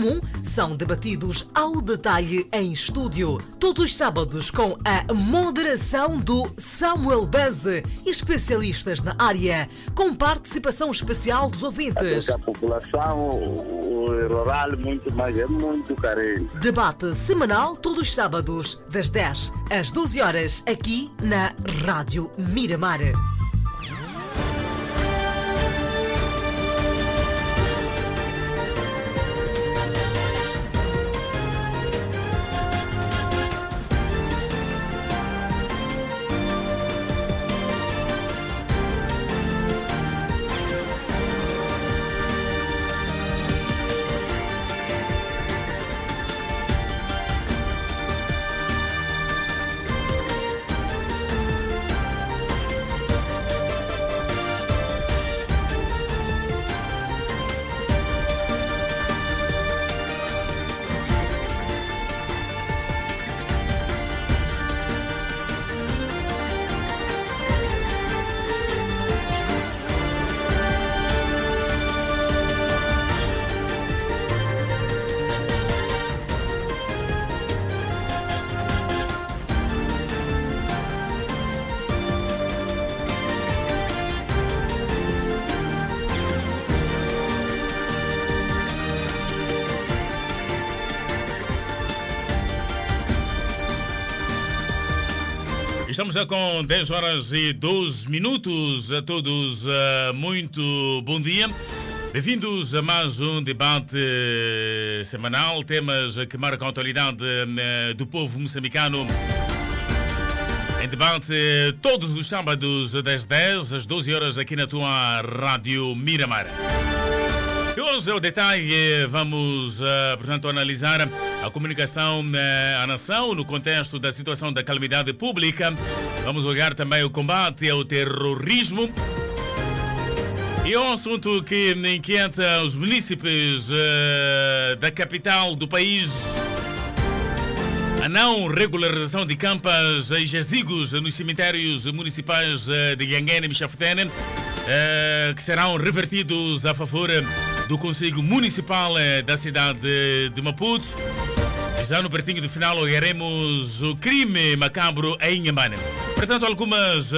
comum são debatidos ao detalhe em estúdio. Todos os sábados com a moderação do Samuel Beze, especialistas na área, com participação especial dos ouvintes. A população rural muito mais é muito carente. Debate semanal todos os sábados, das 10 às 12 horas, aqui na Rádio Miramar. Estamos com 10 horas e 12 minutos. A todos, uh, muito bom dia. Bem-vindos a mais um debate semanal, temas que marcam a atualidade uh, do povo moçambicano. Em debate todos os sábados das 10 às 12 horas aqui na tua Rádio Miramar. E hoje, o detalhe, vamos, portanto, analisar a comunicação uh, à nação no contexto da situação da calamidade pública. Vamos olhar também o combate ao terrorismo. E é um assunto que inquieta os munícipes uh, da capital do país. A não regularização de campas e jazigos nos cemitérios municipais de Yanguene e Michafutene, que serão revertidos a favor do Conselho Municipal da cidade de Maputo. Já no pertinho do final olharemos o crime macabro em Inhambane. Portanto, algumas uh,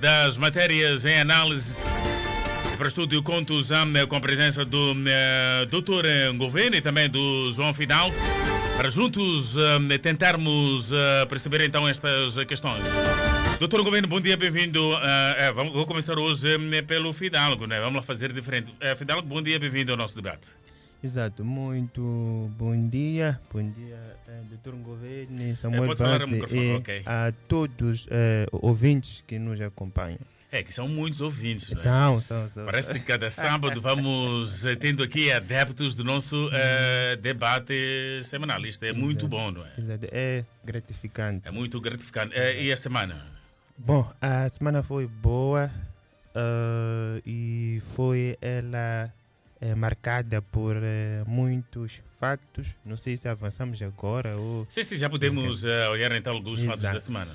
das matérias em análise para o estúdio conto já com a presença do uh, Dr. Governo e também do João Fidal para juntos uh, tentarmos perceber então estas questões. Doutor Governo, bom dia, bem-vindo. É, vamos, vou começar hoje pelo Fidalgo, né? Vamos lá fazer diferente. Fidalgo, bom dia, bem-vindo ao nosso debate. Exato, muito bom dia, bom dia, uh, doutor Governo, Samuel é, Base, e okay. a todos os ouvintes que nos acompanham. É, que são muitos ouvintes. Né? São, são, são. Parece que cada sábado vamos tendo aqui adeptos do nosso uh, debate semanal. Isto é Exato. muito bom, não é? Exato, é gratificante. É muito gratificante. Uh, e a semana? Bom, a semana foi boa uh, e foi ela é, marcada por é, muitos factos. Não sei se avançamos agora ou. Sim, sim, já podemos uh, olhar então alguns Exato. fatos da semana.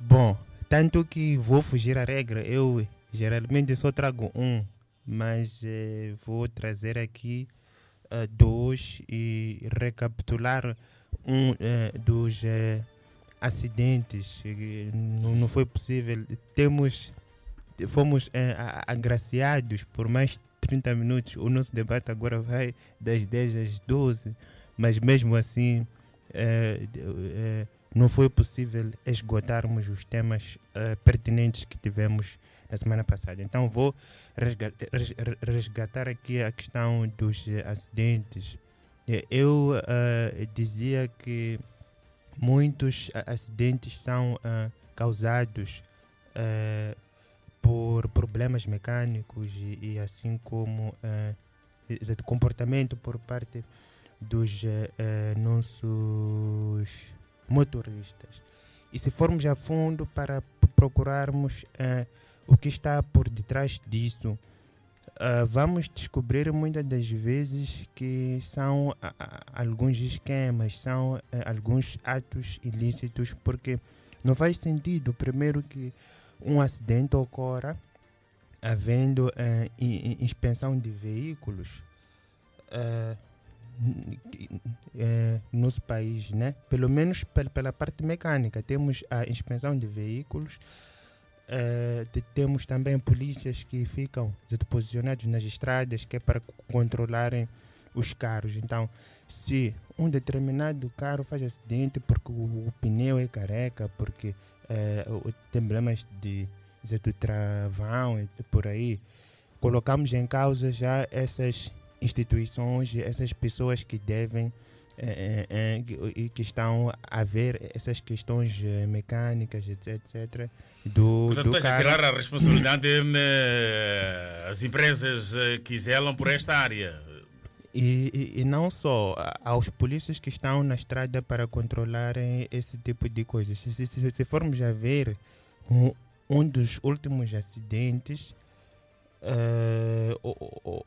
Bom, tanto que vou fugir à regra. Eu geralmente só trago um, mas vou trazer aqui dois e recapitular um dos acidentes, não, foi possível. Temos, fomos agraciados por mais 30 minutos. O nosso debate agora vai das 10 às 12, mas mesmo assim não foi possível esgotarmos os temas é, pertinentes que tivemos na semana passada. Então vou resgatar, aqui a questão dos acidentes. Eu uh, dizia que muitos acidentes são uh, causados uh, por problemas mecânicos e, e assim como uh, comportamento por parte dos nossos motoristas. E se formos a fundo para procurarmos o que está por detrás disso, uh, vamos descobrir muitas das vezes que são uh, alguns esquemas, são uh, alguns atos ilícitos, porque não faz sentido, primeiro, que um acidente ocorra havendo inspeção de veículos no nosso país, né? pelo menos pela, parte mecânica. Temos a inspeção de veículos, te- temos também polícias que ficam posicionados nas estradas, que é para controlarem os carros. Então, se um determinado carro faz acidente porque o, o pneu é careca, porque o- tem problemas de, de travão e por aí, colocamos em causa já essas instituições, essas pessoas que devem eh, eh, eh, e que estão a ver essas questões mecânicas, etc, etc, do, Portanto, do estás a tirar a responsabilidade as empresas que zelam por esta área. E, e, e não só aos polícias que estão na estrada para controlarem esse tipo de coisas. Se, se, se- se formos a ver, um, um dos últimos acidentes o-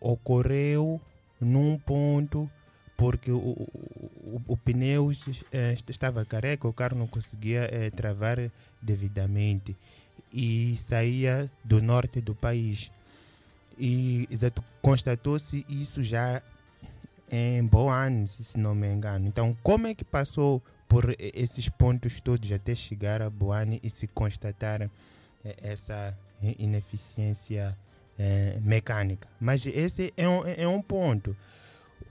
ocorreu num ponto porque o, o, o- pneu eh, estava careca, o carro não conseguia eh, travar devidamente e saía do norte do país. E constatou-se isso já em Boan, se não me engano. Então, como é que passou por esses pontos todos até chegar a Boane e se constatar essa ineficiência eh, mecânica? Mas esse é um, é um ponto.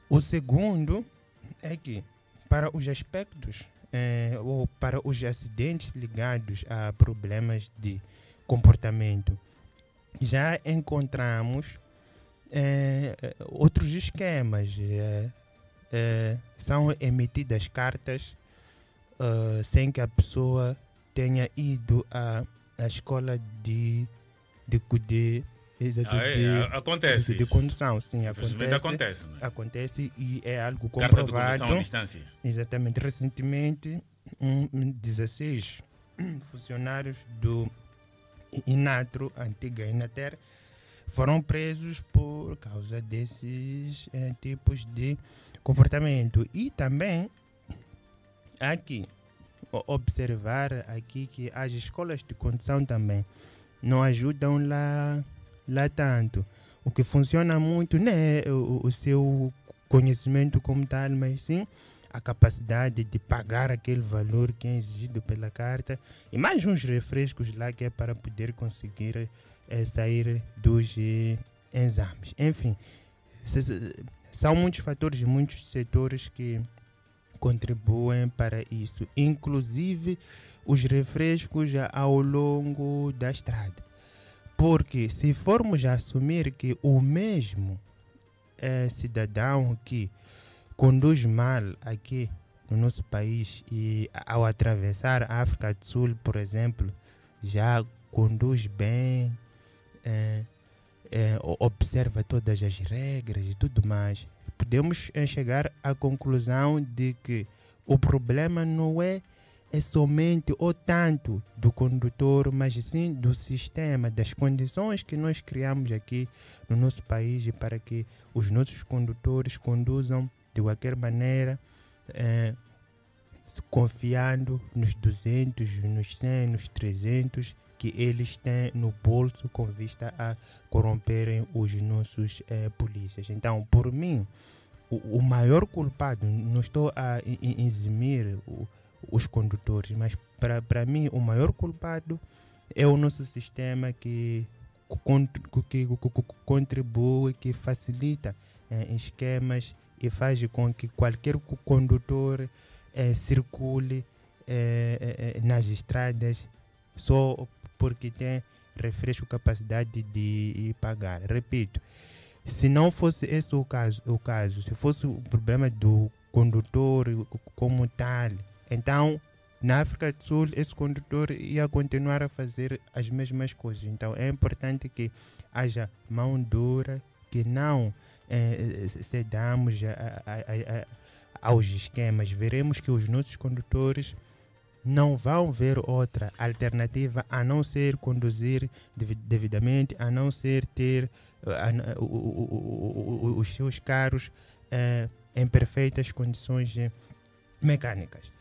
O segundo é que, para os aspectos eh, ou para os acidentes ligados a problemas de comportamento, já encontramos eh, outros esquemas. são emitidas cartas sem que a pessoa tenha ido à, à escola de, de, de, exato, Ah, é, de, a- acontece. de, de condução. Sim, acontece. acontece. né? Acontece e é algo Carta de comprovado. condução à distância. Exatamente. Recentemente, um, um 16 funcionários do Inatro, antiga Inater, foram presos por causa desses eh, tipos de comportamento. E também, aqui, observar aqui que as escolas de condução também não ajudam lá, lá tanto. O que funciona muito não é o, o seu conhecimento como tal, mas sim a capacidade de pagar aquele valor que é exigido pela carta e mais uns refrescos lá que é para poder conseguir eh, sair dos eh, exames. Enfim, são muitos fatores e muitos setores que contribuem para isso, inclusive os refrescos ao longo da estrada. Porque se formos assumir que o mesmo eh, cidadão que conduz mal aqui no nosso país e ao atravessar a África do Sul, por exemplo, já conduz bem, eh, o- observa todas as regras e tudo mais, podemos eh, chegar à conclusão de que o problema não é, é somente ou tanto do condutor, mas sim do sistema, das condições que nós criamos aqui no nosso país para que os nossos condutores conduzam de qualquer maneira, eh, confiando nos 200, nos 100, nos 300 que eles têm no bolso com vista a corromperem os nossos eh, polícias. Então, por mim, o, o maior culpado, não estou a eximir o- os condutores, mas para mim o maior culpado é o nosso sistema que, que, contribui, que facilita eh, esquemas e faz com que qualquer co- condutor eh, circule eh, nas estradas só porque tem refresco capacidade de pagar. Repito, se não fosse esse o caso, o caso, se fosse o problema do condutor como tal, então na África do Sul esse condutor ia continuar a fazer as mesmas coisas. Então é importante que haja mão dura, que não eh, cedamos a- a- a- aos esquemas. Veremos que os nossos condutores não vão ver outra alternativa a não ser conduzir devi- devidamente, a não ser ter eh, os seus carros eh, em perfeitas condições eh, mecânicas.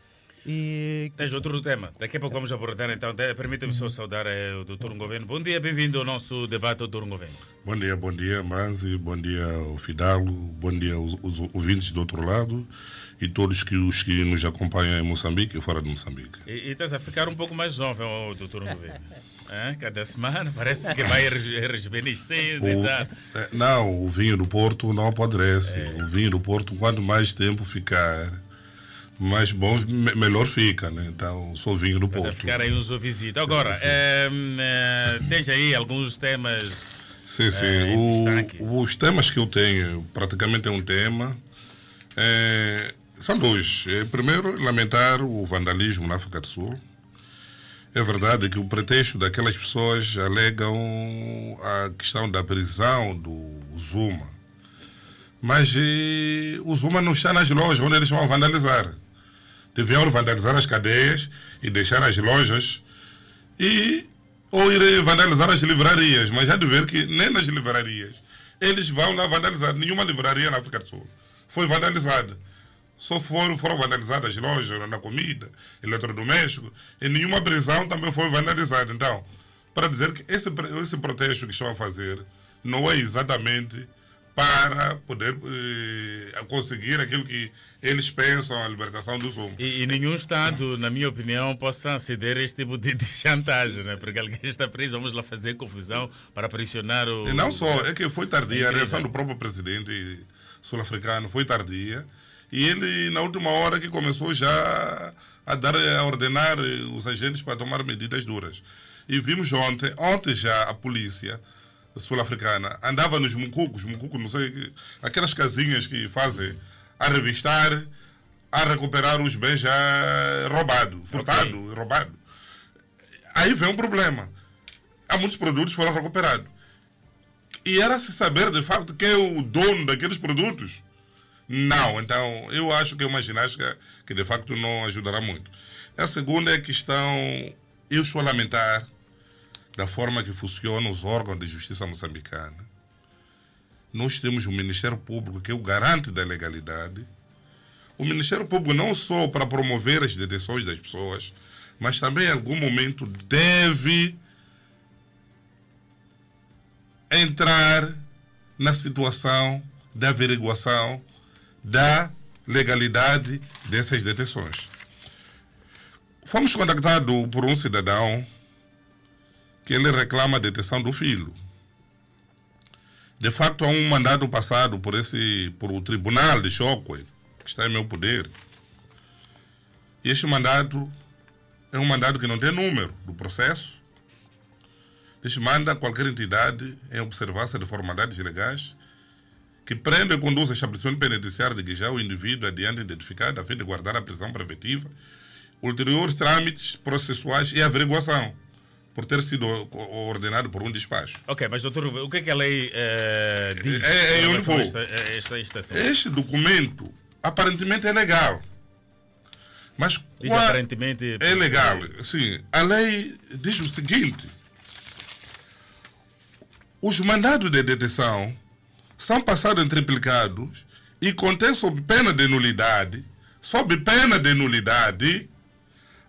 E Tens outro tema. Daqui a pouco vamos abordar então. Permita-me só saudar eh, o Dr. Governo. Bom dia, bem-vindo ao nosso debate, Dr. Governo. Bom dia, bom dia, Manzi, bom dia ao Fidalgo, bom dia aos, aos ouvintes do outro lado e todos que, os que nos acompanham em Moçambique e fora de Moçambique. E, e estás a ficar um pouco mais jovem, o Dr. Governo. Hã? Cada semana parece que vai re- rejuvenescendo e tal. eh, não, o vinho do Porto não apodrece. O vinho do Porto, quanto mais tempo ficar, mais bom, me- melhor fica. Né? Então, sou vinho do a Porto. ficar aí uns visita. Agora, ehm, eh, tens aí alguns temas. Sim, sim. em O- os temas que eu tenho, praticamente é um tema. é, são dois. É, primeiro, lamentar o vandalismo na África do Sul. É verdade que o pretexto daquelas pessoas alegam a questão da prisão do Zuma. Mas eh, o Zuma não está nas lojas onde eles vão vandalizar. Deviam vandalizar as cadeias e deixar as lojas e ou ir vandalizar as livrarias, mas já de ver que nem nas livrarias eles vão lá vandalizar. Nenhuma livraria na África do Sul foi vandalizada. Só foram, foram vandalizadas as lojas, na comida, eletrodoméstico, e nenhuma prisão também foi vandalizada. Então, para dizer que esse, esse protesto que estão a fazer não é exatamente para poder eh, conseguir aquilo que eles pensam, a libertação do Zuma. E, e nenhum Estado, na minha opinião, possa ceder a este tipo de, de chantagem, né? porque alguém está preso, vamos lá fazer confusão para pressionar o. E não só, é que foi tardia, a reação do próprio presidente sul-africano foi tardia. E ele, na última hora, que começou já a dar, a ordenar eh, os agentes para tomar medidas duras. E vimos ontem, ontem já a polícia sul-africana andava nos mucucos, mucucos, não sei, que- aquelas casinhas que fazem, a revistar, a recuperar os bens já roubados, furtados, roubados. Aí vem um problema. Há muitos produtos que foram recuperados. E era se saber de facto quem é o dono daqueles produtos. Não, então eu acho que é uma ginástica que de facto não ajudará muito. A segunda é a questão, eu estou a lamentar da forma que funcionam os órgãos de justiça moçambicana. Nós temos um Ministério Público que é o garante da legalidade. O Ministério Público não só para promover as detenções das pessoas, mas também em algum momento deve entrar na situação da averiguação da legalidade dessas detenções. Fomos contactados por um cidadão que ele reclama a detenção do filho. De facto, há um mandado passado por esse por o Tribunal de Chocwe, que está em meu poder. E este mandado é um mandado que não tem número do processo, desmanda qualquer entidade em observância de formalidades legais que prende e conduz a estabelecimento penitenciário de Guijá o indivíduo adiante identificado a fim de guardar a prisão preventiva, ulteriores trâmites processuais e averiguação por ter sido ordenado por um despacho. Ok, mas doutor, o que é que a lei eh, diz É- é em onde relação esta, a esta? Este documento aparentemente é legal, mas Diz qual- aparentemente. É legal. Sim, a lei diz o seguinte: os mandados de detenção são passados em triplicados e contém sob pena de nulidade, sob pena de nulidade,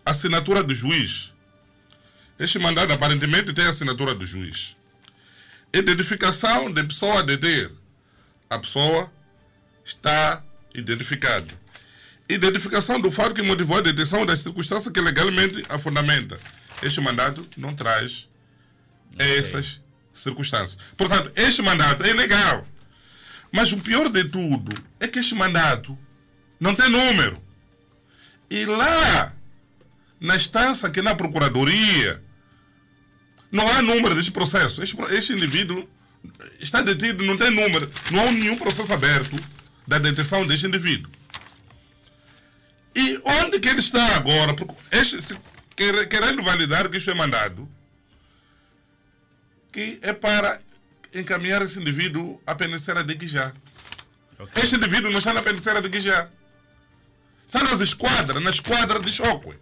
assinatura do juiz. Este mandado aparentemente tem a assinatura do juiz. Identificação de pessoa a deter. A pessoa está identificada. Identificação do fato que motivou a detenção das circunstâncias que legalmente a fundamenta. Este mandato não traz essas circunstâncias. Portanto, este mandato é ilegal. Mas o pior de tudo é que este mandato não tem número. E lá, na instância que na Procuradoria, não há número deste processo. Este, este indivíduo está detido, não tem número. Não há nenhum processo aberto da detenção deste indivíduo. E onde que ele está agora? Porque este, se- quer- querendo validar que isto é mandado, que é para encaminhar esse indivíduo à penitenciária de Guijá. Ok. Este indivíduo não está na penitenciária de Guijá. Está nas esquadras, na esquadra de Chocwe.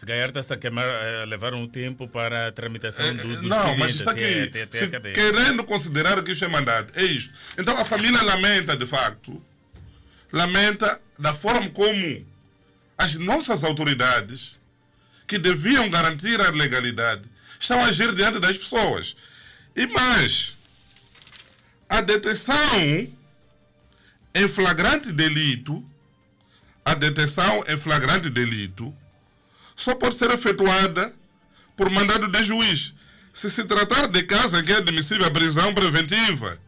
Se calhar está a queimar, a levar um tempo para a tramitação do, dos não, mas está aqui. até- até querendo considerar que isto é mandado, é isto. Então a família lamenta, de facto, lamenta da forma como as nossas autoridades, que deviam garantir a legalidade, estão a agir diante das pessoas. E mais, a detenção em flagrante delito, a detenção em flagrante delito, só pode ser efetuada por mandado de juiz, se se tratar de caso em que é admissível a prisão preventiva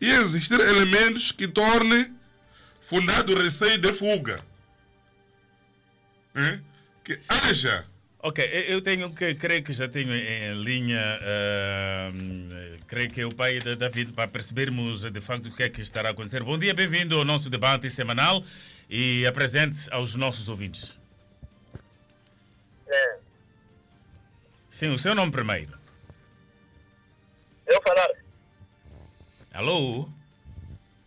e existir elementos que tornem fundado receio de fuga. Que haja. Ok, eu tenho que, creio que já tenho em linha, uh, creio que é o pai da David, para percebermos de facto o que é que estará a acontecer. Bom dia, bem-vindo ao nosso debate semanal e apresente aos nossos ouvintes. É. Sim, o seu nome primeiro. Eu falar. Alô?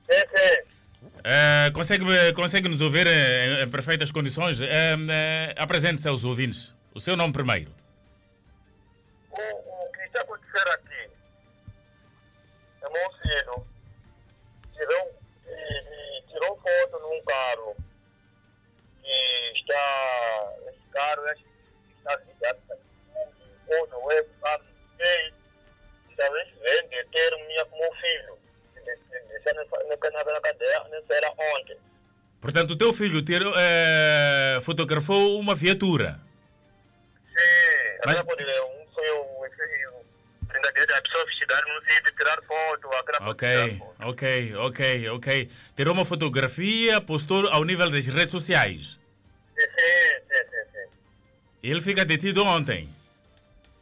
Sim, sim. Uh, consegue, consegue nos ouvir em, em perfeitas condições? Uh, uh, Apresente-se aos ouvintes. O seu nome primeiro. O, o que está acontecendo aqui é meu filho tirou, tirou foto num carro que está. Esse carro é Portanto, o teu filho tirou, eh, fotografou uma viatura. Sim, Mas- um sonho, brincadeira, a pessoa chegar num sítio, tirar foto, coisa, Ok, tirar foto. ok, ok, ok. Tirou uma fotografia, postou ao nível das redes sociais. Sim, sim, sim, ele fica detido ontem.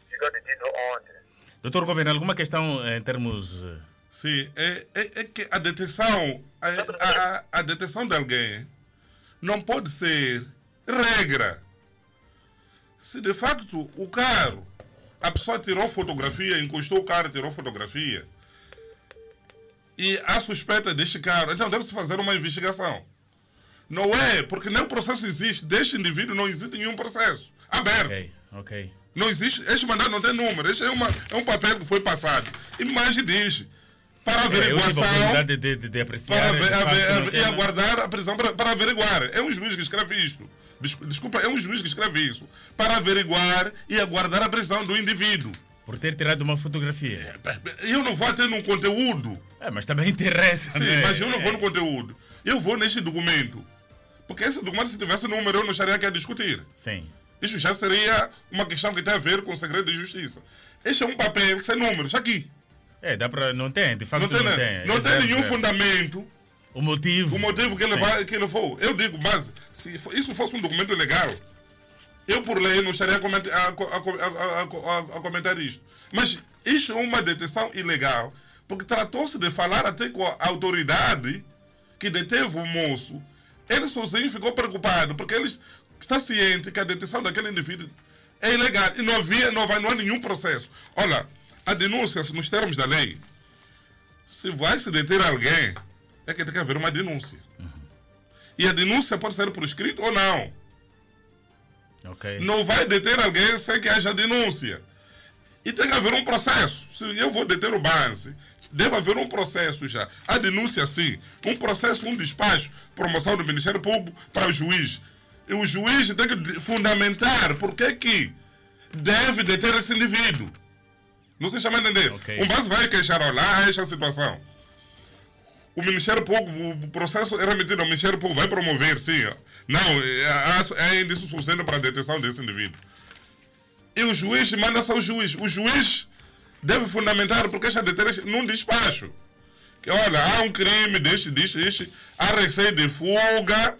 Ficou detido ontem. Doutor Governo, alguma questão em termos. eh, Sim, é, é, é que a detenção, a, a, a detenção de alguém não pode ser regra. Se de facto o carro, a pessoa tirou fotografia, encostou o carro e tirou fotografia, e há suspeita deste carro, então deve-se fazer uma investigação. Não é, porque nem o processo existe, deste indivíduo não existe nenhum processo aberto. Ok, ok. Não existe, este mandado não tem número, este é, uma, é um papel que foi passado. E mais diz, para É, eu tive a averiguação, oportunidade de, de, de apreciar. para ver- e aguardar a prisão para, para averiguar. É um juiz que escreve isto. Des- Desculpa, é um juiz que escreve isso. Para averiguar e aguardar a prisão do indivíduo. Por ter tirado uma fotografia. Eu não vou até num conteúdo. É, mas também interessa, Sim, né? mas eu não vou no É. conteúdo. Eu vou neste documento. Porque esse documento, se tivesse número, eu não estaria aqui a discutir. Sim. Isso já seria uma questão que tem a ver com o segredo de justiça. Este é um papel sem números, aqui. É, dá para. Não tem, de facto Não tem, não tem. não É tem nenhum fundamento, O motivo. o motivo que ele, vai, que ele for. Eu digo, mas se isso fosse um documento legal, eu por lei não estaria a comentar, a, a a- comentar isto. Mas isto é uma detenção ilegal, porque tratou-se de falar até com a autoridade que deteve o moço. Ele sozinho ficou preocupado, porque ele está ciente que a detenção daquele indivíduo é ilegal e não, havia, não, vai, não há nenhum processo. Olha, a denúncia, nos termos da lei, se vai se deter alguém, é que tem que haver uma denúncia. E a denúncia pode ser por escrito ou não. Ok. Não vai deter alguém sem que haja denúncia. E tem que haver um processo. Se eu vou deter o Banse, deve haver um processo já. A denúncia, sim. Um processo, um despacho, promoção do Ministério Público para o juiz. E o juiz tem que fundamentar por que que deve deter esse indivíduo. Não se chama a entender. Ok. Um Banse vai queixar, olha, há esta situação. O Ministério Público, o processo é remetido ao Ministério Público, vai promover, sim. Não, é- há, há indício suficiente para a detenção desse indivíduo. E o juiz manda-se ao juiz. O juiz deve fundamentar porque esta detenção num despacho. Que olha, há um crime deste, deste, deste, há receio de fuga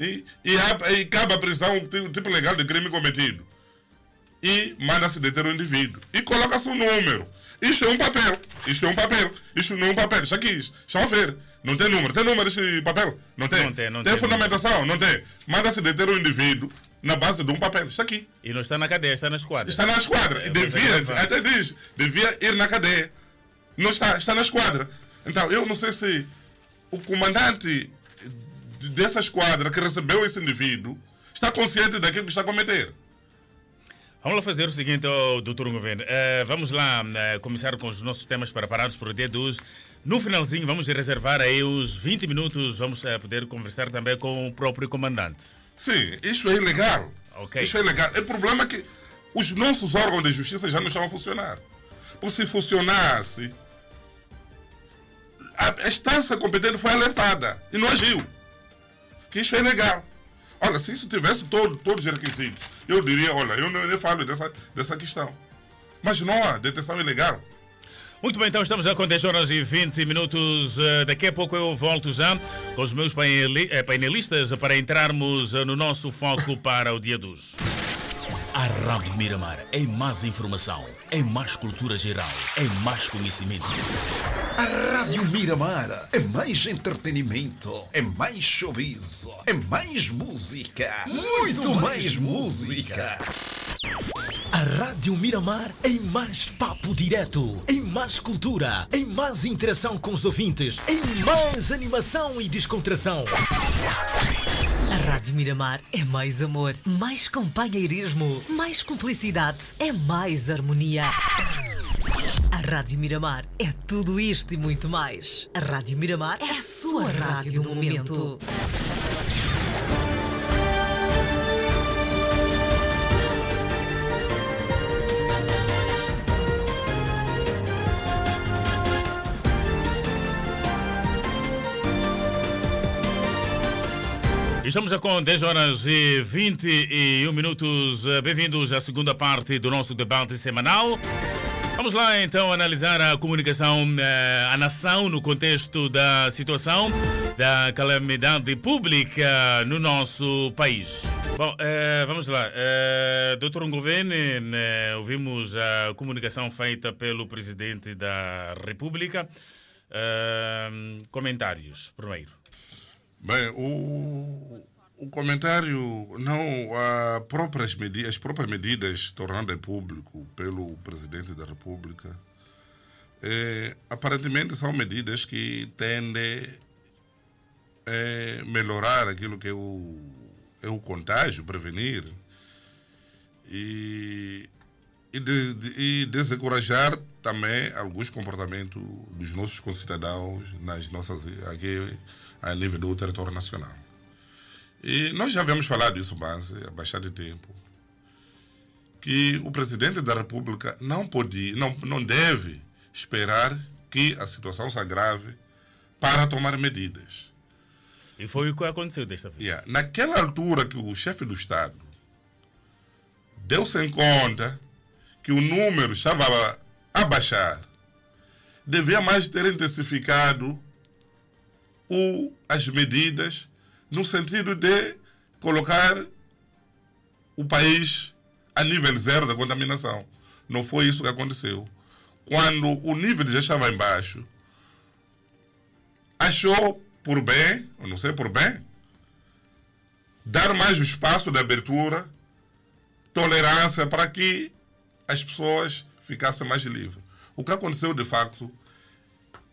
e, e, e cabe a prisão o tipo- legal de crime cometido. E manda-se deter o indivíduo. E coloca-se um número. Isto é um papel. Isto é um papel. Isto não é um papel. Isto aqui. Estão a ver. Não tem número. Tem número este papel? Não tem. Não tem, não tem tem fundamentação? Não tem. Manda-se deter o indivíduo na base de um papel. Está aqui. E não está na cadeia, está na esquadra. Está na esquadra. É, devia, até diz, devia ir na cadeia. Não está, está na esquadra. Então, eu não sei se o comandante dessa esquadra que recebeu esse indivíduo está consciente daquilo que está a cometer. Vamos lá fazer o seguinte, oh, doutor Governo. Eh, vamos lá eh, começar com os nossos temas preparados para o dia de hoje. No finalzinho, vamos reservar aí os 20 minutos. Vamos eh, poder conversar também com o próprio comandante. Sim, isso é ilegal. Ok. Isso é ilegal. O problema é que os nossos órgãos de justiça já não estão a funcionar. Porque se funcionasse, a a instância competente foi alertada e não agiu. Que isso é ilegal. Olha, se isso tivesse todo, todos os requisitos, eu diria, olha, eu não nem falo dessa, dessa questão. Mas não há detenção ilegal. Muito bem, então estamos a com 10 horas e 20 minutos. Eh, Daqui a pouco eu volto já com os meus eh, painelistas para entrarmos eh, no nosso foco para o dia dos. A Rádio Miramar é mais informação, é mais cultura geral, é mais conhecimento. A Rádio Miramar é mais entretenimento, é mais showbiz, é mais música, muito mais música. A Rádio Miramar é mais papo direto, é mais cultura, é mais interação com os ouvintes, é mais animação e descontração. A Rádio Miramar é mais amor, mais companheirismo, mais cumplicidade, é mais harmonia. A Rádio Miramar é tudo isto e muito mais. A Rádio Miramar é a sua rádio do momento. Estamos com 10 horas e 21 minutos. Eh, Bem-vindos à segunda parte do nosso debate semanal. Vamos lá então analisar a comunicação, eh, a nação no contexto da situação da calamidade pública no nosso país. Bom, eh, vamos lá. Eh, Doutor Ngoven, eh, ouvimos a comunicação feita pelo Presidente da República. Eh, comentários, primeiro. Bem, o, o comentário, não, a próprias medidas, as próprias medidas tornadas em público pelo Presidente da República, eh, aparentemente são medidas que tendem a melhorar aquilo que é o, é o contágio, prevenir e, e, de- de- e desencorajar também alguns comportamentos dos nossos concidadãos nas nossas aqui a nível do território nacional. E nós já havíamos falado disso, mas há bastante tempo, que o presidente da República não pode, não, não deve esperar que a situação se agrave para tomar medidas. E foi o que aconteceu desta vez. Yeah. Naquela altura que o chefe do Estado deu-se em conta que o número estava a baixar, devia mais ter intensificado o, as medidas no sentido de colocar o país a nível zero da contaminação. Não foi isso que aconteceu. Quando o nível já estava em baixo, achou por bem, eu não sei por bem, dar mais espaço de abertura, tolerância para que as pessoas ficassem mais livres. O que aconteceu de facto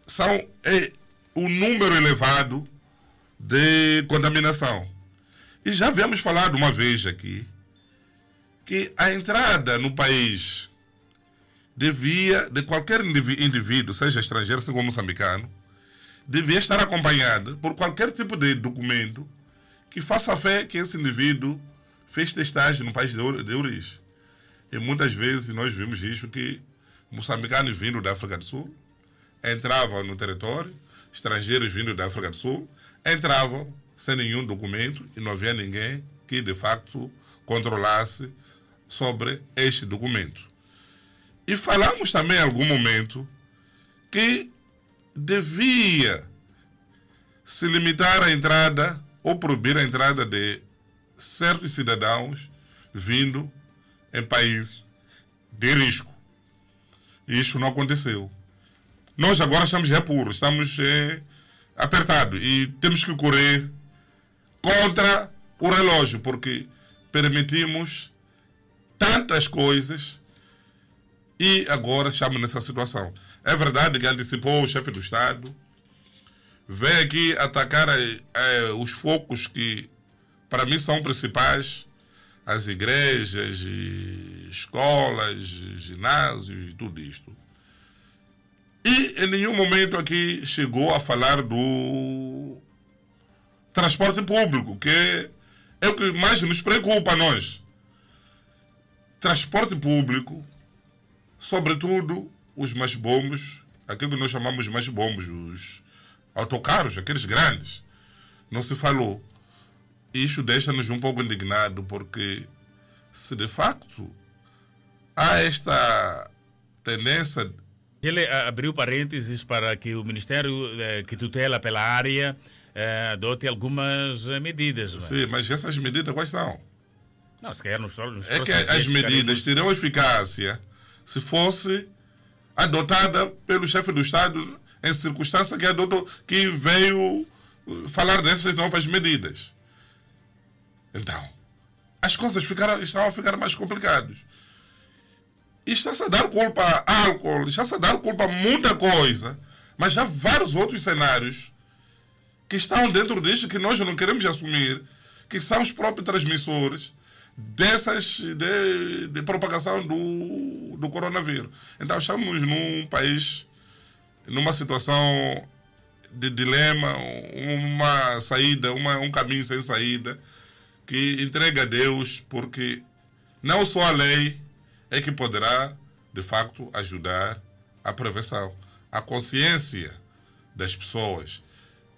são é o número elevado de contaminação. E já havíamos falado uma vez aqui que a entrada no país devia, de qualquer indiví- indivíduo, seja estrangeiro, seja moçambicano, devia estar acompanhada por qualquer tipo de documento que faça fé que esse indivíduo fez testagem no país de origem. E muitas vezes nós vimos isso que moçambicanos vindo da África do Sul entravam no território, estrangeiros vindo da África do Sul entravam sem nenhum documento e não havia ninguém que de facto controlasse sobre este documento. E falamos também em algum momento que devia se limitar a entrada ou proibir a entrada de certos cidadãos vindo em países de risco. Isso não aconteceu. Nós agora estamos apuro, estamos eh, apertados e temos que correr contra o relógio, porque permitimos tantas coisas e agora estamos nessa situação. É verdade que antecipou o chefe do Estado, veio aqui atacar eh, os focos que, para mim, são principais: as igrejas, escolas, ginásios e tudo isto. E em nenhum momento aqui chegou a falar do transporte público, que é o que mais nos preocupa a nós. Transporte público, sobretudo os mais bombos, aquilo que nós chamamos mais bombos, os autocarros, aqueles grandes. Não se falou. Isso deixa-nos um pouco indignados, porque se de facto há esta tendência Ele ah, abriu parênteses para que o Ministério eh, que tutela pela área eh, adote algumas eh, medidas. não é? Sim, mas essas medidas quais são? Não, se calhar nos, nos É que as dias medidas teriam eficácia se fosse adotada pelo chefe do Estado em circunstância que adotou, que veio falar dessas novas medidas. Então, as coisas ficaram, estão a ficar mais complicadas. Está-se a dar culpa a álcool, está-se a dar culpa a muita coisa, mas há vários outros cenários que estão dentro disto que nós não queremos assumir, que são os próprios transmissores dessas de, de propagação do, do coronavírus. Então estamos num país, numa situação de dilema, uma saída, uma, um caminho sem saída, que entrega a Deus, porque não só a lei é que poderá, de facto, ajudar a prevenção, a consciência das pessoas.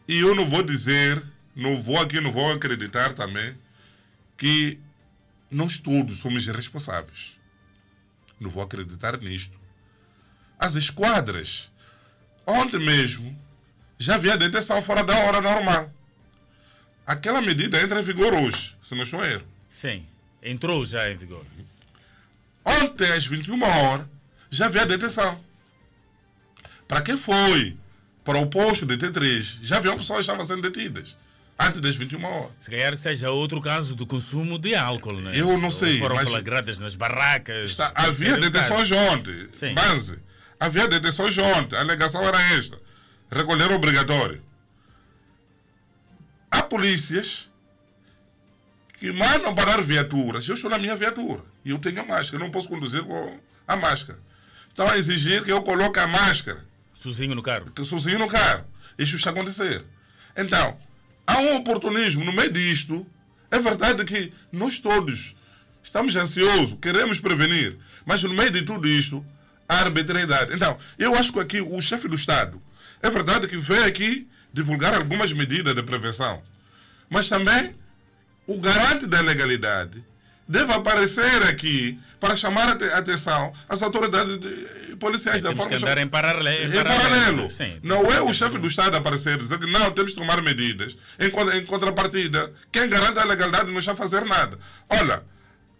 E eu não vou dizer, não vou aqui, não vou acreditar também, que nós todos somos responsáveis. Não vou acreditar nisto. As esquadras, ontem mesmo, já havia detenção fora da hora normal. Aquela medida entra em vigor hoje, se não estou erro. Sim, entrou já em vigor. Ontem, às 21 horas, já havia detenção. Para quem foi para o posto de T3, já haviam pessoas que estavam sendo detidas. Antes das 21 horas. Se calhar que seja outro caso do consumo de álcool, né? Eu não sei, Foram mas- flagradas nas barracas. Está- havia ser o detenções caso. ontem. Sim. Banze. Havia detenções ontem. A alegação era esta. Recolher obrigatório. Há polícias que mandam parar viaturas. Eu estou na minha viatura e eu tenho a máscara. Não posso conduzir com a máscara. Estão a exigir que eu coloque a máscara Sozinho no carro. que sozinho no carro. Isso está a acontecer. Então, há um oportunismo no meio disto. É verdade que nós todos estamos ansiosos, queremos prevenir, mas no meio de tudo isto, há arbitrariedade. Então, eu acho que aqui o chefe do Estado, é verdade que veio aqui divulgar algumas medidas de prevenção, mas também o garante da legalidade deve aparecer aqui para chamar a ate- atenção às autoridades de- policiais da Temos forma que andar em paralelo. em paralelo. Sim. Não é o chefe do Estado aparecer e dizer que não, temos que tomar medidas. Em, em contrapartida, quem garante a legalidade não está a fazer nada. Olha,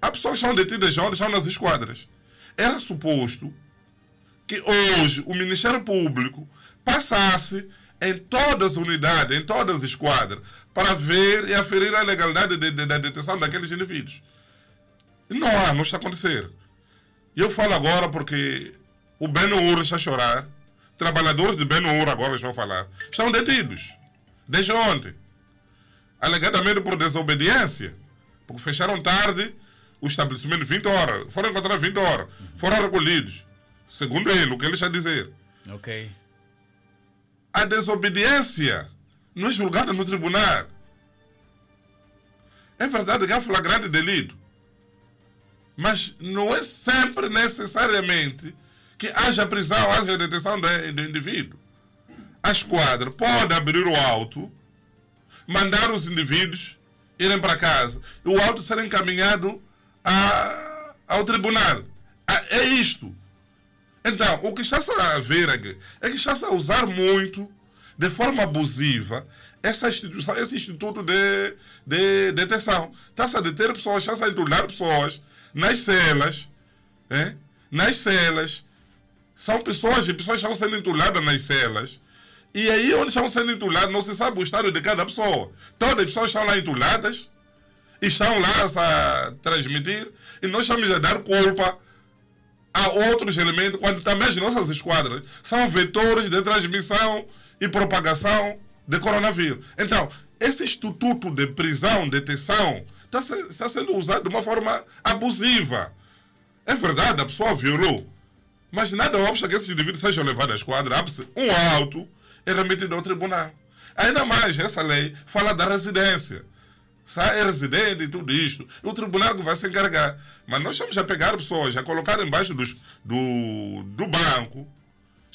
há pessoas que estão detidas onde estão nas esquadras. Era suposto que hoje o Ministério Público passasse em todas as unidades, em todas as esquadras, para ver e aferir a legalidade de- de- da detenção daqueles indivíduos. Não há, não está a acontecer. E eu falo agora porque o Ben-Hur está a chorar. Trabalhadores de Ben-Hur agora estão a falar. Estão detidos. Desde ontem. Alegadamente por desobediência. Porque fecharam tarde o estabelecimento 20 horas. Foram encontrados 20 horas. Foram recolhidos. Segundo ele, o que ele está a dizer. Ok. A desobediência não é julgada no tribunal. É verdade que há flagrante delito. Mas não é sempre necessariamente que haja prisão, haja detenção do, indivíduo. A esquadra pode abrir o auto, mandar os indivíduos irem para casa e o auto ser encaminhado a- ao tribunal. É isto. Então, o que está-se a ver aqui é que está-se a usar muito, de forma abusiva, essa instituição, esse instituto de, de detenção. Está-se a deter pessoas, está-se a entulhar pessoas nas celas, né? nas celas. São pessoas, e pessoas estão sendo entulhadas nas celas. E aí, onde estão sendo entulhadas, não se sabe o estado de cada pessoa. Todas as pessoas estão lá entulhadas, estão lá a transmitir, e nós estamos a dar culpa a outros elementos, quando também as nossas esquadras são vetores de transmissão e propagação de coronavírus. Então, esse instituto de prisão, detenção, está, está sendo usado de uma forma abusiva. É verdade, a pessoa violou. Mas nada obsta que esses indivíduos sejam levados à esquadra, um auto e remetido ao tribunal. Ainda mais, essa lei fala da residência. se é residente e tudo isto, o tribunal que vai se encarregar. Mas nós estamos a pegar pessoas, a colocar embaixo dos, do, do banco,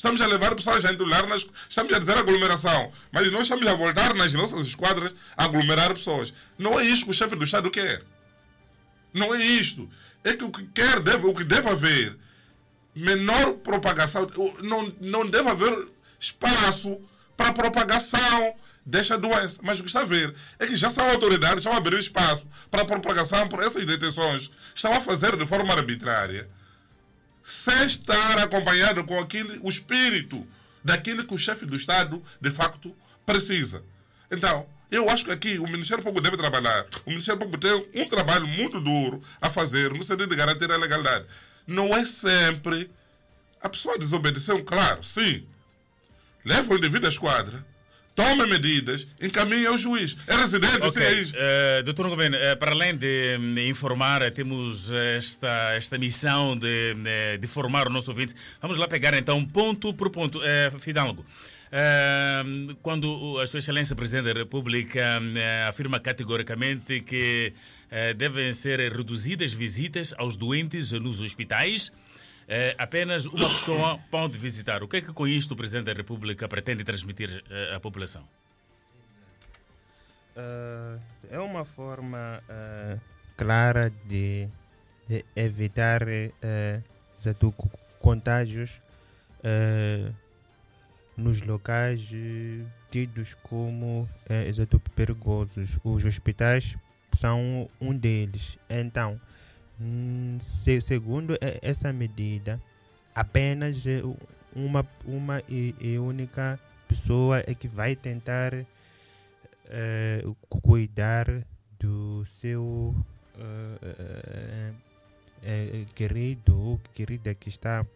estamos a levar pessoas a entular, nas, estamos a dizer aglomeração, mas nós estamos a voltar nas nossas esquadras a aglomerar pessoas. Não é isto que o chefe do Estado quer. Não é isto. É que o que quer, deve, o que deve haver, menor propagação, não, não deve haver espaço para propagação desta doença. Mas o que está a ver é que já são autoridades, estão a abrir espaço para propagação por essas detenções. Estão a fazer de forma arbitrária, sem estar acompanhado com aquele, o espírito daquilo que o chefe do Estado, de facto, precisa. Então, eu acho que aqui o Ministério Público deve trabalhar. O Ministério Público tem um trabalho muito duro a fazer no sentido de garantir a legalidade. Não é sempre. A pessoa desobedeceu, claro, sim. Leva o indivíduo à esquadra, toma medidas, encaminha ao juiz. É residente, Ok, sim, é isso. eh, doutor Governo, eh, para além de hum, informar, eh, temos esta, esta missão de, de formar o nosso ouvinte. Vamos lá pegar então ponto por ponto. Eh, Fidalgo, eh, quando a Sua Excelência Presidente da República afirma categoricamente que devem ser reduzidas visitas aos doentes nos hospitais, eh, apenas uma pessoa pode visitar. O que é que com isto o Presidente da República pretende transmitir eh, à população? Ah, é uma forma ah, clara de, de evitar co- contágios eh, nos locais tidos como exato, perigosos. Os hospitais são um deles. Então, se- segundo essa medida, apenas eh, uma, uma e, única pessoa é que vai tentar cu- cuidar do seu eh, eh, querido ou querida que está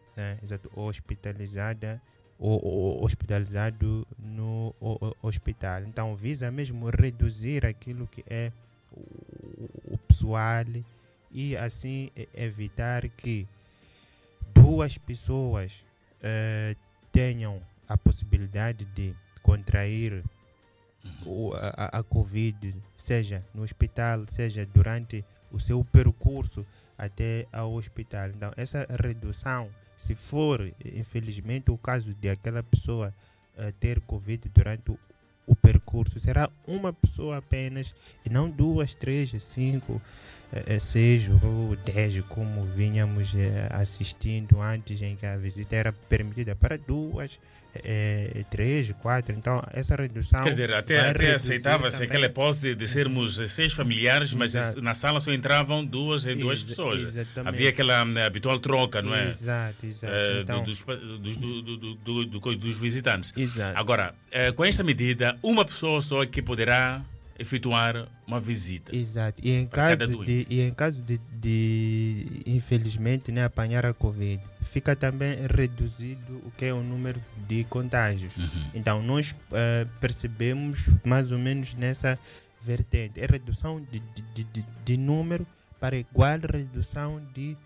exato, hospitalizada ou, hospitalizado no hospital. Então visa mesmo reduzir aquilo que é o pessoal e assim evitar que duas pessoas eh, tenham a possibilidade de contrair o- a, a- a Covid, seja no hospital, seja durante o seu percurso até ao hospital. Então, essa redução, se for, infelizmente, o caso de aquela pessoa eh, ter Covid durante o, o percurso, será uma pessoa apenas e não duas, três, cinco, eh, eh, seis ou dez, como vinhamos eh, assistindo antes, em que a visita era permitida para duas, eh, três, quatro. Então, essa redução. Quer dizer, até, até aceitava-se aquela hipótese de sermos eh, seis familiares, mas Exato. na sala só entravam duas e duas pessoas. exatamente. Havia aquela hum, habitual troca, não é? Exato, exato. Eh, Então, dos, dos, do- do- do- dos visitantes. Exato. Agora, eh, com esta medida, uma pessoa só é que poderá efetuar uma visita. Exato. E em caso, de, e em caso de, de, infelizmente, né, apanhar a Covid, fica também reduzido o que é o número de contágios. Uhum. Então, nós eh, percebemos mais ou menos nessa vertente. É redução de, de, de, de- de número para igual redução de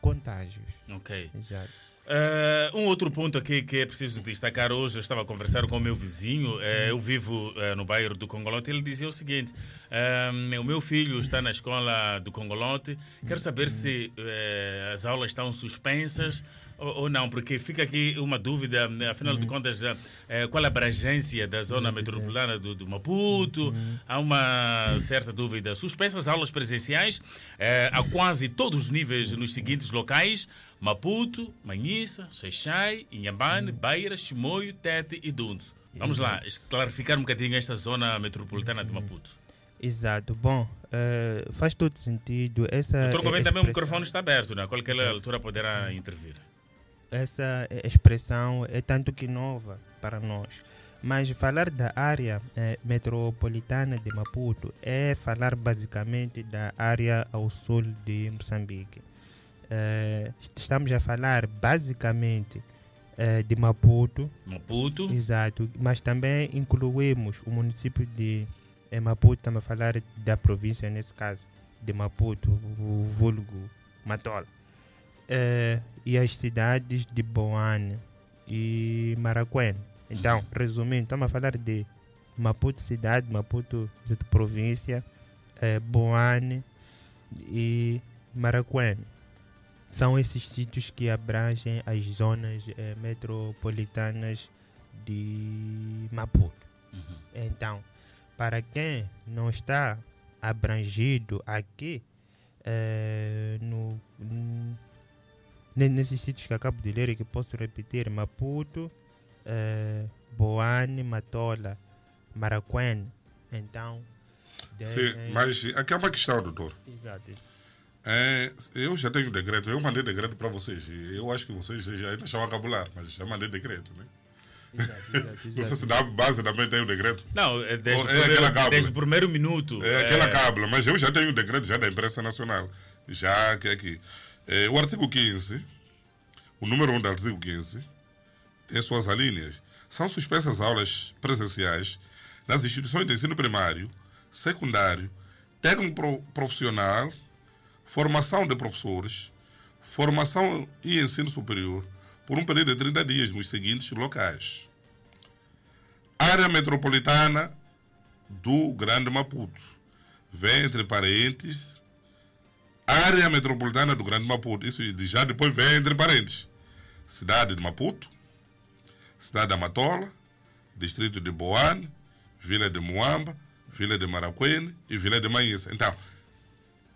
contágios. Ok. Exato. Eh, um outro ponto aqui que é preciso destacar hoje, eu estava a conversar com o meu vizinho, eh, eu vivo eh, no bairro do Congolote, ele dizia o seguinte, o meu filho está na escola do Congolote, quero saber se as aulas estão suspensas ou, ou não, porque fica aqui uma dúvida, afinal de contas, eh, qual a abrangência da zona metropolitana do, do Maputo, há uma certa dúvida. Suspensas as aulas presenciais eh, a quase todos os níveis nos seguintes locais, Maputo, Manhissa, Xaixai, Inhambane, Beira, Chimoio, Tete e Dundo. Vamos lá, clarificar um bocadinho esta zona metropolitana de Maputo. Exato. Bom, eh, faz todo sentido. Essa Doutor Governo, também o microfone está aberto, né? a qualquer altura poderá intervir. Essa expressão é tanto que nova para nós. Mas falar da área eh, metropolitana de Maputo é falar basicamente da área ao sul de Moçambique. Eh, estamos a falar basicamente eh, de Maputo, Maputo, exato, mas também incluímos o município de eh, Maputo, estamos a falar da província nesse caso, de Maputo, o vulgo Matola eh, e as cidades de Boane e Maracuene. Então, resumindo, estamos a falar de Maputo cidade, Maputo província, eh, Boane e Maracuene. São esses sítios que abrangem as zonas eh, metropolitanas de Maputo. Então, para quem não está abrangido aqui, eh, no, nesses sítios que acabo de ler e que posso repetir, Maputo, eh, Boane, Matola, Maracuene. Então, Sim, devem- mas aqui é uma questão, doutor. Exato. É, eu já tenho decreto, eu mandei decreto para vocês. Eu acho que vocês já ainda estão a cabular, mas já mandei decreto, né? Exato, exato, Não sei exato. se na base também tem o decreto. Não, é desde, Ou é primeiro, aquela desde o primeiro minuto. É aquela é, cábula, mas eu já tenho o decreto já da imprensa nacional. Já que aqui. É, o artigo 15, o número 1 do artigo 15, tem suas alíneas. São suspensas aulas presenciais nas instituições de ensino primário, secundário, técnico pro- profissional, formação de professores, formação e ensino superior, por um período de 30 dias nos seguintes locais. Área metropolitana do Grande Maputo. Vem entre parênteses. Área metropolitana do Grande Maputo. Isso já depois vem entre parênteses. Cidade de Maputo, cidade da Matola, distrito de Boane, vila de Moamba, vila de Maracuene e vila de Manhissa. Então,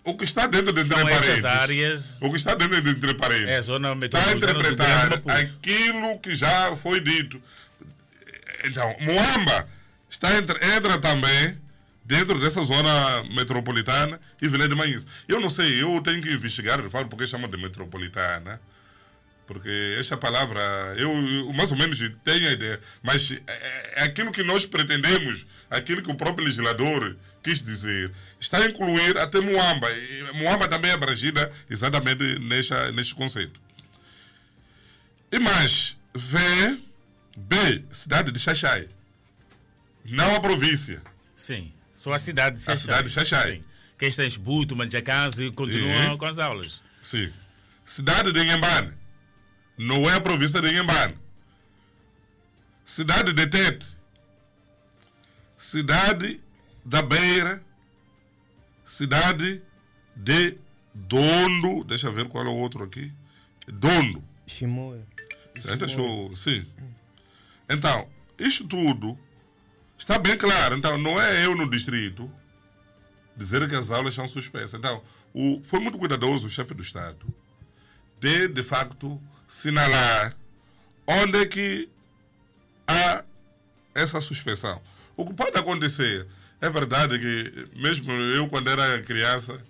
o que está dentro de entre parênteses. áreas. O que está dentro de entre parênteses. É zona Está a interpretar aquilo que já foi dito. Então, Moamba está entre, entra também dentro dessa zona metropolitana e Vila de Manhães. Eu não sei, eu tenho que investigar, de fato, porque chama de metropolitana. Porque essa palavra, eu, eu mais ou menos tenho a ideia, mas é, é aquilo que nós pretendemos, aquilo que o próprio legislador quis dizer, está a incluir até Moamba. E Moamba também é abrangida exatamente nesta, neste conceito. E mais, V, B, cidade de Xaxai. Não a província. Sim, só a cidade de Xaxai. A cidade de Xaxai. Sim. Quem está em Esbuto, Manjacase, continuam Sim. com as aulas. Sim. Cidade de Inhambane. Não é a província de Inhambane. Cidade de Tete. Cidade da Beira. Cidade de Dondo. Deixa eu ver qual é o outro aqui. Dondo. Chimoio. Achou, sim. Então, isto tudo está bem claro. Então, não é eu no distrito dizer que as aulas são suspensas. Então, o, foi muito cuidadoso o chefe do Estado de, de facto, sinalar onde é que há essa suspensão. O que pode acontecer, é verdade que, mesmo eu, quando era criança,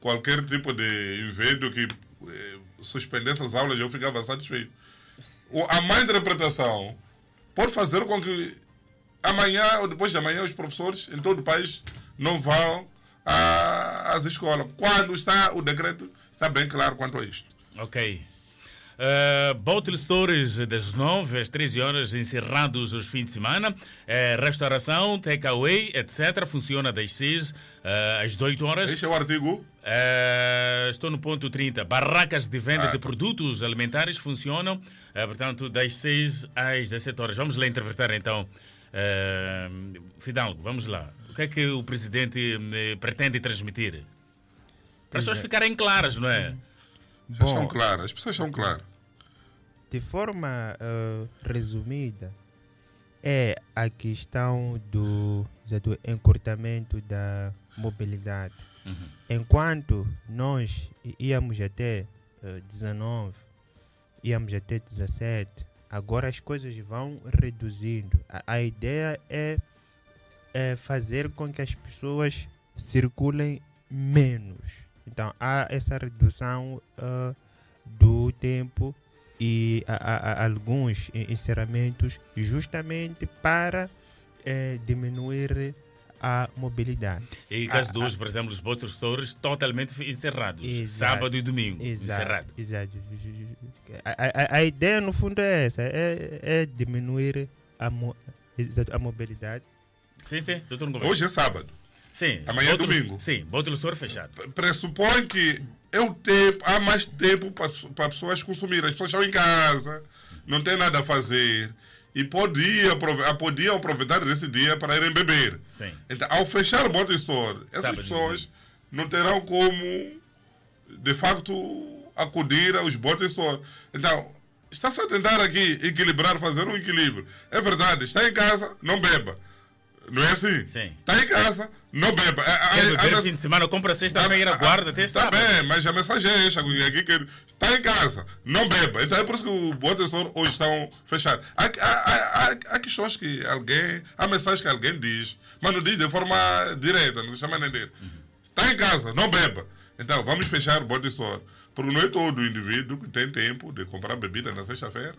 qualquer tipo de evento que eh, suspendesse as aulas, eu ficava satisfeito. O- A má interpretação pode fazer com que amanhã ou depois de amanhã os professores em todo o país não vão a- às escolas. Quando está o decreto, está bem claro quanto a isto. Ok. Uh, Bottle Stores das 9 às 13 horas, encerrados os fins de semana. Eh, restauração, takeaway, etc. Funciona das 6 uh, às 18 horas. Este é o artigo. Eh, estou no ponto 30. Barracas de venda Ah, de tá. produtos alimentares funcionam, eh, portanto, das 6 às 17 horas. Vamos lá interpretar então. Eh, Fidalgo, vamos lá. O que é que o presidente eh, pretende transmitir? Para as pessoas ficarem claras, não é? Já Bom. estão claras, as pessoas estão claras. De forma eh, resumida, é a questão do, do encurtamento da mobilidade. Enquanto nós íamos até eh, 19, íamos até 17, agora as coisas vão reduzindo. A, a ideia é, é fazer com que as pessoas circulem menos. Então há essa redução eh, do tempo e a- a- alguns en- encerramentos justamente para eh, diminuir a mobilidade. E caso Ah, dos, por exemplo, os bottle stores totalmente encerrados. Exato. Sábado e domingo, Exato, encerrado. exato. A, a- a ideia no fundo é essa, é, é diminuir a, mo- exato, a mobilidade. Sim, sim, doutor. Hoje é sábado. Sim. Amanhã é domingo. Sim, bottle store fechado. Pressupõe que é o tempo, há mais tempo para as pessoas consumirem. As pessoas estão em casa, não tem nada a fazer. E podia, aprove- podiam aproveitar desse dia para irem beber. Sim. Então, ao fechar o body store, essas Sábado. pessoas não terão como, de facto, acudir aos body store. Então, está-se a tentar aqui equilibrar, fazer um equilíbrio. É verdade, está em casa, não beba. Não é assim? Sim. Está em casa, não beba. A- a- Quer a- beber a- fim de semana, compra sexta-feira, guarda até Está sábado. bem, mas a mensagem é esta, aqui que está em casa, não beba. Então é por isso que o bom tesouro hoje estão fechados. Há, há, há, há, questões que alguém, há mensagens que alguém diz, mas não diz de forma direta, não se chama nem dele. Está em casa, não beba. Então vamos fechar o bom tesouro. Porque não é todo indivíduo que tem tempo de comprar bebida na sexta-feira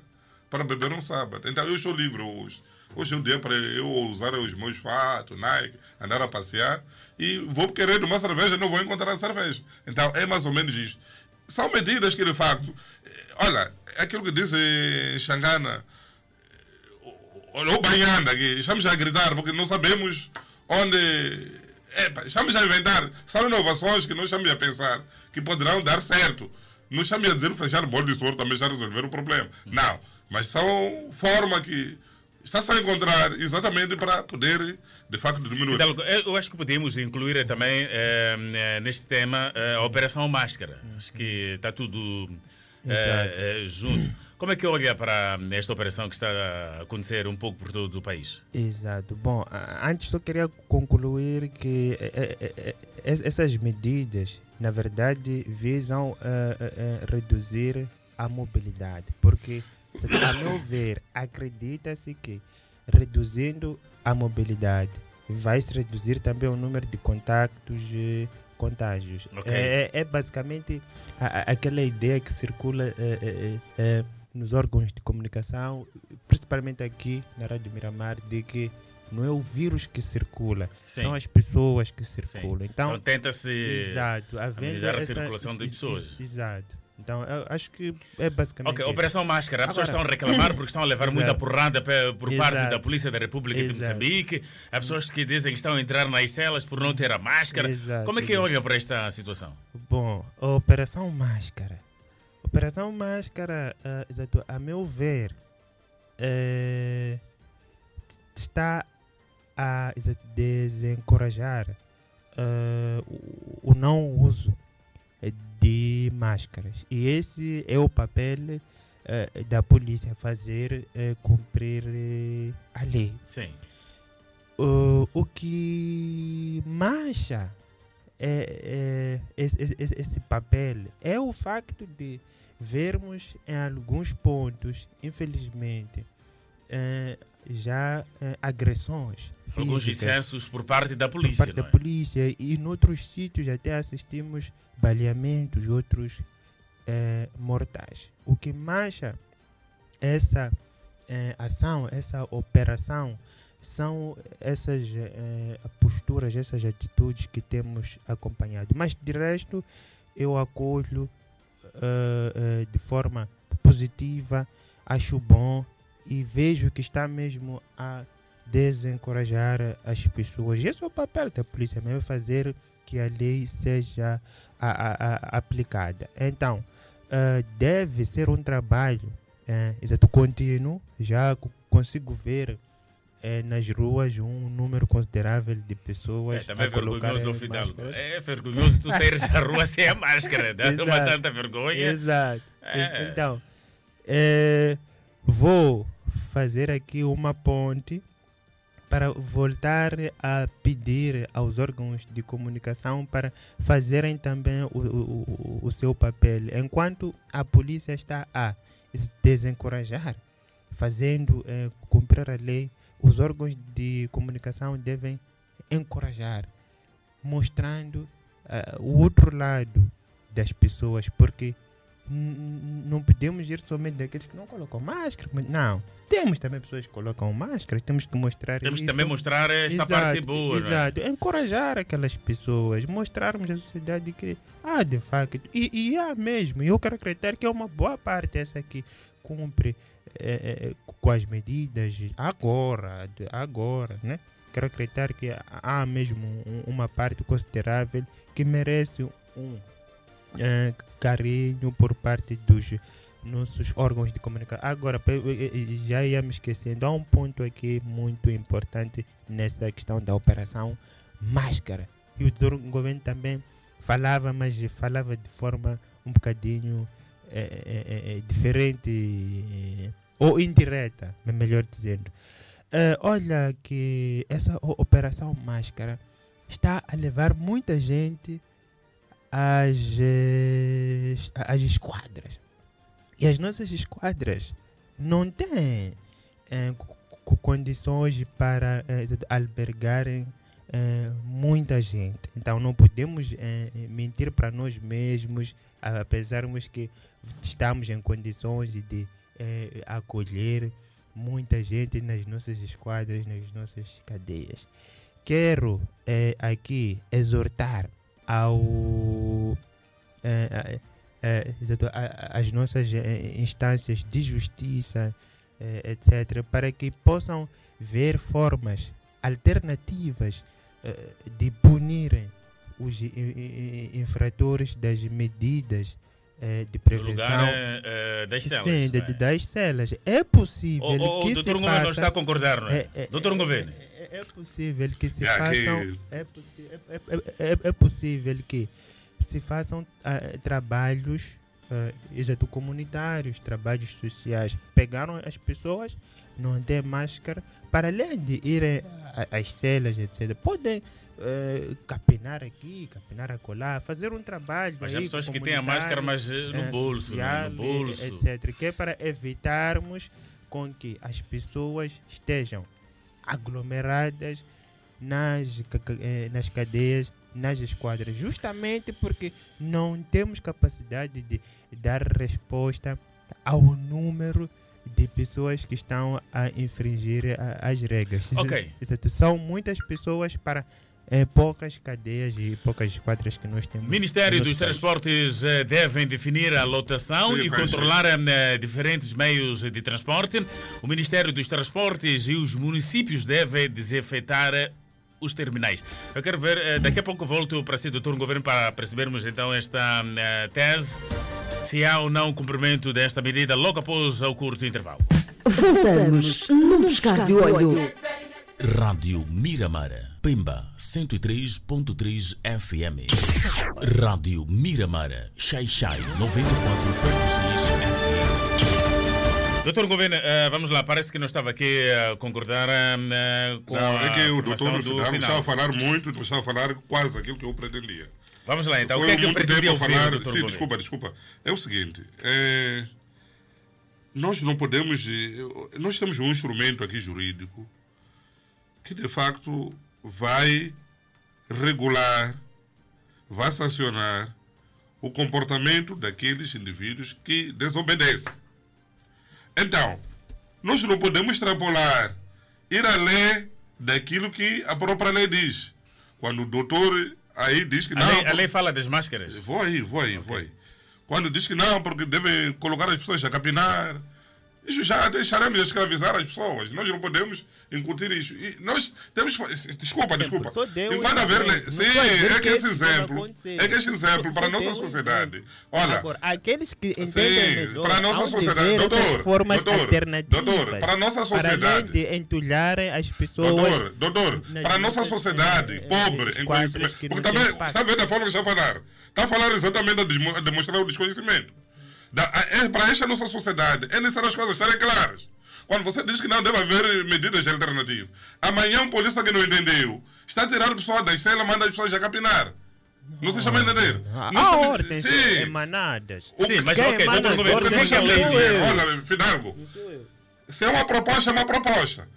para beber no sábado. Então eu estou livre hoje. Hoje é o dia para eu usar os meus fatos, Nike, andar a passear e vou querer uma cerveja, não vou encontrar cerveja. Então é mais ou menos isto. São medidas que de facto, eh, olha, é aquilo que disse Xangana, olha o banhando aqui, estamos a gritar porque não sabemos onde. Epa, estamos a inventar, são inovações que nós estamos a pensar que poderão dar certo. Não estamos a dizer fechar o bolo de soro também já resolver o problema. Não, mas são formas que está-se a encontrar exatamente para poder, de facto, diminuir. Fidalgo, eu acho que podemos incluir também eh, eh, neste tema eh, a Operação Máscara. Acho que está tudo eh, junto. Como é que olha para esta operação que está a acontecer um pouco por todo o país? Exato. Bom, antes só queria concluir que es- essas medidas, na verdade, visam eh, eh, reduzir a mobilidade. Porque, a meu ver, acredita-se que reduzindo a mobilidade vai se reduzir também o número de contactos e contágios. Ok. É, é basicamente a- a- aquela ideia que circula eh, eh, eh, nos órgãos de comunicação, principalmente aqui na Rádio Miramar, de que não é o vírus que circula, Sim. são as pessoas que Sim. circulam. Então, Então, tenta-se amenizar a essa- circulação de pessoas. ex- Exato. Então, eu acho que é basicamente Ok, isso. Operação Máscara. As pessoas estão a reclamar porque estão a levar muita porrada por parte Exato. da Polícia da República de Exato. Moçambique. Há pessoas que dizem que estão a entrar nas celas por não ter a máscara. Como é que olha para esta situação? Bom, a Operação Máscara. Operação Máscara, exato, a meu ver, eh, está a desencorajar ah, o, o não uso de máscaras. E esse é o papel eh, da polícia, fazer eh, cumprir eh, a lei. Sim. O, o que mancha é, é, esse, esse- esse papel é o facto de vermos em alguns pontos, infelizmente, já eh, agressões. Alguns físicas excessos por parte da por polícia. parte não da é? polícia e em outros sítios até assistimos baleamentos, outros eh, mortais. O que mancha essa eh, ação, essa operação, são essas eh, posturas, essas atitudes que temos acompanhado. Mas de resto, eu acolho eh, eh, de forma positiva, acho bom e vejo que está mesmo a desencorajar as pessoas. E esse é o papel da polícia mesmo, fazer que a lei seja a- a- a- aplicada. Então, eh, deve ser um trabalho eh, exato, contínuo. Já co- consigo ver eh, nas ruas um número considerável de É, pessoas. também é a colocarem vergonhoso, Fidalgo. É vergonhoso tu saíres à rua sem a máscara. Dá uma Exato. tanta vergonha. Exato. É. Então, eh, vou fazer aqui uma ponte para voltar a pedir aos órgãos de comunicação para fazerem também o, o, o- seu papel. Enquanto a polícia está a desencorajar, fazendo eh, cumprir a lei, os órgãos de comunicação devem encorajar, mostrando ah, o outro lado das pessoas, porque não podemos ir somente daqueles que não colocam máscara. mas Não, temos também pessoas que colocam máscara, temos que mostrar Temos isso. também mostrar esta Exato, parte boa. é? Exato, encorajar aquelas pessoas, mostrarmos à sociedade que há de facto, e, e há mesmo, e eu quero acreditar que é uma boa parte essa que cumpre eh, eh, com as medidas agora, agora, né? Quero acreditar que há mesmo um- uma parte considerável que merece um eh, carinho por parte dos nossos órgãos de comunicação. Agora, já ia me esquecendo, há um ponto aqui muito importante nessa questão da operação máscara. E o governo também falava, mas falava de forma um bocadinho eh, eh, eh, eh, diferente eh, ou indireta, me- melhor dizendo. Eh, olha que essa operação máscara está a levar muita gente eh, às esquadras. E as nossas esquadras não têm co- condições para eh, albergarem eh, muita gente. Então não podemos eh, mentir para nós mesmos, a- apesarmos que estamos em condições de eh, acolher muita gente nas nossas esquadras, nas nossas cadeias. Quero eh, aqui exortar ao eh, eh, exato, a- as nossas eh, instâncias de justiça, eh, etc., para que possam ver formas alternativas de punirem os infratores das medidas de prevenção. lugar eh, das celas. Sim, não é? das celas. É possível O, o, que o se doutor Gomes não faça- está a concordar, não é? É, é, doutor Gomes. É, é possível que se É, que- façam. É, possi- é, é- é- é possível que se façam ah, trabalhos ah, exato, comunitários, trabalhos sociais. Pegaram as pessoas, não têm máscara, para além de irem a- às celas, etc. Podem eh, capinar aqui, capinar acolá, fazer um trabalho. Mas há aí pessoas que têm a máscara, mas eh, no eh, bolso, é? social, no bolso. etc. Que é para evitarmos com que as pessoas estejam aglomeradas nas, eh, nas cadeias, nas esquadras, justamente porque não temos capacidade de dar resposta ao número de pessoas que estão a infringir a- as regras. Ok. Exato. São muitas pessoas para eh, poucas cadeias e poucas esquadras que nós temos. Ministério no dos país. Transportes eh, devem definir a lotação Sim, e controlar eh, diferentes meios de transporte. O Ministério dos Transportes e os municípios devem desinfetar eh, os terminais. Eu quero ver, daqui a pouco volto para si, doutor Governo, para percebermos então esta tese, se há ou não cumprimento desta medida logo após o curto intervalo. Voltamos num piscar de olho. Rádio Miramar, Pemba 103.3 FM. Rádio Miramar, Xai-Xai 94.6 FM. Doutor Governo, eh, vamos lá, parece que não estava aqui a concordar eh, com Não, a é que o doutor do final. estava a falar muito, não estava a falar quase aquilo que eu pretendia. Vamos lá então, o Foi que é que muito pretendia tempo a ouvir, falar. Sim, Governo? desculpa, desculpa. É o seguinte, é, nós não podemos. eh, Nós temos um instrumento aqui jurídico que de facto vai regular, vai sancionar o comportamento daqueles indivíduos que desobedecem. Então, nós não podemos extrapolar, ir além daquilo que a própria lei diz. Quando o doutor aí diz que A não. lei, a lei fala das máscaras. Vou aí, vou aí, vou aí. Quando diz que não, porque deve colocar as pessoas a capinar, isso já deixaremos de escravizar as pessoas. Nós não podemos incutir isso. E nós temos. Desculpa, desculpa. só deu Enquanto haver. Sim, Não vai dizer é que esse exemplo. É que esse exemplo para a nossa sociedade. Olha. Agora, aqueles que entendem Sim, para a nossa sociedade. Doutor, formas doutor, alternativas. doutor, para a nossa Para sociedade. além de entulharem as pessoas. Doutor, doutor, para a nossa sociedade pobre em conhecimento. que Porque também, está vendo a forma que está a falar? Está a falar exatamente a demonstrar o desconhecimento. Da, é, para esta nossa sociedade, é necessário as coisas estarem claras. Quando você diz que não deve haver medidas alternativas, amanhã um polícia que não entendeu está a tirar pessoas das celas, manda as pessoas a capinar. Não se chama a entender. Há Nós há ordens Sim. emanadas. O Sim, mas Quem ok, doutor Governo, deixa eu dizer, olha, Fidalgo, se é uma proposta, é uma proposta.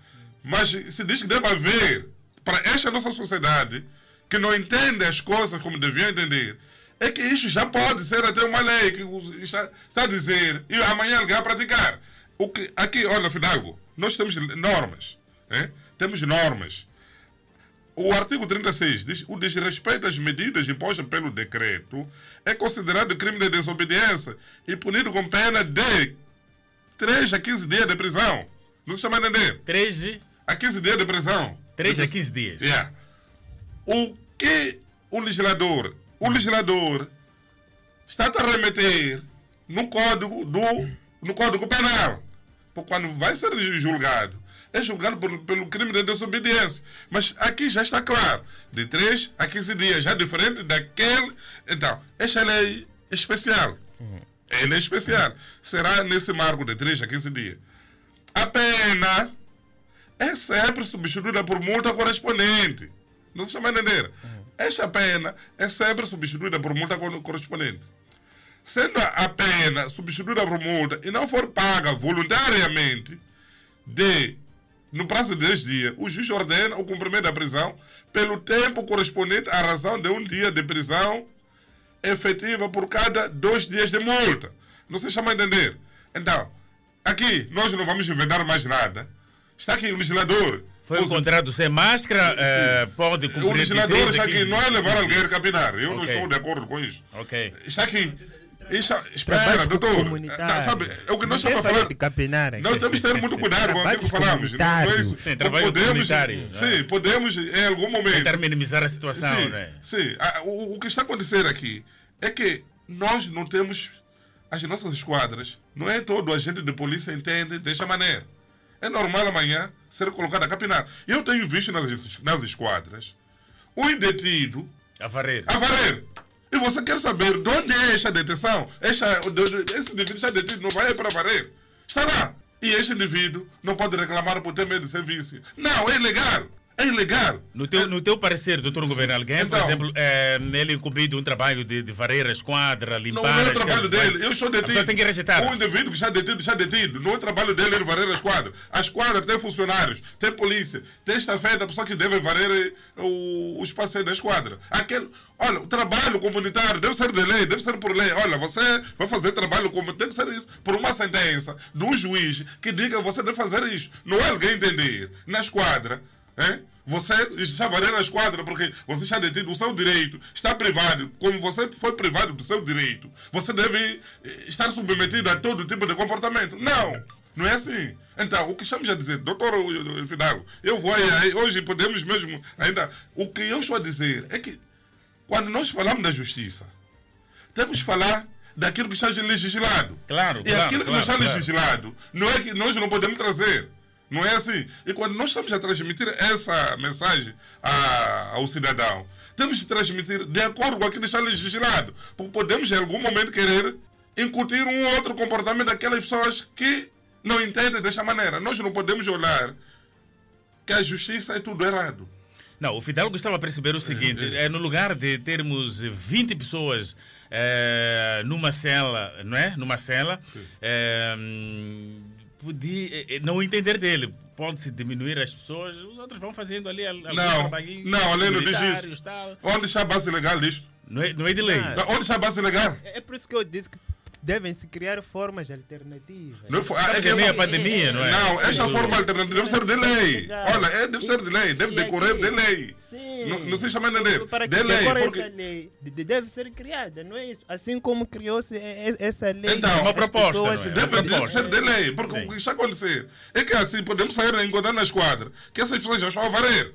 Mas se diz que deve haver, para esta nossa sociedade, que não entende as coisas como deviam entender, é que isso já pode ser até uma lei que está, está a dizer e amanhã alguém vai praticar. O que, aqui, olha, Fidalgo, nós temos normas. eh? Temos normas. O artigo 36 diz o desrespeito às medidas impostas pelo decreto é considerado crime de desobediência e punido com pena de 3 a 15 dias de prisão. Não se chama de entender? 13, A 15 dias de prisão. 3 a 15 dias. Yeah. O que o legislador, o legislador está a remeter no código do no código penal. Porque quando vai ser julgado, é julgado por, pelo crime de desobediência. Mas aqui já está claro, de 3 a 15 dias, já diferente daquele. Então, esta lei é especial. Ele é especial. Será nesse marco de 3 a 15 dias. A pena é sempre substituída por multa correspondente. Não se chama de entender. Esta pena é sempre substituída por multa cor- correspondente. Sendo a pena substituída por multa e não for paga voluntariamente, de, no prazo de 10 dias, o juiz ordena o cumprimento da prisão pelo tempo correspondente à razão de um dia de prisão efetiva por cada dois dias de multa. Não se chama a entender. Então, aqui nós não vamos inventar mais nada. Está aqui o legislador. Foi Os- encontrado sem máscara, eh, pode cumprir o legislador 13 a está aqui, 15 não é levar alguém a capinar. Eu não Ok. estou de acordo com isso. Ok. Está aqui. Está, espera, doutor. Não, sabe, é o que nós Não estamos a falar. de capinar aqui. Nós temos que ter muito cuidado com aquilo que falamos. Não, não é isso. comunitário. Sim, trabalho podemos, comunitário, não é? Sim, podemos em algum momento. Tentar minimizar a situação, sim, né? sim. Ah, o, o que está acontecendo aqui é que nós não temos as nossas esquadras. Não é todo agente de polícia entende desta maneira. É normal amanhã ser colocado a capinar. Eu tenho visto nas, nas esquadras um detido A varrer. a varrer. E você quer saber de onde é esta detenção? Esta, esse indivíduo está detido, não vai para varrer. Está lá. E este indivíduo não pode reclamar por ter medo de ser vice. Não, é ilegal. É ilegal. No teu, no teu parecer, doutor governo, alguém, por Então. exemplo, eh, ele incumprido um trabalho de, de varrer a esquadra, limpar Não, não é trabalho casas, dele. Eu pessoa detido. tem que rejeitar. O indivíduo que está detido, está detido. Não é o trabalho dele ele varrer a esquadra. A esquadra tem funcionários, tem polícia, tem estafeta, a pessoa que deve varrer eh, o, o espaço da esquadra. Aquele, olha, o trabalho comunitário deve ser de lei, deve ser por lei. Olha, você vai fazer trabalho comunitário, tem que ser isso. Por uma sentença de um juiz que diga você deve fazer isso. Não é alguém entender. Na esquadra, hein? Você está varrendo a esquadra porque você está detido, o seu direito está privado. Como você foi privado do seu direito, você deve eh, estar submetido a todo tipo de comportamento. Não, não é assim. Então, o que estamos a dizer, doutor Fidalgo, eu vou aí, aí, hoje podemos mesmo ainda. O que eu estou a dizer é que quando nós falamos da justiça, temos que falar daquilo que está legislado. Claro, E claro, aquilo que claro, não está claro. legislado, não é que nós não podemos trazer. Não é assim. E quando nós estamos a transmitir essa mensagem a- ao cidadão, temos que transmitir de acordo com aquilo que está legislado. Porque podemos, em algum momento, querer incutir um outro comportamento daquelas pessoas que não entendem desta maneira. Nós não podemos olhar que a justiça é tudo errado. Não, o Fidalgo estava a perceber o seguinte: é, no lugar de termos 20 pessoas eh, numa cela, não é? Numa cela, podia, eh, não entender dele. Pode-se diminuir as pessoas, os outros vão fazendo ali algum Não, trabalhinho, não, a lei não diz isso. tal. Onde está a base legal disto? Não é, não é de lei. Não, Onde está a base legal? É por isso que eu disse que devem se criar formas alternativas. Não foi, é que à essa- pandemia, não é? Não, esta Sim. forma alternativa deve ser de lei. Olha, é, deve ser de lei, deve E decorrer aqui- de lei. Sim. Não, não se chama de entender. Para que De lei. Porque, essa lei, de- de- deve ser criada, não é isso? Assim como criou-se essa lei. Então, uma as proposta, pessoas- não é? deve, Uma deve proposta. ser de lei. Porque Sim. o que está a acontecer é que assim podemos sair e encontrar na esquadra que essas pessoas já estão a varer.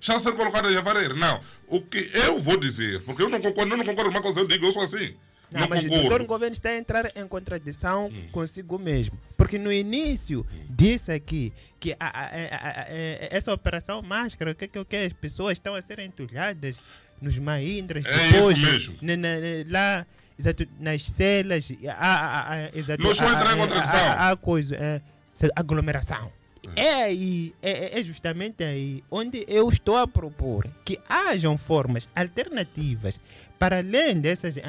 Já estão a ser colocadas a varer. Não. O que eu vou dizer, porque eu não concordo, eu não concordo com uma coisa, eu digo, eu sou assim. Não, mas o doutor governo está a entrar em contradição consigo mesmo. Porque no início disse aqui que a- a- a- essa operação máscara, o que, que, que as pessoas estão a ser entulhadas nos maindras, É depois, isso mesmo. na- na- lá, exato, nas celas, há, há, há, exato, entrar em contradição. há coisa, é, aglomeração. É aí, é, é justamente aí onde eu estou a propor que hajam formas alternativas para além dessas a-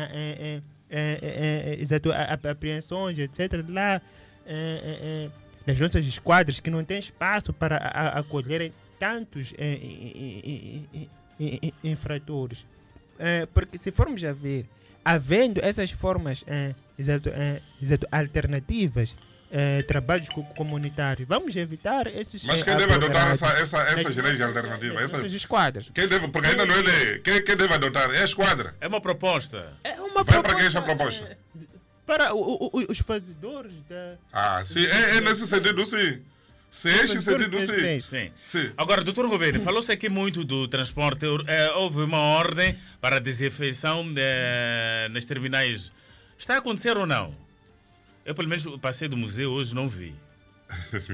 apreensões, etc. Lá nas nossas esquadras que não tem espaço para acolherem tantos infratores. Porque se formos a ver, havendo essas formas exato, exato, alternativas, eh, trabalhos co- comunitários, vamos evitar esses. Mas quem deve adotar essa, essa, essas leis alternativas? Essas, nossas esquadras. quem deve, porque ainda não é lei. Quem, quem deve adotar? É a esquadra. É uma proposta. É uma Vai para quem essa proposta? Para o- o- o- os fazedores da. Ah, sim. É, é nesse sentido, sim. Se é este fazedores sentido, sim. Sim. Sim. Agora, doutor governo, falou-se aqui muito do transporte. Eh, houve uma ordem para a desinfecção eh, nas terminais Está a acontecer ou não? Eu, pelo menos, passei do museu hoje não vi.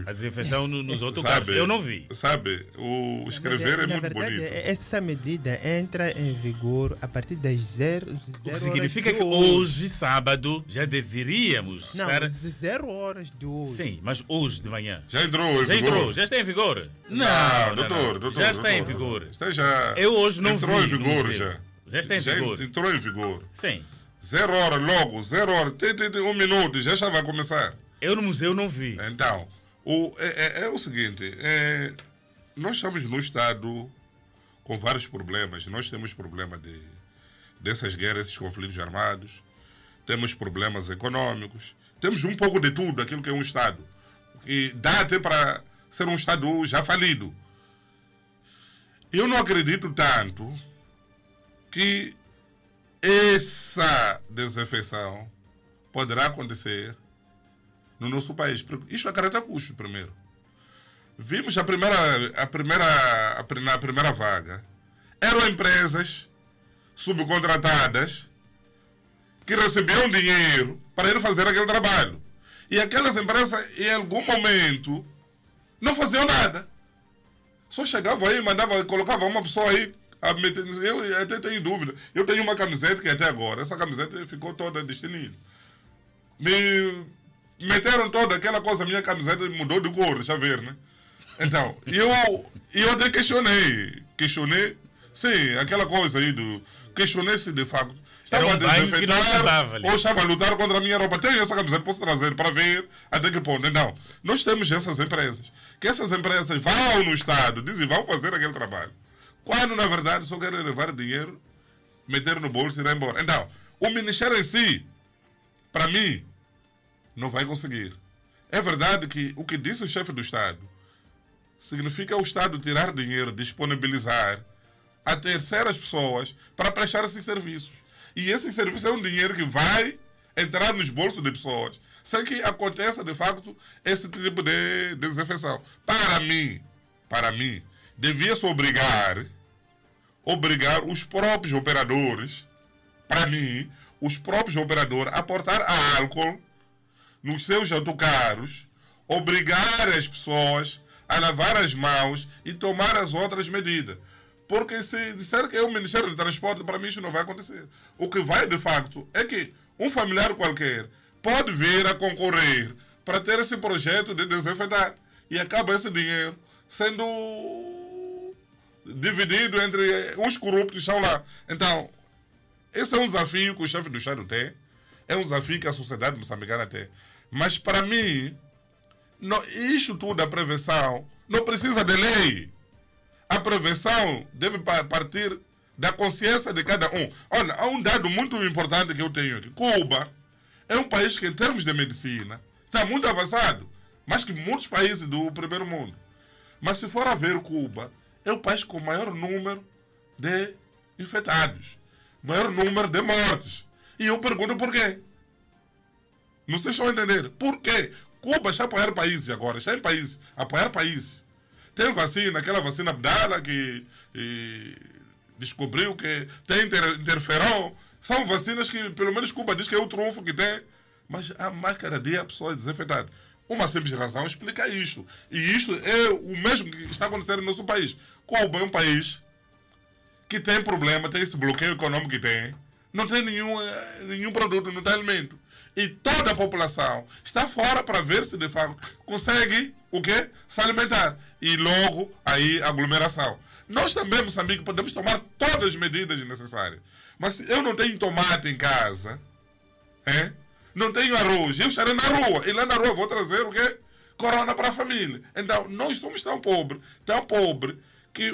A desinfecção no- nos autocarros. Eu não vi. Sabe, o escrever é Na muito verdade, bonito. essa medida entra em vigor a partir das zero, O zero que horas significa que hoje, sábado, já deveríamos Não, estar. zero horas de hoje. Sim, mas hoje de manhã. Já entrou em Já vigor? entrou, já está em vigor. Não, Não, não, doutor, não. doutor, já está em doutor. vigor. Está já. Eu hoje não entrou vi em no vigor já. Já está em já vigor. entrou em vigor. Sim. Zero hora logo, zero hora, tem, tem, tem um minuto, já já vai começar. Eu no museu não vi. Então, o, é, é- é o seguinte, é, nós estamos num estado com vários problemas. Nós temos problema de, dessas guerras, esses conflitos armados, temos problemas econômicos, temos um pouco de tudo, aquilo que é um Estado. E dá até para ser um Estado já falido. Eu não acredito tanto que essa desinfecção poderá acontecer no nosso país. Isto acarreta custo, primeiro. Vimos a primeira, a primeira, a, na primeira vaga. Eram empresas subcontratadas que recebiam dinheiro para ir fazer aquele trabalho. E aquelas empresas, em algum momento, não faziam nada. Só chegava aí, mandava, colocava uma pessoa aí. A meter, eu até tenho dúvida. Eu tenho uma camiseta que até agora, essa camiseta ficou toda destinada. Me meteram toda aquela coisa, minha camiseta mudou de cor, deixa eu ver, né? Então, eu, eu até questionei. Questionei, sim, aquela coisa aí do. Questionei se de facto estava um a não desinfetar ou estava a lutar contra a minha roupa. Tenho essa camiseta, posso trazer para ver até que ponto. Então, nós temos essas empresas. Que essas empresas vão no Estado, dizem vão fazer aquele trabalho. Quando, na verdade, só querem levar dinheiro, meter no bolso e ir embora. Então, o Ministério em si, para mim, não vai conseguir. É verdade que o que disse o chefe do Estado significa o Estado tirar dinheiro, disponibilizar a terceiras pessoas para prestar esses serviços. E esse serviço é um dinheiro que vai entrar nos bolsos de pessoas sem que aconteça, de facto, esse tipo de desinfecção. Para mim, para mim, devia-se obrigar, obrigar os próprios operadores, para mim, os próprios operadores a portar álcool nos seus autocarros, obrigar as pessoas a lavar as mãos e tomar as outras medidas. Porque se disser que é o Ministério do Transporte, para mim isso não vai acontecer. O que vai, de facto, é que um familiar qualquer pode vir a concorrer para ter esse projeto de desinfetar. E acaba esse dinheiro sendo dividido entre os corruptos estão lá. Então, esse é um desafio que o chefe do Estado tem. É um desafio que a sociedade moçambicana tem. Mas, para mim, não, isto tudo, a prevenção, não precisa de lei. A prevenção deve pa- partir da consciência de cada um. Olha, há um dado muito importante que eu tenho aqui. Cuba é um país que, em termos de medicina, está muito avançado, mais que muitos países do primeiro mundo. Mas se for a ver Cuba, é o país com o maior número de infectados, maior número de mortes. E eu pergunto por quê? Não sei se estão entender. Por quê? Cuba está a apoiar países agora, está em países, apoiar países. Tem vacina, aquela vacina Abdala que descobriu que tem inter, interferon. São vacinas que, pelo menos, Cuba diz que é o trunfo que tem. Mas há mais cada dia pessoas desinfetadas. Uma simples razão explica isto. E isto é o mesmo que está acontecendo no nosso país. Cuba é um país que tem problema, tem esse bloqueio econômico que tem, não tem nenhum, eh, nenhum produto, não tem alimento. E toda a população está fora para ver se de fato consegue o quê? Se alimentar. E logo aí aglomeração. Nós também, Moçambique, podemos tomar todas as medidas necessárias. Mas se eu não tenho tomate em casa, é? Não tenho arroz, eu estarei na rua. E lá na rua vou trazer o quê? Corona para a família. Então, nós somos tão pobres, tão pobres, que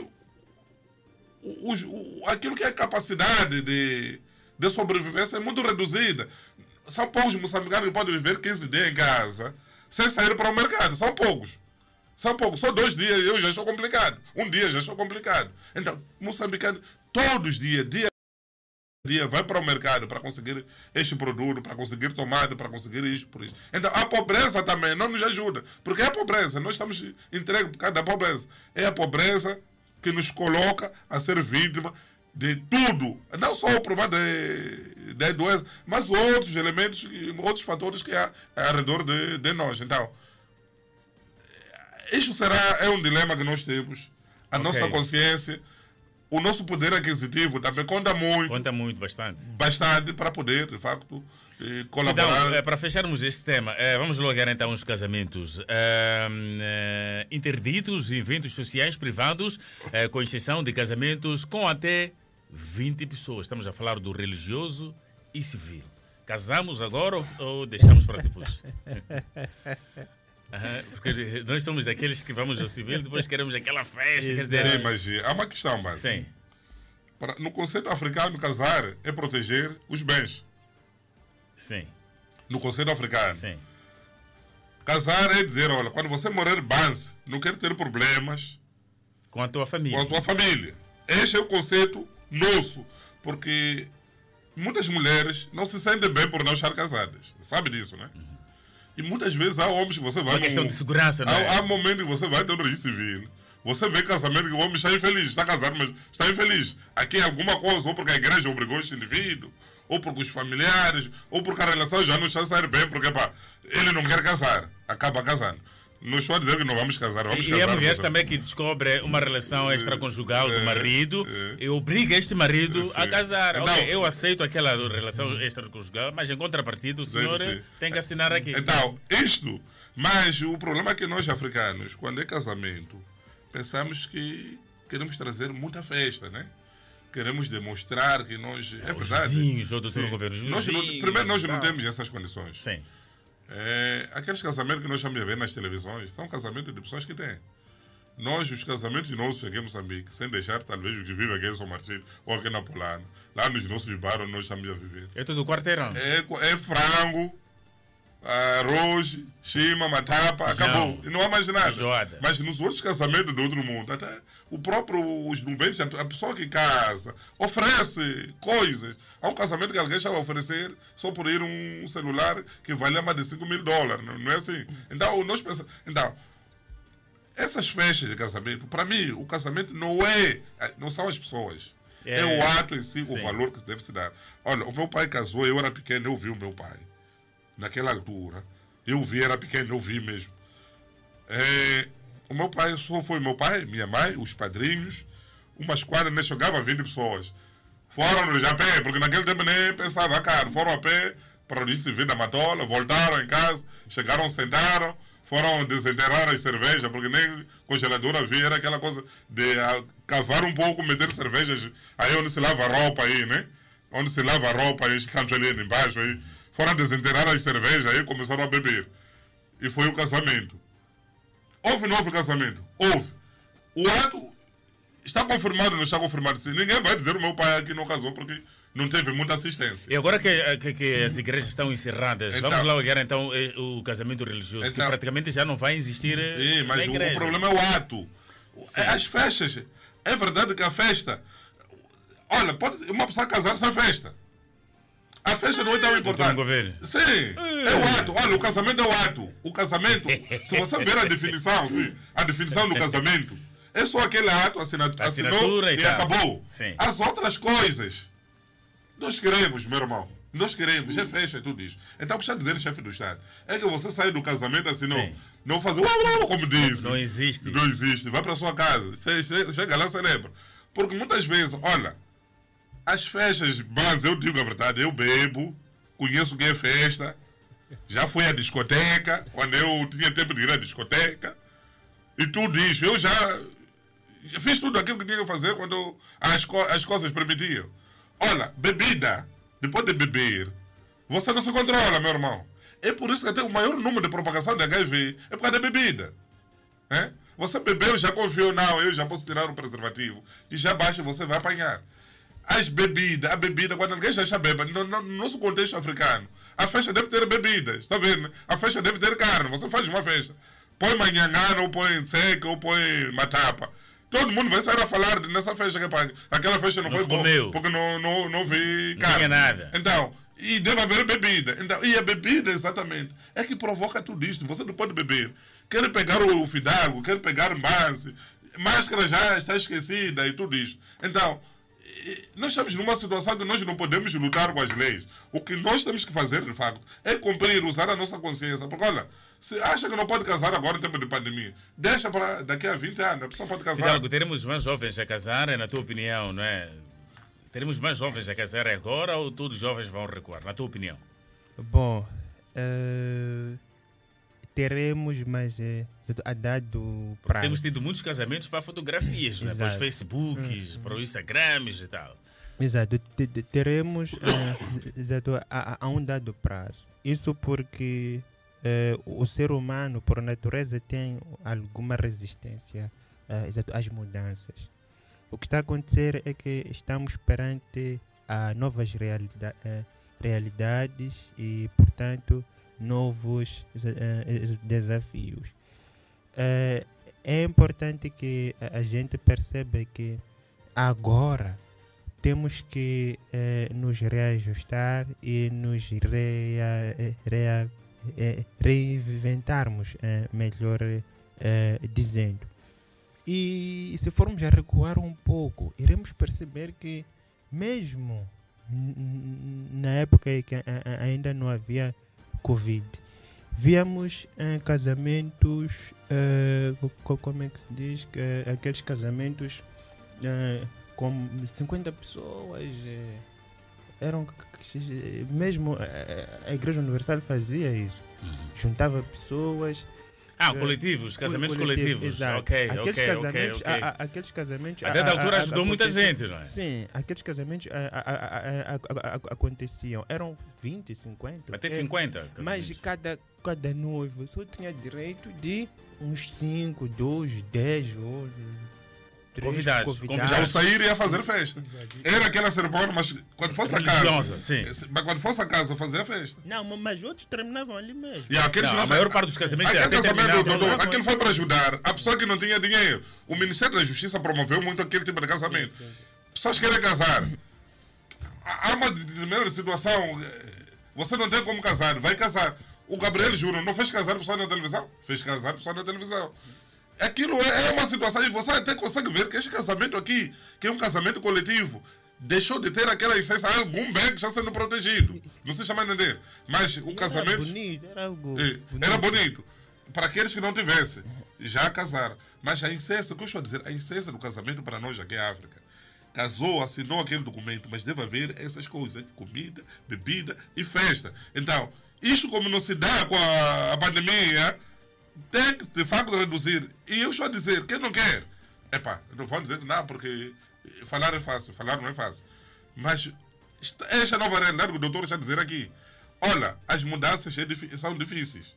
o- aquilo que é capacidade de, de sobrevivência é muito reduzida. São poucos moçambicanos que podem viver 15 dias em casa sem sair para o mercado. São poucos. São poucos. Só dois dias eu já estou complicado. Um dia já estou complicado. Então, moçambicano, todos os dias, dia dia, vai para o mercado para conseguir este produto, para conseguir tomate, para conseguir isto, por isso. Então, a pobreza também não nos ajuda. Porque é a pobreza. Nós estamos entregues por causa da pobreza. É a pobreza que nos coloca a ser vítima de tudo. Não só o problema de da doença, mas outros elementos, outros fatores que há ao redor de, de nós. Então, isto será, é um dilema que nós temos. A Ok. nossa consciência, o nosso poder aquisitivo também conta muito, Conta muito, bastante. bastante para poder, de facto, eh, colaborar. Então, eh, para fecharmos este tema, eh, vamos logar então os casamentos eh, eh, interditos, eventos sociais privados, com exceção de casamentos com até 20 pessoas. Estamos a falar do religioso e civil. Casamos agora ou, ou deixamos para depois? Aham, porque nós somos daqueles que vamos ao civil e depois queremos aquela festa. Quer dizer, Sim, mas há uma questão, mas sim, para- no conceito africano, casar é proteger os bens. sim, No conceito africano. sim. Casar é dizer, olha, quando você morrer, base, não quero ter problemas Com a tua família. com a tua família. Este é o conceito nosso, porque muitas mulheres não se sentem bem por não estar casadas. Sabe disso, né? E muitas vezes há homens que você vai... Uma questão no- de segurança, não é? Há, há momentos que você vai ter um registro civil. Você vê casamento que o homem está infeliz, está casado, mas está infeliz. Aqui é alguma coisa, ou porque a igreja obrigou este indivíduo, ou porque os familiares, ou porque a relação já não está a sair bem, porque pá, ele não quer casar, acaba casando. Não estou a dizer que não vamos casar, vamos E casar. há mulheres mas- também que descobre uma relação extraconjugal do é, marido é. e obriga este marido a Sim. casar. Então- Ok, eu aceito aquela relação extraconjugal, mas em contrapartida o senhor sim. tem que assinar aqui. Então, isto, mas o problema é que nós africanos, quando é casamento, pensamos que queremos trazer muita festa, né? Queremos demonstrar que nós. É Os verdade. vizinhos, ó, doutor Sim. Governo, Nós não- primeiro, nós e não temos essas condições. Sim. É, aqueles casamentos que nós estamos a ver nas televisões são casamentos de pessoas que têm. Nós, os casamentos nossos aqui em Moçambique, sem deixar talvez os que vivem aqui em São Martinho ou aqui na Polana, lá nos nossos bairros nós estamos a viver. É tudo quarteirão. É, é frango, arroz, chima, matapa, acabou. E não há mais nada. Mas nos outros casamentos do outro mundo, até o próprio, os nubentes, a a pessoa que casa, oferece coisas. Há um casamento que alguém já vai oferecer só por ir um celular que vale mais de 5 mil dólares. Não, é assim? Então, nós pensamos. Então, essas festas de casamento, para mim, o casamento não é. Não são as pessoas. É, É. o ato em si, o Sim. valor que deve se dar. Olha, o meu pai casou, eu era pequeno, eu vi o meu pai. Naquela altura. Eu vi, era pequeno, eu vi mesmo. É, o meu pai só foi meu pai, minha mãe, os padrinhos, uma esquadra, nem chegava a 20 pessoas. Foram a pé, porque naquele tempo nem pensava caro. Foram a pé para o distrito da Matola, voltaram em casa, chegaram, sentaram, foram desenterrar as cervejas, porque nem congelador havia, era aquela coisa de ah, cavar um pouco, meter cervejas aí onde se lava a roupa aí, né? Onde se lava a roupa aí, estamos ali embaixo aí. Foram desenterrar as cervejas aí começaram a beber. E foi o casamento. Houve ou não houve casamento? Houve. O ato está confirmado ou não está confirmado? Sim. Ninguém vai dizer o meu pai aqui não casou porque não teve muita assistência. E agora que, que, que as igrejas estão encerradas, Então- vamos lá olhar então eh, o casamento religioso, que Então- praticamente já não vai existir eh, Sim, mas o, o problema é o ato. É As festas. É verdade que a festa. Olha, pode uma pessoa casar sem festa. A festa não é tão importante. governo. Sim, é o ato. Olha, o casamento é o ato. O casamento, se você ver a definição, sim, a definição do casamento, é só aquele ato, assina, assinou Assinatura e e acabou. Sim. As outras coisas, nós queremos, meu irmão. Nós queremos, é festa, é tudo isso. Então, o que está dizendo o chefe do Estado? É que você sai do casamento assim, não, Sim. não fazer uau, uau, como disse. Não existe. Não existe. Vai para sua casa. Chega lá, celebra. Porque muitas vezes, olha, as festas, mas eu digo a verdade, eu bebo, conheço o que é festa, já fui à discoteca, quando eu tinha tempo de ir à discoteca, e tudo isso. Eu já já fiz tudo aquilo que tinha que fazer quando as, as coisas permitiam. Olha, bebida, depois de beber, você não se controla, meu irmão. É por isso que tem o maior número de propagação de HIV, é por causa da bebida. É? Você bebeu, já confiou, não, eu já posso tirar o preservativo. E já baixa, você vai apanhar. As bebidas, a bebida, quando alguém já está beba, no, no- no nosso contexto africano, a festa deve ter bebidas, está vendo? A festa deve ter carne, você faz uma festa. Põe manhangana, ou põe seca, ou põe matapa. Todo mundo vai sair a falar nessa festa que pá, aquela festa não, Não foi boa, porque não, não, não vi Não carne. tinha nada. Então, e deve haver bebida. Então, e a bebida, exatamente, é que provoca tudo isto. Você não pode beber. Quer pegar o fidalgo, quer pegar o base, máscara já está esquecida e tudo isto. Então, Nós estamos numa situação que nós não podemos lutar com as leis. O que nós temos que fazer, de facto, é cumprir, usar a nossa consciência. Porque, olha, se acha que não pode casar agora em tempo de pandemia, deixa para daqui a 20 anos, a pessoa pode casar. Fidalgo, teremos mais jovens a casar, na tua opinião, não é? Teremos mais jovens a casar agora ou todos os jovens vão recuar, na tua opinião? Bom, eh, teremos, mas eh, a dado prazo. Temos tido muitos casamentos para fotografias, não é? para os. Facebooks, para os Instagrams e tal. Exato, te- te- teremos eh, exato, a, a- um dado prazo. Isso porque eh, o ser humano, por natureza, tem alguma resistência eh, exato, às mudanças. O que está a acontecer é que estamos perante a novas realida- realidades e, portanto, novos exa- eh, exa- desafios. Eh, é importante que a- gente perceba que agora temos que eh, nos reajustar e nos rea, eh, rea, eh, reinventarmos, eh, melhor eh, dizendo. E se formos a recuar um pouco, iremos perceber que mesmo na época em que ainda não havia Covid, víamos eh, casamentos, co- como é que se diz, Eh, aqueles casamentos eh, com 50 pessoas. eram mesmo a Igreja Universal fazia isso. Juntava pessoas. Ah, eh, coletivos, casamentos coletivo, coletivos. exato. Ok, aqueles ok, ok, casamentos, ok. a- a- aqueles casamentos. Até da altura ajudou muita gente, não é? Sim, aqueles casamentos aconteciam. Eram 20, 50. Até é, 50 Mas casamentos. cada, cada noivo só tinha direito de uns 5, 2, 10 ou. Três Convidados, convidados. sair ia fazer festa. Era aquela cerimônia, mas quando fosse a Religiosa, casa. sim. Mas quando fosse a casa, fazia festa. Não, mas outros terminavam ali mesmo. E aqueles Não, que a maior parte dos casamentos Aquele até casamento, terminavam. doutor, aquele foi para ajudar a pessoa que não tinha dinheiro. O Ministério da Justiça promoveu muito aquele tipo de casamento. Pessoas querem casar. Há uma determinada situação. eh, Você não tem como casar, vai casar. O Gabriel Júnior não fez casar pessoa na televisão? Fez casar pessoa na televisão. Aquilo é, é uma situação, e você até consegue ver que este casamento aqui, que é um casamento coletivo, deixou de ter aquela essência, algum bem que está sendo protegido. Não se chama entender. Mas o Era casamento. bonito, era algo. Eh, Era bonito. Para aqueles que não tivessem, já casaram. Mas a essência, o que eu estou a dizer, a essência do casamento para nós aqui em África. Casou, assinou aquele documento, mas deve haver essas coisas: comida, bebida e festa. Então, isto como não se dá com a, a pandemia, tem que de facto reduzir. E eu estou a dizer, quem não quer? Epá, não vou dizer nada porque falar é fácil, falar não é fácil. Mas esta- esta nova realidade que o doutor está a dizer aqui. Olha, as mudanças é são difíceis.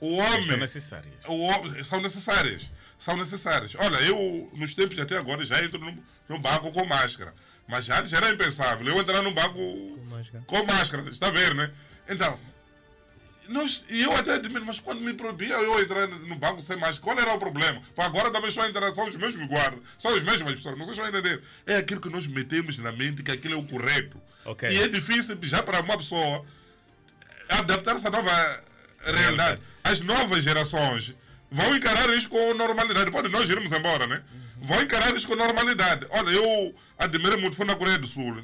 O homem. São necessárias. o são necessárias. São necessárias. Olha, eu, nos tempos de até agora, já entro no, no banco com máscara. Mas antes era impensável. Eu entrar no banco máscara. com máscara. Está a ver, né? Então, nós, e eu até admiro, mas quando me proibia eu entrar no banco sem máscara, qual era o problema? Foi agora também só entrar, são os mesmos guardas, são as mesmas pessoas, não sei se a entender. É aquilo que nós metemos na mente que aquilo é o correto. Ok. E é difícil já para uma pessoa adaptar-se à nova realidade. As novas gerações vão encarar isso com normalidade. Pode nós irmos embora, né? Vão encarar isso com normalidade. Olha, eu admiro muito, fui na Coreia do Sul.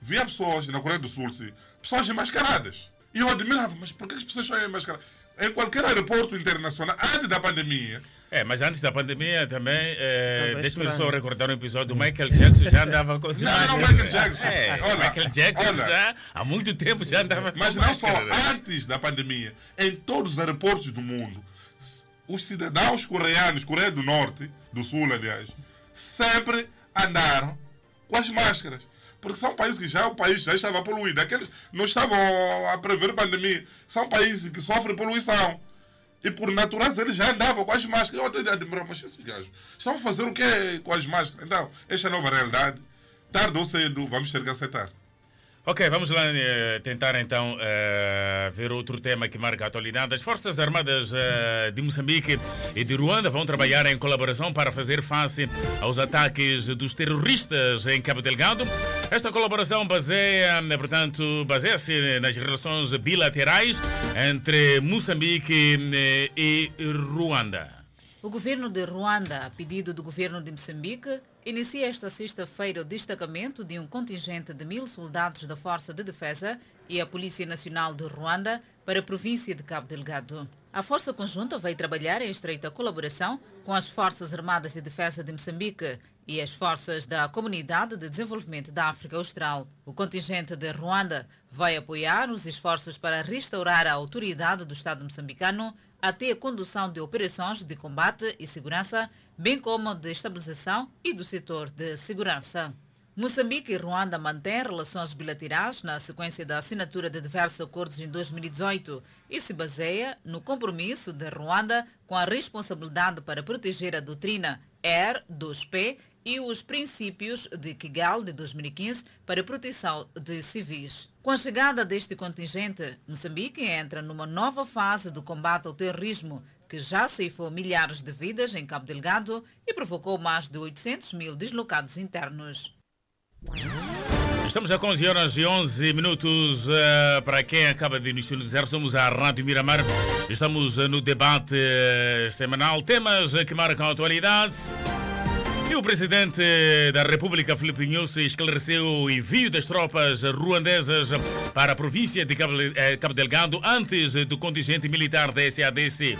Via pessoas na Coreia do Sul, sim, pessoas enmascaradas. E eu admirava, mas por que as pessoas são enmascaradas? Em qualquer aeroporto internacional, antes da pandemia, É, mas antes da pandemia também, é, Tava deixa-me só recordar um episódio do Michael Jackson já andava com Não, Michael Jackson. É, Olha, Michael Jackson olha. já há muito tempo já andava Mas com não só máscara. né? antes da pandemia, em todos os aeroportos do mundo, os cidadãos coreanos, Coreia do Norte, do Sul, aliás, sempre andaram com as máscaras. Porque são países que já o país já estava poluído. Aqueles não estavam a prever pandemia. São países que sofrem poluição. E por natureza eles já andavam com as máscaras. Eu até admiro, mas esses gajos estão a fazer o quê com as máscaras? Então, esta é a nova realidade. Tarde ou cedo, vamos ter que aceitar. Ok, vamos lá eh, tentar então eh, ver outro tema que marca a atualidade. As Forças Armadas eh, de Moçambique e de Ruanda vão trabalhar em colaboração para fazer face aos ataques dos terroristas em Cabo Delgado. Esta colaboração baseia, portanto, baseia-se nas relações bilaterais entre Moçambique e Ruanda. O governo de Ruanda, a pedido do governo de Moçambique, inicia esta sexta-feira o destacamento de um contingente de mil soldados da Força de Defesa e a Polícia Nacional de Ruanda para a província de Cabo Delgado. A Força Conjunta vai trabalhar em estreita colaboração com as Forças Armadas de Defesa de Moçambique e as forças da Comunidade de Desenvolvimento da África Austral. O contingente de Ruanda vai apoiar os esforços para restaurar a autoridade do Estado moçambicano até a condução de operações de combate e segurança, bem como de estabilização e do setor de segurança. Moçambique e Ruanda mantêm relações bilaterais na sequência da assinatura de diversos acordos em 2018 e se baseia no compromisso de Ruanda com a responsabilidade para proteger a doutrina R2P e os princípios de Kigali de 2015 para proteção de civis. Com a chegada deste contingente, Moçambique entra numa nova fase do combate ao terrorismo, que já ceifou milhares de vidas em Cabo Delgado e provocou mais de 800 mil deslocados internos. Estamos a 11 horas e 11 minutos. Uh, para quem acaba de nos somos a Rádio Miramar. Estamos no debate uh, semanal, temas que marcam a atualidade. E o presidente da República, Filipe Nunes, esclareceu o envio das tropas ruandesas para a província de Cabo, Cabo Delgado antes do contingente militar da SADC.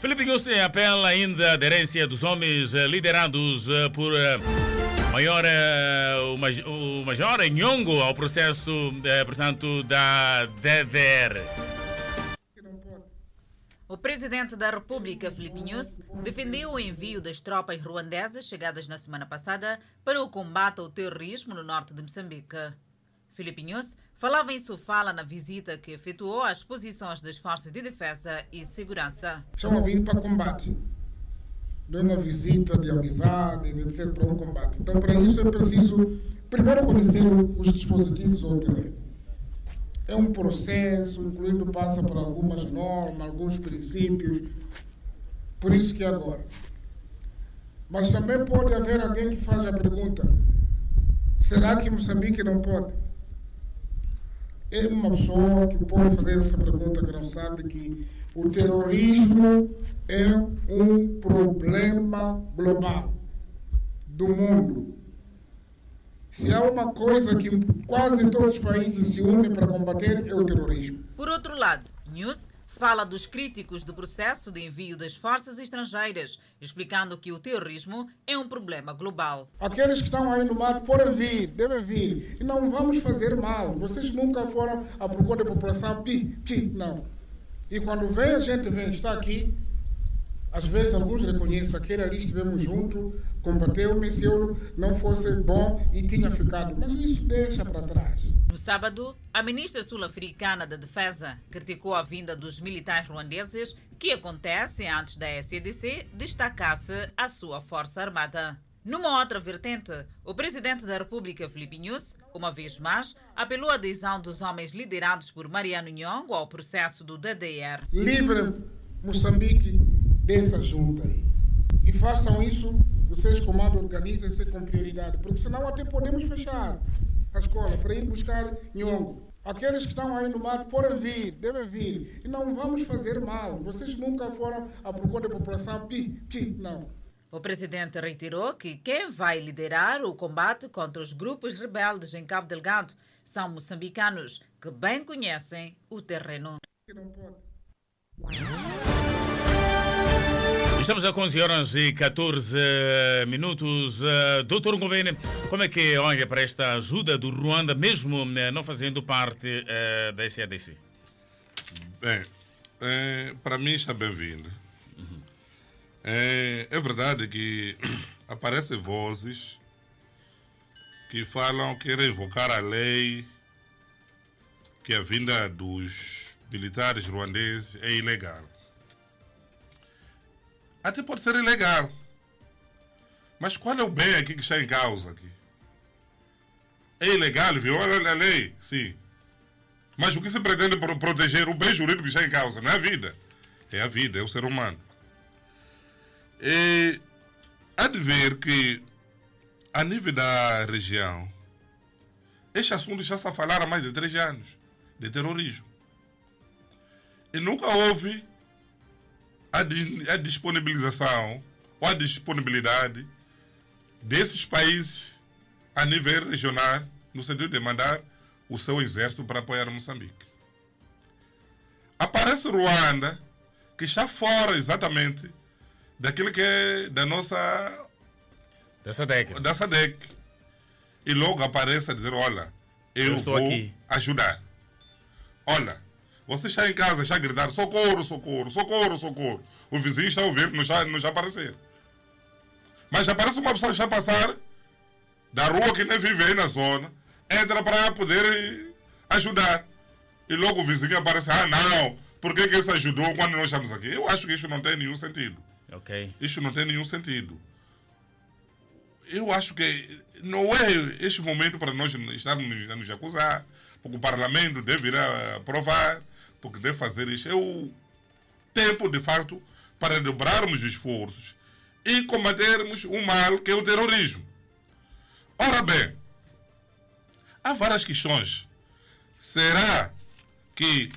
Filipe Nunes apela ainda a aderência dos homens liderados por maior, o Major Nhongo ao processo, portanto, da DDR. O presidente da República, Filipe Nunes, defendeu o envio das tropas ruandesas chegadas na semana passada para o combate ao terrorismo no norte de Moçambique. Filipe Nunes falava em sua fala na visita que efetuou às posições das forças de defesa e segurança. Estão vir para combate de uma visita de amizade, de ser para um combate. Então, para isso é preciso primeiro conhecer os dispositivos ao terreno. É um processo, incluindo passa por algumas normas, alguns princípios. Por isso que é agora. Mas também pode haver alguém que faz a pergunta: será que Moçambique não pode? É uma pessoa que pode fazer essa pergunta que não sabe que o terrorismo é um problema global do mundo. Se há uma coisa que quase todos os países se unem para combater é o terrorismo. Por outro lado, News fala dos críticos do processo de envio das forças estrangeiras, explicando que o terrorismo é um problema global. Aqueles que estão aí no mato podem vir, devem vir. E não vamos fazer mal. Vocês nunca foram à procura da população. Pi, pi, não. E quando vem, a gente vem, está aqui. Às vezes alguns reconhecem, aquele ali estivemos juntos, combateu-me se eu não fosse bom e tinha ficado. Mas isso deixa para trás. No sábado, a ministra sul-africana da Defesa criticou a vinda dos militares ruandeses, que acontece antes da SADC destacasse a sua força armada. Numa outra vertente, o presidente da República, Filipe Nunes, uma vez mais, apelou à adesão dos homens liderados por Mariano Nhongo ao processo do DDR. Livre Moçambique dessa junta aí. E façam isso, vocês, comando, organizem-se com prioridade, porque senão até podemos fechar a escola para ir buscar Nhongo. Aqueles que estão aí no mato podem vir, devem vir. E não vamos fazer mal. Vocês nunca foram à procura da população. Pi, pi, não. O presidente reiterou que quem vai liderar o combate contra os grupos rebeldes em Cabo Delgado são moçambicanos que bem conhecem o terreno. Estamos a 11 horas e 14 minutos. Doutor Governo, como é que olha para esta ajuda do Ruanda, mesmo não fazendo parte da SADC? Bem, é, para mim está bem-vindo é, é verdade que aparecem vozes que falam que revocar a lei, que a vinda dos militares ruandeses é ilegal. Até pode ser ilegal. Mas qual é o bem aqui que está em causa aqui? É ilegal, viola a lei, sim. Mas o que se pretende proteger o bem jurídico que está em causa? Não é a vida. É a vida, é o ser humano. E há de ver que, a nível da região, este assunto já se falar há mais de três anos de terrorismo. E nunca houve a, disponibilização ou a disponibilidade desses países a nível regional, no sentido de mandar o seu exército para apoiar Moçambique. Aparece Ruanda, que está fora exatamente daquilo que é da nossa da SADEC. Da SADEC. E logo aparece a dizer, olha, eu, Eu vou aqui. ajudar. Olha, você está em casa, está a gritar socorro, socorro, socorro, socorro. O vizinho está a ouvir, não está, não está a aparecer. Mas aparece uma pessoa que está a passar da rua que nem vive aí na zona, entra para poder ajudar. E logo o vizinho aparece, ah não, por que, que esse ajudou quando nós estamos aqui? Eu acho que isso não tem nenhum sentido. Ok. Isso não tem nenhum sentido. Eu acho que não é este momento para nós estarmos a nos acusar, porque o parlamento deve ir a aprovar, porque deve fazer isso. É o tempo, de facto, para dobrarmos os esforços e combatermos o mal que é o terrorismo. Ora bem, há várias questões. Será que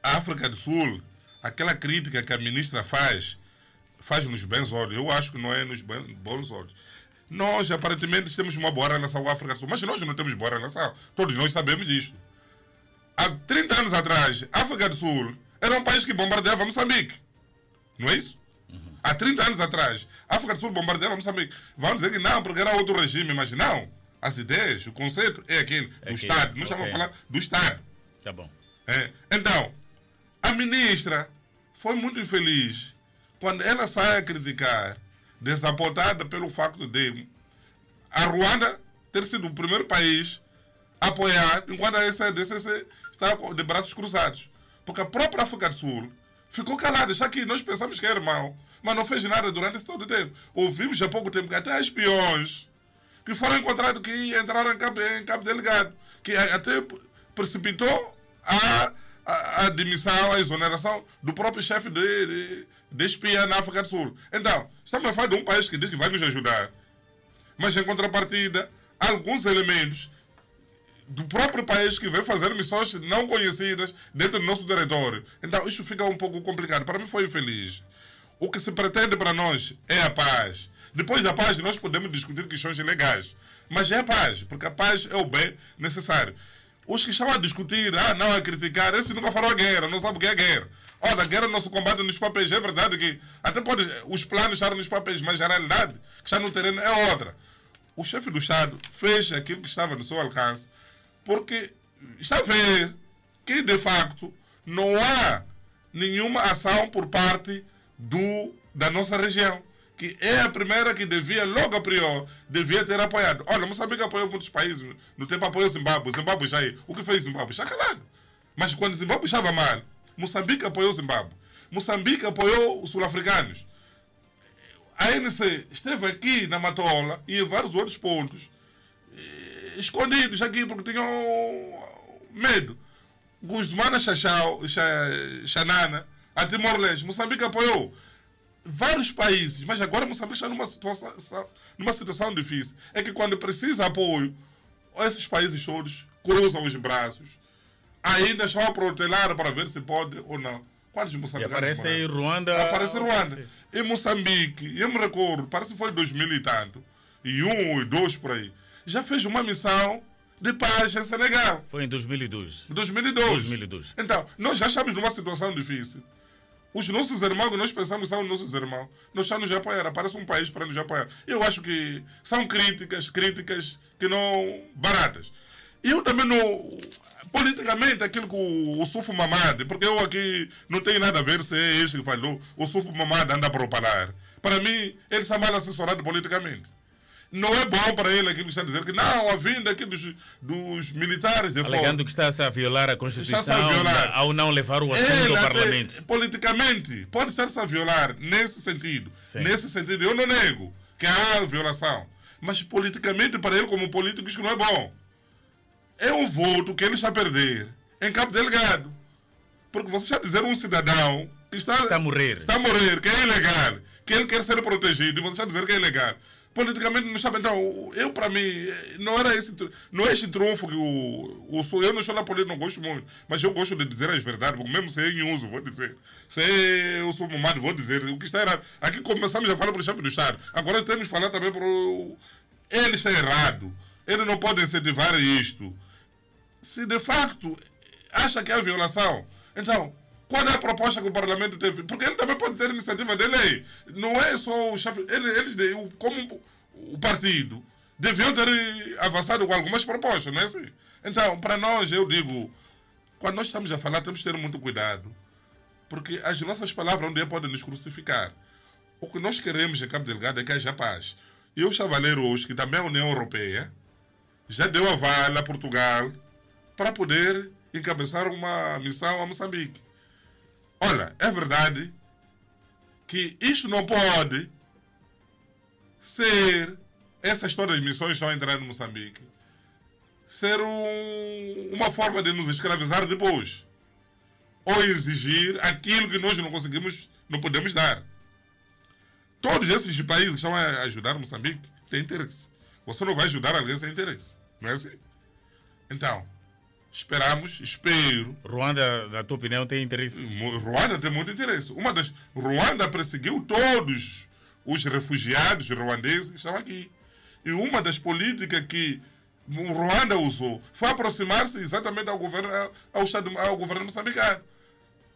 a África do Sul, aquela crítica que a ministra faz, faz nos bons olhos? Eu acho que não é nos bons olhos. Nós, aparentemente, temos uma boa relação com a África do Sul, mas nós não temos boa relação. Todos nós sabemos disto. Há 30 anos atrás, a África do Sul era um país que bombardeava Moçambique. Não é isso? Há 30 anos atrás, a África do Sul bombardeava Moçambique. Vamos dizer que não, porque era outro regime, mas não. As ideias, o conceito é aquele do aquele, Estado. Nós estamos ok. a falar do Estado. Tá bom. É. Então, a ministra foi muito infeliz quando ela sai a criticar, desapontada pelo facto de a Ruanda ter sido o primeiro país a apoiar, enquanto a SADCC está de braços cruzados. Porque a própria África do Sul ficou calada, já que nós pensamos que era irmão, mas não fez nada durante esse todo o tempo. Ouvimos há pouco tempo que até espiões que foram encontrados que entraram em Cabo, em Cabo Delegado, que até precipitou a, a, a demissão, a exoneração do próprio chefe de, de, de espia na África do Sul. Então, estamos a falar de um país que diz que vai nos ajudar, mas em contrapartida, alguns elementos do próprio país que vem fazer missões não conhecidas dentro do nosso território. Então, isso fica um pouco complicado. Para mim, foi infeliz. O que se pretende para nós é a paz. Depois da paz, nós podemos discutir questões legais. Mas é a paz, porque a paz é o bem necessário. Os que estão a discutir, ah, não, a criticar, esses nunca falaram a guerra, não sabem o que é guerra. Olha, a guerra não se combate nos papéis. É verdade que até pode os planos estar nos papéis, mas a realidade que está no terreno é outra. O chefe do Estado fez aquilo que estava no seu alcance, porque está a ver que, de facto, não há nenhuma ação por parte do, da nossa região, que é a primeira que devia, logo a priori, devia ter apoiado. Olha, Moçambique apoiou muitos países, no tempo apoiou Zimbábue, Zimbábue já aí. O que fez Zimbábue? Está calado. Mas quando Zimbábue estava mal, Moçambique apoiou Zimbábue. Moçambique apoiou os sul-africanos. A ANC esteve aqui na Matola e em vários outros pontos, escondidos aqui porque tinham medo. Guzmana Chachau, Xa- Xanana, a Timor-Leste, Moçambique apoiou vários países, mas agora Moçambique está numa situação, numa situação difícil. É que quando precisa apoio, esses países todos cruzam os braços, ainda estão a protelar para ver se pode ou não. Quantos E moçambicanos aparece aí moraram? Ruanda. Aparece Ruanda. Em Moçambique, eu me recordo, parece que foi 2000 e tanto, e um e dois por aí, já fez uma missão de paz em Senegal. Foi em 2002. 2002. 2002. Então, nós já estamos numa situação difícil. Os nossos irmãos que nós pensamos são os nossos irmãos. Nós estamos nos apoiar. Aparece um país para nos apoiar. Eu acho que são críticas, críticas que não baratas. E eu também não. Politicamente, aquilo que o, o Sufo Mamad, porque eu aqui não tenho nada a ver se é este que falou, o Sufo Mamad anda a propalar. Para mim, ele está mal assessorado politicamente. Não é bom para ele aquilo que está a dizer que não, a vinda aqui dos, dos militares de fora. Alegando que está-se a violar a Está-se a Constituição violar. ao não levar o assunto Ele ao até, Parlamento. politicamente, pode estar-se a violar nesse sentido. Sim. Nesse sentido, eu não nego que há violação. Mas politicamente, para ele, como político, isso não é bom. É um voto que ele está a perder em Cabo Delgado. Porque você está a dizer um cidadão que está, Está a morrer. está a morrer, que é ilegal, que ele quer ser protegido, e você está a dizer que é ilegal. Politicamente não sabe. Então, eu para mim, não era esse, não é esse trunfo que o, o sou. Eu não sou da política, não gosto muito, mas eu gosto de dizer as verdades, porque mesmo se é em uso, vou dizer. Se é eu sou mamado, vou dizer. O que está errado. Aqui começamos a falar para o chefe do Estado. Agora temos que falar também para o. Ele está errado. Ele não pode incentivar isto. Se de facto acha que é violação, então qual é a proposta que o Parlamento teve? Porque ele também pode ter iniciativa de lei. Não é só o chefe. Eles, como o partido, deviam ter avançado com algumas propostas, não é assim? Então, para nós, eu digo, quando nós estamos a falar, temos que ter muito cuidado. Porque as nossas palavras um dia podem nos crucificar. O que nós queremos em Cabo Delgado é que haja paz. E o Chavaleiro hoje, que também é a União Europeia, já deu a vala a Portugal para poder encabeçar uma missão a Moçambique. Olha, é verdade que isto não pode ser essa história de missões estão a entrar no Moçambique ser um, uma forma de nos escravizar depois ou exigir aquilo que nós não conseguimos, não podemos dar. Todos esses países estão a ajudar Moçambique têm interesse. Você não vai ajudar alguém sem interesse. Não é assim? Então, Esperamos, espero. Ruanda, na tua opinião, tem interesse? Ruanda tem muito interesse. Uma das. Ruanda perseguiu todos os refugiados ruandeses que estão aqui. E uma das políticas que o Ruanda usou foi aproximar-se exatamente ao governo, ao, Estado, ao governo moçambicano.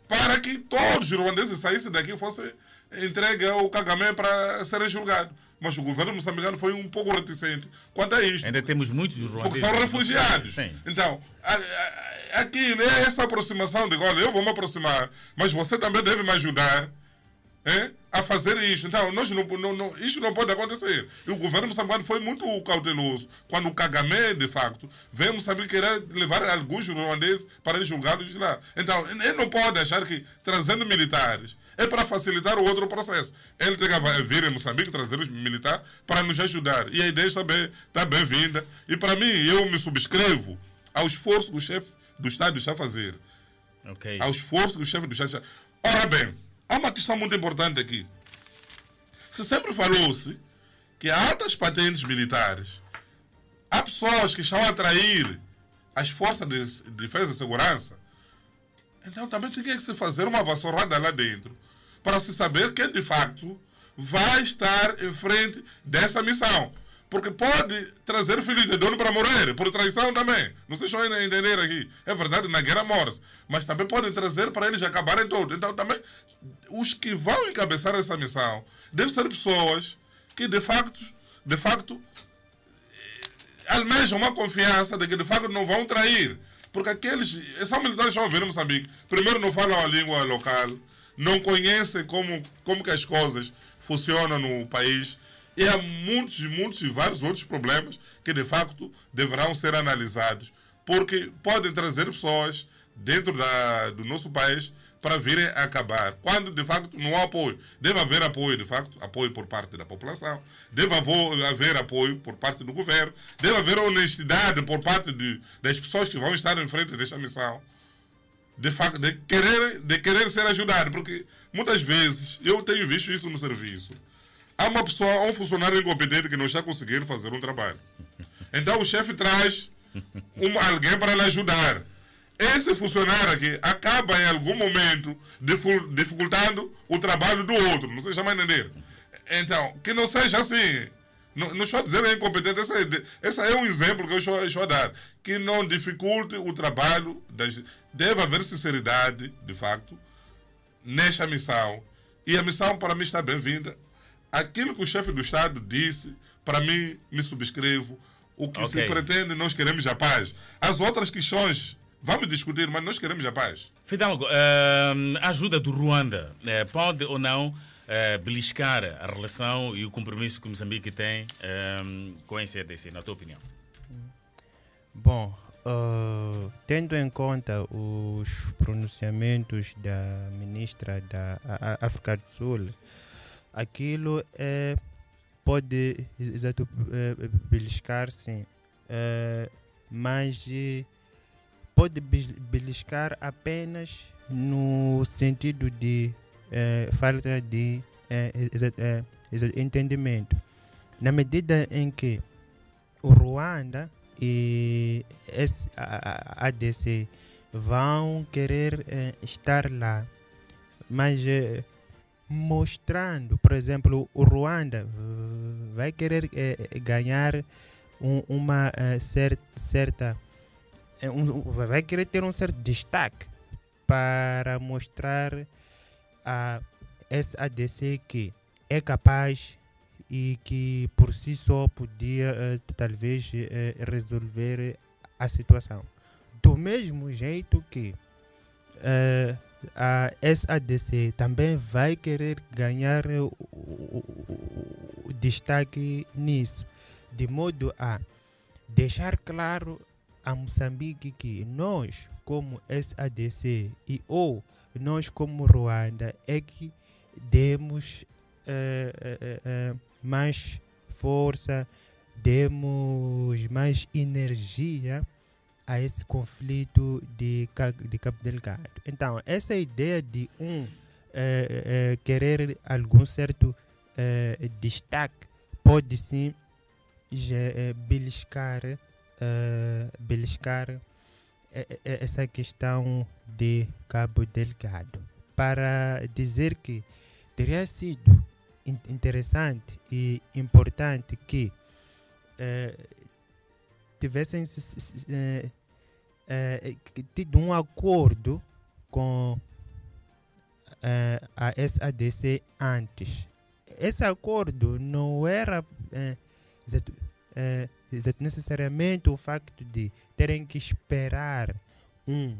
Para que todos os ruandeses saíssem daqui e fossem entregues ao Kagame para serem julgados. Mas o governo moçambicano foi um pouco reticente quanto a isto. Ainda temos muitos ruandeses. Porque são refugiados. Sim. Então, aqui, né, essa aproximação de, olha, eu vou me aproximar, mas você também deve me ajudar é, a fazer isto. Então, nós não, não, não, isto não pode acontecer. E o governo moçambicano foi muito cauteloso. Quando o Kagame, de facto, veio Moçambique querer levar alguns ruandeses para julgados lá. Então, ele não pode achar que trazendo militares é para facilitar o outro processo. Ele tem que vir em Moçambique, trazer os militares para nos ajudar. E a ideia está bem, está bem-vinda. E para mim, eu me subscrevo ao esforço que o chefe do Estado está a fazer. Okay. Ao esforço que o chefe do Estado está Ora bem, há uma questão muito importante aqui. Se sempre falou-se que há altas patentes militares, há pessoas que estão a atrair as forças de defesa e segurança, então também tem que se fazer uma vassourada lá dentro para se saber quem de facto vai estar em frente dessa missão. Porque pode trazer filho de dono para morrer, por traição também. Não se estão a entender aqui. É verdade, na guerra morre Mas também podem trazer para eles acabarem todos. Então também, os que vão encabeçar essa missão devem ser pessoas que de facto, de facto, almejam uma confiança de que de facto não vão trair. Porque aqueles, são militares que a ver em Moçambique. Primeiro não falam a língua local não conhecem como, como que as coisas funcionam no país. E há muitos, muitos e vários outros problemas que, de facto, deverão ser analisados, porque podem trazer pessoas dentro da, do nosso país para virem acabar. Quando, de facto, não há apoio. Deve haver apoio, de facto, apoio por parte da população, deve haver apoio por parte do governo, deve haver honestidade por parte de, das pessoas que vão estar em frente desta missão de, de, querer, de querer ser ajudado, porque muitas vezes eu tenho visto isso no serviço. Há uma pessoa, um funcionário incompetente que não está conseguindo fazer um trabalho. Então o chefe traz alguém para lhe ajudar. Esse funcionário aqui acaba em algum momento dificultando o trabalho do outro. Não sei se vai entender. Então, que não seja assim. Não, não estou a dizer é incompetente, esse, é, esse é um exemplo que eu estou, estou a dar. Que não dificulte o trabalho. Das, deve haver sinceridade, de facto, nesta missão. E a missão, para mim, está bem-vinda. Aquilo que o chefe do Estado disse, para mim, me subscrevo. O que okay. se pretende, nós queremos a paz. As outras questões, vamos discutir, mas nós queremos a paz. Fidalgo, uh, a ajuda do Ruanda uh, pode ou não uh, beliscar a relação e o compromisso que Moçambique tem com a NCDC, na tua opinião? Bom, Uh, tendo em conta os pronunciamentos da ministra da África do Sul, aquilo é, pode exato, é, beliscar, sim, é, mas pode beliscar apenas no sentido de é, falta de é, entendimento. na medida em que o Ruanda e esse, a, a ADC vão querer eh, estar lá, mas eh, mostrando, por exemplo, o Ruanda vai querer eh, ganhar um, uma eh, cer certa, eh, um, vai querer ter um certo destaque para mostrar a SADC que é capaz e que por si só podia eh, talvez eh, resolver a situação. Do mesmo jeito que eh, a SADC também vai querer ganhar o, o- o destaque nisso, de modo a deixar claro a Moçambique que nós, como SADC e ou nós como Ruanda, é que demos eh, eh, eh, mais força, demos mais energia a esse conflito de, de Cabo Delgado. Então, essa ideia de um eh, eh, querer algum certo eh, destaque pode sim beliscar, beliscar essa questão de Cabo Delgado. Para dizer que teria sido interessante e importante que eh, tivessem se- se- se- eh, eh, tido um acordo com a SADC antes. Esse acordo não era necessariamente o facto de terem que esperar um,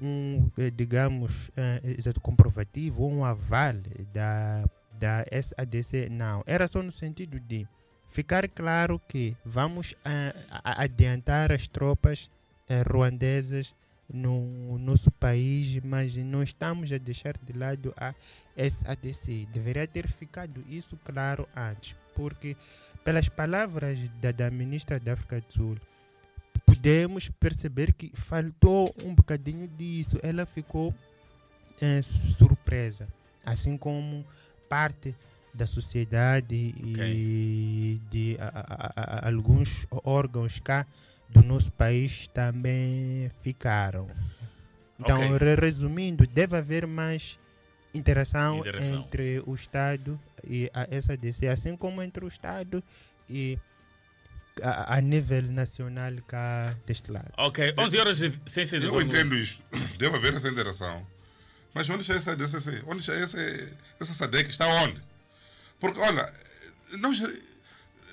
um eh, digamos, exato, comprovativo ou um aval da, da SADC, não. Era só no sentido de ficar claro que vamos a- adiantar as tropas eh, ruandesas no nosso país, mas não estamos a deixar de lado a SADC. Deveria ter ficado isso claro antes, porque pelas palavras da, da ministra da África do Sul, podemos perceber que faltou um bocadinho disso. Ela ficou su- surpresa, assim como parte da sociedade e de a- a- a- alguns órgãos cá do nosso país também ficaram. Então, Ok. re- resumindo, deve haver mais interação, Interação. entre o Estado e a SADC, assim como entre o Estado e a, a nível nacional cá deste lado. Ok, 11 horas e sem ser Eu entendo isto. Deve haver essa interação. Mas onde está essa DCC? Onde está essa, essa SADEC? Está onde? Porque, olha, nós,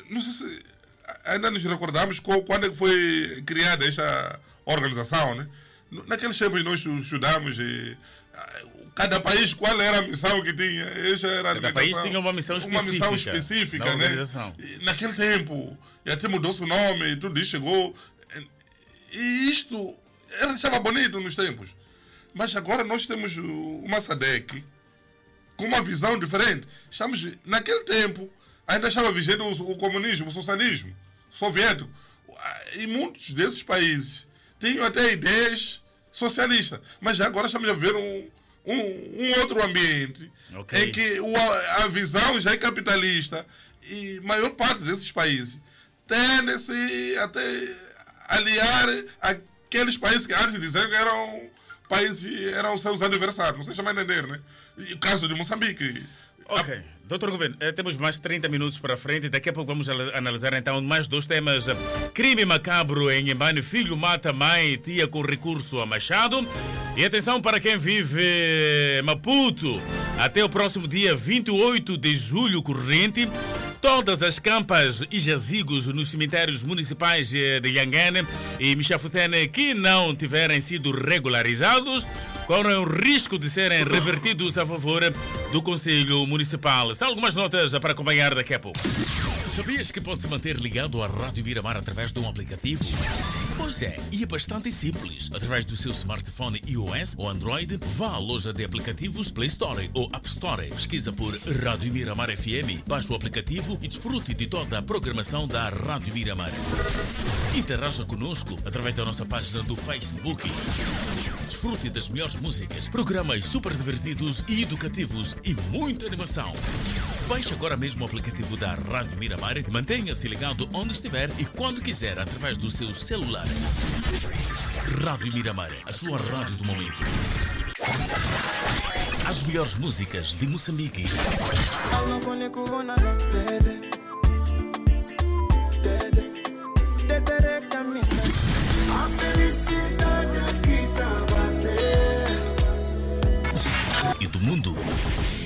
não sei se ainda nos recordamos co- quando é que foi criada esta organização, né? Naqueles tempos nós estudamos e ah, cada país qual era a missão que tinha. Esta era a Cada país tinha uma missão Uma missão específica específica, né? organização. Naquele tempo, e até mudou-se o nome e tudo isso chegou. E isto era deixava bonito nos tempos. Mas agora nós temos uma SADEC com uma visão diferente. Estamos, naquele tempo, ainda estava vigente o, o comunismo, o socialismo soviético. E muitos desses países tinham até ideias socialistas. Mas já agora estamos a ver um, um, um outro ambiente Ok. em que o, a, visão já é capitalista e maior parte desses países tendem-se até aliar aqueles países que antes diziam que eram países eram seus adversários. Não sei chamar entender, né? E o caso de Moçambique. Ok. Doutor Governo, eh, temos mais 30 minutos para frente. Daqui a pouco vamos analisar então mais dois temas. Crime macabro em Embane. Filho mata mãe e tia com recurso a machado. E atenção para quem vive Maputo. Até o próximo dia 28 de julho corrente. Todas as campas e jazigos nos cemitérios municipais de Yangane e Michafutene que não tiverem sido regularizados correm o risco de serem revertidos a favor do Conselho Municipal. São algumas notas para acompanhar daqui a pouco. Sabias que pode se manter ligado à Rádio Miramar através de um aplicativo? Pois é, e é bastante simples. Através do seu smartphone iOS ou Android, vá à loja de aplicativos Play Store ou App Store. Pesquisa por Rádio Miramar FM, baixe o aplicativo e desfrute de toda a programação da Rádio Miramar. Interaja conosco através da nossa página do Facebook. Desfrute das melhores músicas, programas super divertidos e educativos e muita animação. Baixe agora mesmo o aplicativo da Rádio Miramar e mantenha-se ligado onde estiver e quando quiser através do seu celular. Rádio Miramar, a sua rádio do momento. As melhores músicas de Moçambique.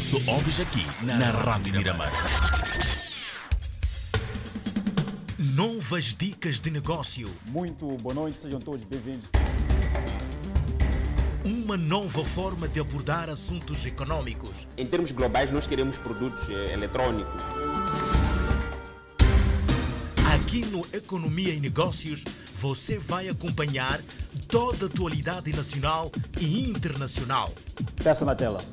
Só ouves aqui na Rádio Miramar. Novas dicas de negócio. Muito boa noite, sejam todos bem-vindos. Uma nova forma de abordar assuntos econômicos. Em termos globais, nós queremos produtos eh, eletrônicos. Aqui no Economia e Negócios, você vai acompanhar toda a atualidade nacional e internacional. Peça na tela.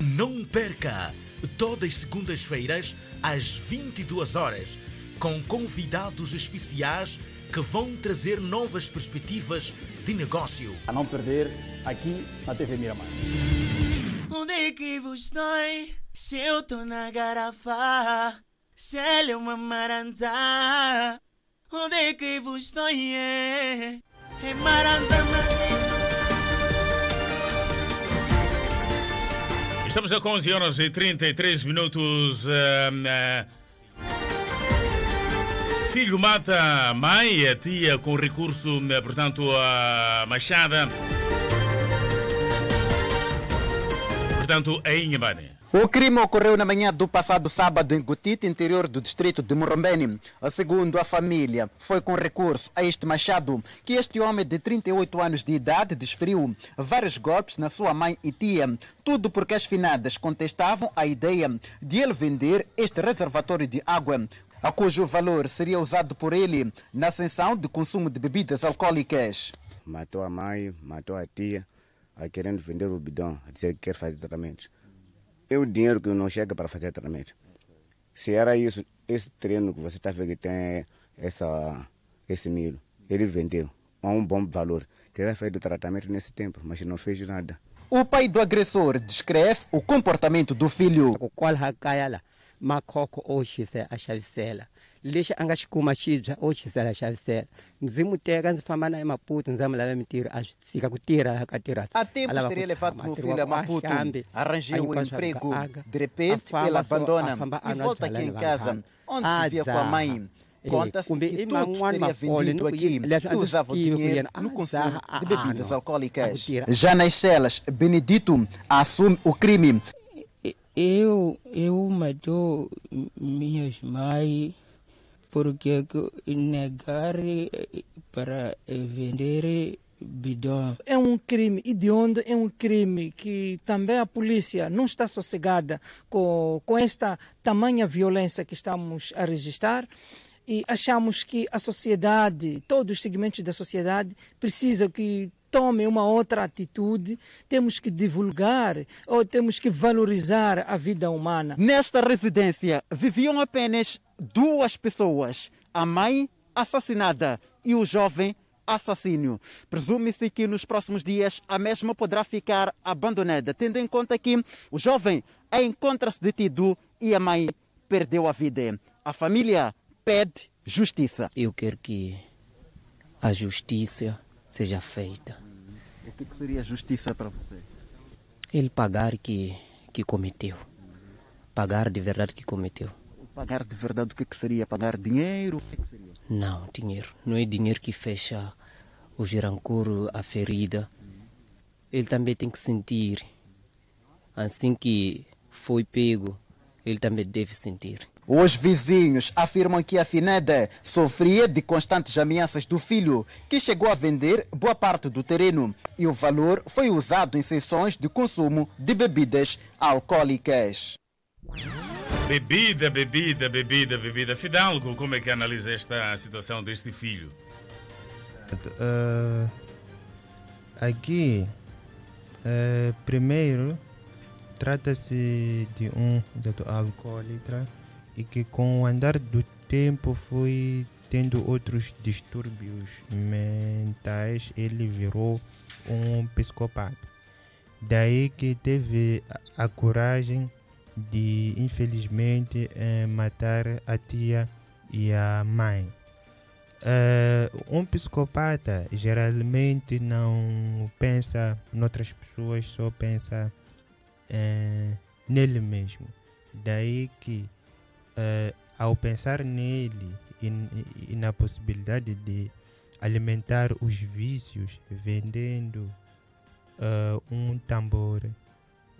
Não perca! Todas as segundas-feiras, às 22 horas, com convidados especiais que vão trazer novas perspectivas de negócio. A não perder, aqui na TV Miramar. Onde é que vos estou? Se eu tô na garrafa, se ela é uma maranzá. Onde é que vos estou? É maranzá, Estamos a 11 horas e 33 minutos. Uh, uh, filho mata mãe, a tia com recurso, uh, portanto, a machada. Portanto, a Inhabane. O crime ocorreu na manhã do passado sábado em Gutite, interior do distrito de Murrombeni. Segundo a família, foi com recurso a este machado que este homem de 38 anos de idade desferiu vários golpes na sua mãe e tia. Tudo porque as finadas contestavam a ideia de ele vender este reservatório de água, a cujo valor seria usado por ele na ascensão de consumo de bebidas alcoólicas. Matou a mãe, matou a tia, querendo vender o bidão, a dizer que quer fazer tratamento é o dinheiro que não chega para fazer tratamento. Se era isso, esse treino que você está vendo que tem essa, esse milho, ele vendeu a um bom valor. Teria feito o tratamento nesse tempo, mas não fez nada. O pai do agressor descreve o comportamento do filho. makoko oxisa a xavisela lexi a nga xi kuma xibya o xisela xavisela ndzi mu teka ndzi famba na emaputo ndzi ya mi lava mintirho a swi tshika ku tirha ka tirha filho a Maputo, arranjou um emprego. De repente, ele abandona e volta aqui em casa, onde vivia com a mãe. Conta-se que tudo teria vendido aqui e usava o dinheiro no consumo de bebidas alcoólicas. Já nas celas, Benedito assume o crime eu eu matou minhas mães porque negar para vender bidão. É um crime hediondo, é um crime que também a polícia não está sossegada com, com esta tamanha violência que estamos a registrar e achamos que a sociedade, todos os segmentos da sociedade precisam que tome uma outra atitude, temos que divulgar ou temos que valorizar a vida humana. Nesta residência viviam apenas duas pessoas: a mãe assassinada e o jovem assassínio. Presume-se que nos próximos dias a mesma poderá ficar abandonada, tendo em conta que o jovem encontra-se detido e a mãe perdeu a vida. A família pede justiça. Eu quero que a justiça seja feita. O que, que seria justiça para você? Ele pagar que, que cometeu. Pagar de verdade que cometeu. Pagar de verdade o que, que seria? Pagar dinheiro? O que, que seria? Não, dinheiro. Não é dinheiro que fecha o girancuro, a ferida. Ele também tem que sentir. Assim que foi pego, ele também deve sentir. Os vizinhos afirmam que a Fineda sofria de constantes ameaças do filho, que chegou a vender boa parte do terreno e o valor foi usado em sessões de consumo de bebidas alcoólicas. Bebida, bebida, bebida, bebida. Fidalgo, como é que analisa esta situação deste filho? Uh, aqui, uh, primeiro, trata-se de um alcoólatra e que com o andar do tempo foi tendo outros distúrbios mentais, ele virou um psicopata. Daí que teve a, coragem de, infelizmente, eh, matar a tia e a mãe. Eh, um psicopata geralmente não pensa noutras pessoas, só pensa eh, nele mesmo. Daí que, eh, ao pensar nele e, e- na possibilidade de alimentar os vícios vendendo eh, um tambor,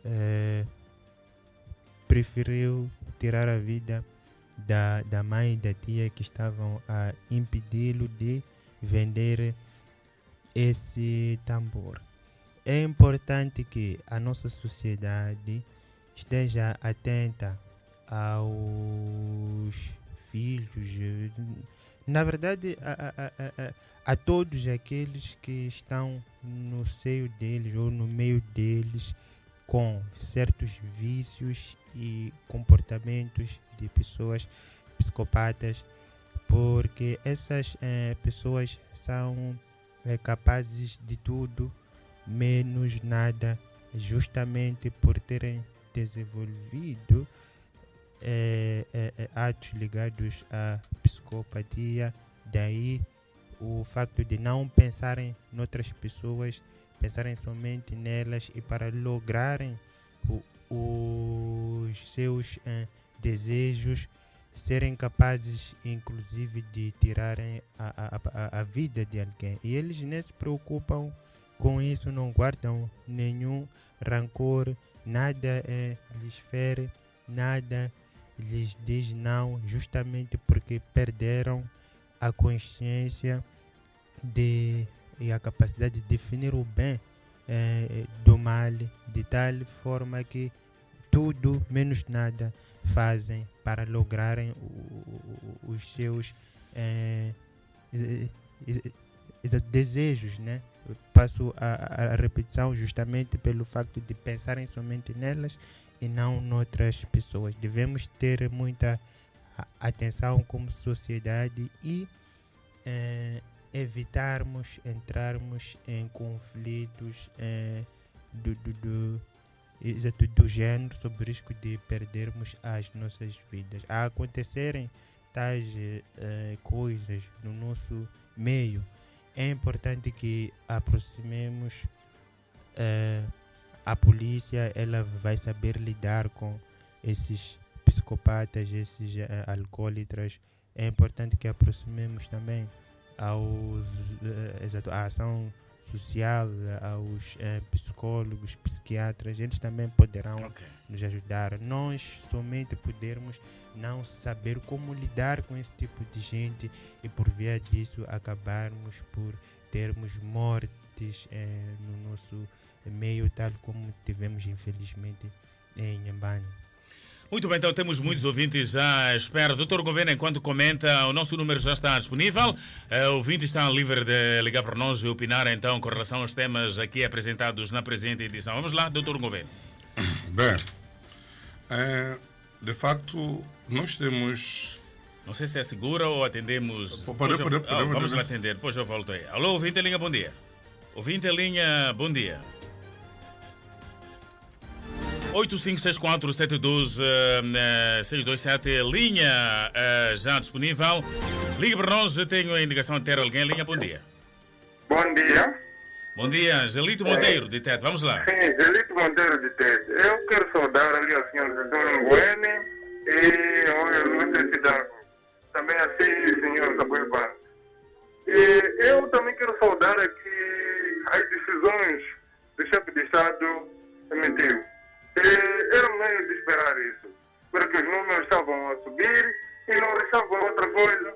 eh, preferiu tirar a vida da, da mãe e da tia que estavam a impedi-lo de vender esse tambor. É importante que a nossa sociedade esteja atenta aos filhos, na verdade, a, a, a, a, a todos aqueles que estão no seio deles ou no meio deles com certos vícios e comportamentos de pessoas psicopatas, porque essas eh, pessoas são eh, capazes de tudo menos nada, justamente por terem desenvolvido eh, eh, atos ligados à psicopatia. Daí o facto de não pensarem noutras pessoas, pensarem somente nelas e para lograrem o- os seus eh, desejos serem capazes inclusive de tirarem a, a, a, a vida de alguém. E eles nem se preocupam com isso, não guardam nenhum rancor, nada eh, lhes fere, nada lhes diz não, justamente porque perderam a consciência de, e a capacidade de definir o bem eh, do mal, de tal forma que tudo menos nada fazem para lograrem os seus eh, desejos, né? Passo a- a repetição justamente pelo facto de pensarem somente nelas e não noutras pessoas. Devemos ter muita atenção como sociedade e eh, evitarmos entrarmos em conflitos eh, do, do, do, exato, do género sob o risco de perdermos as nossas vidas. A acontecerem tais eh, coisas no nosso meio, é importante que aproximemos a polícia, ela vai saber lidar com esses psicopatas, esses eh, alcoólatras. É importante que aproximemos também aos, exato, à ação social, aos eh, psicólogos, psiquiatras, eles também poderão nos ajudar. Nós somente podermos não saber como lidar com esse tipo de gente e por via disso acabarmos por termos mortes eh, no nosso meio, tal como tivemos infelizmente em Nhambane. Muito bem, então temos muitos ouvintes à espera. Doutor Governo, enquanto comenta, o nosso número já está disponível. Eh, O ouvinte está livre de ligar para nós e opinar então com relação aos temas aqui apresentados na presente edição. Vamos lá, doutor Governo. Bem, é, de facto, nós temos. Não sei se é segura ou atendemos. Pode- pode- Ah, podemos vamos atender. atender, depois eu volto aí. Alô, ouvinte linha, bom dia. Ouvinte linha, bom dia. 8564-712-627, linha eh, já disponível. Ligue para nós, tenho a indicação de ter alguém em linha, bom dia. Bom dia. Bom dia, Angelito Monteiro, de Tete, vamos lá. Sim, Elito Monteiro de Tete. Eu quero saudar ali ao senhor Doutor Nguene e ao Lúcio Cidadão. Também assim, senhor. E eu também quero saudar aqui as decisões do chefe de Estado emitiu. E era meio de esperar isso, porque os números estavam a subir e não estavam outra coisa.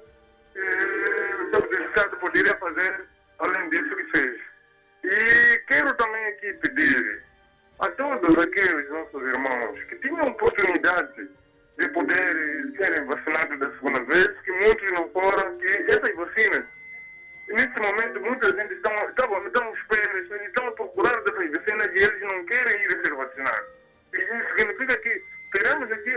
E o chefe de Estado poderia fazer além disso que fez. E quero também aqui pedir a todos aqueles nossos irmãos que tinham oportunidade de poder serem vacinados da segunda vez, que muitos não foram, que essas vacinas, nesse momento, muita gente estão, estavam, estão esperando, estão a procurar dessas vacinas e eles não querem ir ser vacinados isso significa que teremos aqui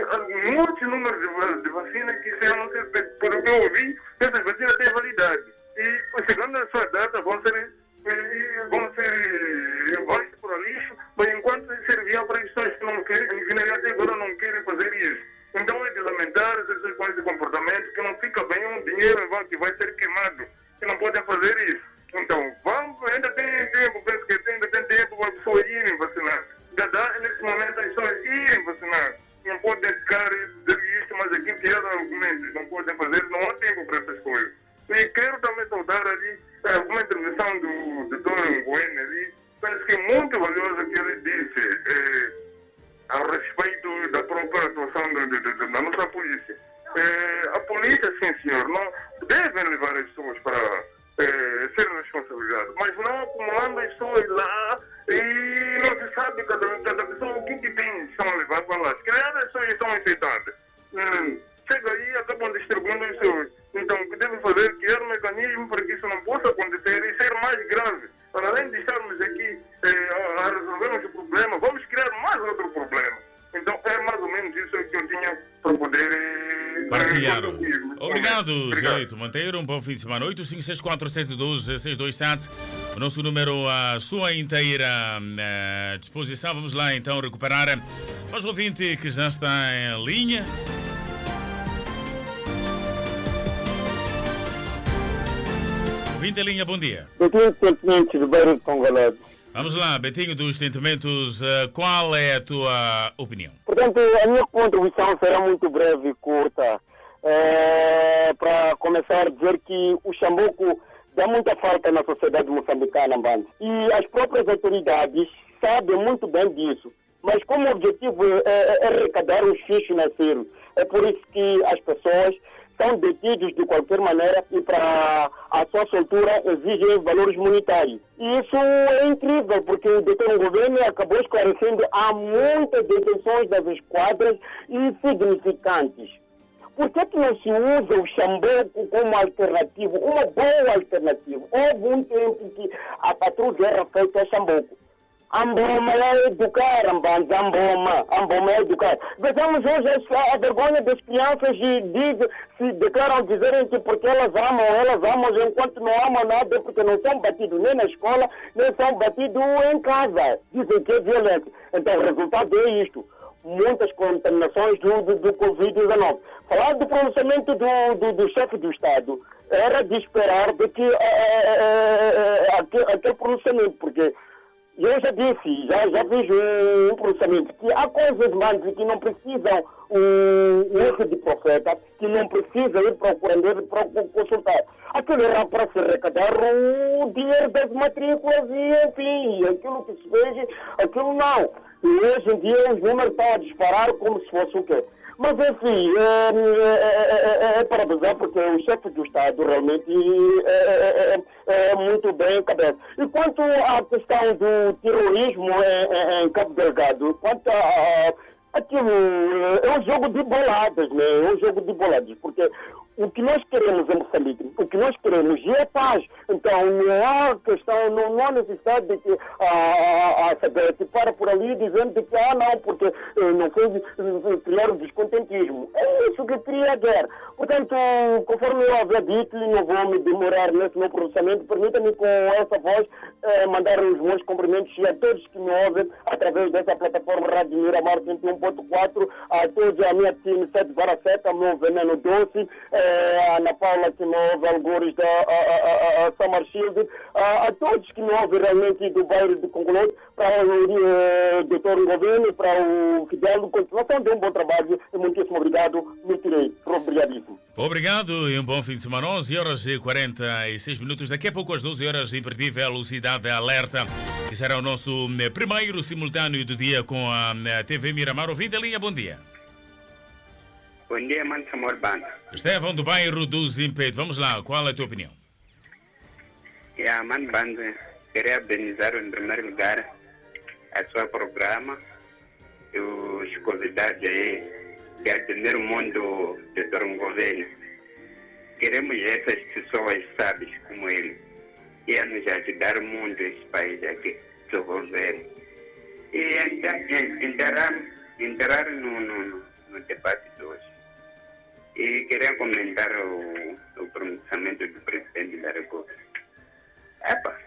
muitos número de, vacinas que serão, por o que eu ouvi, essas vacinas têm validade. E chegando à sua data, vão ser, eh, vão ser levados para o lixo, mas enquanto serviam para pessoas que não querem, que até agora não querem fazer isso. Então é de lamentar essas coisas de comportamento, que não fica bem um dinheiro que vai ser queimado, que não podem fazer isso. Então, vamos, ainda tem tempo, penso que ainda tem tempo para a pessoa ir vacinar. Dá, nesse momento, as pessoas irem vacinar. Não podem ficar isto, mas aqui tirar argumentos. Não podem fazer, não há tempo para essas coisas. E quero também saudar ali eh, uma intervenção do doutor Bueno ali. Penso que é muito valiosa que ele disse eh, a respeito da própria atuação da, nossa polícia. Eh, a polícia, sim senhor, não devem levar as pessoas para ser responsabilizados, mas não acumulando as pessoas lá e não se sabe cada, cada pessoa o que, que tem são a levar para lá. Se calhar as pessoas são aceitadas. Hum, chega aí e acabam distribuindo as pessoas. Então, o que deve fazer é criar um mecanismo para que isso não possa acontecer e ser mais grave. Para além de estarmos aqui eh, a resolvermos o problema, vamos criar mais outro problema. Então, é mais ou menos isso que eu tinha para poder. eh, Partilhar. Obrigado, Joelito Monteiro. Um bom fim de semana. 8564712-627. O nosso número à sua inteira eh, disposição. Vamos lá então recuperar mais um ouvinte que já está em linha. Ouvinte em linha, bom dia. Betinho Sentimentos do Beirute Congolese. Vamos lá, Betinho dos Sentimentos, eh, qual é a tua opinião? Portanto, a minha contribuição será muito breve e curta. É, para começar a dizer que o Xambuco dá muita falta na sociedade moçambicana. E as próprias autoridades sabem muito bem disso. Mas como objetivo é, é- é arrecadar os fichos financeiros, é por isso que as pessoas são detidos de qualquer maneira e para a sua soltura exigem valores monetários. E isso é incrível, porque o doutor governo acabou esclarecendo há muitas detenções das esquadras insignificantes. Por que, que não se usa o Xambuco como alternativo, uma boa alternativa? Houve um tempo que a patrulha era feita a Xambuco. Amboma é educar, Amboma, Amboma é educar. Vejamos hoje a, vergonha das crianças e diz, se declaram dizerem que porque elas amam, elas amam, enquanto não amam nada, é porque não são batidos nem na escola, nem são batidos em casa. Dizem que é violência. Então o resultado é isto muitas contaminações do, do, do Covid-19. Falar do pronunciamento do, do, do chefe do Estado era de esperar de que eh, eh, aquele, aquele pronunciamento, porque eu já disse, já, já vejo um, pronunciamento que há coisas mais que não precisam um, erro de profeta, que não precisa ir procurando para consultar. Aquilo era para se arrecadar o dinheiro das matrículas e, enfim, aquilo que se fez, aquilo não. E hoje em dia os números estão a disparar como se fosse o quê? Mas, enfim, é, é, é, para avisar, porque o chefe do Estado realmente é, muito bem cabeça. E quanto à questão do terrorismo em, em- Cabo Delgado, quanto a, aquilo é um jogo de boladas, né? É um jogo de boladas, porque o que nós queremos em Moçambique, o que nós queremos é paz. Então não há questão, não, há necessidade de que a, a, a SADEC para por ali dizendo que ah não, porque eh, não foi eh, criar o descontentismo. É isso que cria a guerra. Portanto, conforme eu havia dito, e não vou me demorar nesse meu pronunciamento, permita-me com essa voz eh, mandar os meus cumprimentos a todos que me ouvem através dessa plataforma Rádio Miramar 101.4, a todos a minha time 7 para 7, ao meu veneno doce, eh, a Ana Paula que me ouve, algures da a, a, a, a Shield, a, a todos que me ouvem realmente do bairro de Congolês, para o eh, doutor Governo, para o Fidel, continuação de um bom trabalho e muitíssimo obrigado, me tirei, obrigadíssimo. Obrigado e um bom fim de semana. 11 horas e 46 minutos. Daqui a pouco, às 12 horas, imperdível velocidade alerta, que será o nosso eh, primeiro simultâneo do dia com a eh, TV Miramar. Ouvinte linha, bom dia. Bom dia, mano Samor Banda. Estevão do bairro do Zimpeto. Vamos lá, qual é a tua opinião? A mano Banda, queria parabenizar em primeiro lugar a sua programa e os convidados aí que admiram muito o doutor governo. Queremos essas pessoas sábias como ele e a nos ajudar muito esse país aqui, desenvolver. E entrar, entrar no, no, no debate de hoje. E queria comentar o, o pronunciamento do presidente da República. Epa,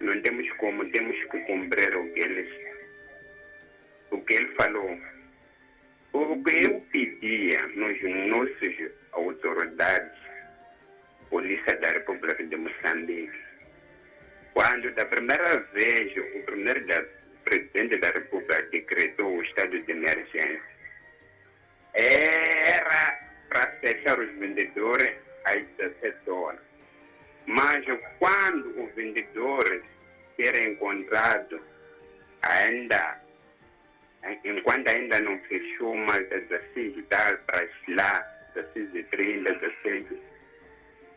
não temos como, temos que cumprir o que ele, o que ele falou. O que eu pedia nos nossos autoridades, Polícia da República de Moçambique, quando da primeira vez o primeiro da, presidente da República decretou o estado de emergência, era para fechar os vendedores às 17 horas. Mas quando os vendedores serem encontrados ainda, enquanto ainda não fechou, mas às 16 dá para lá, 16 e 30, 16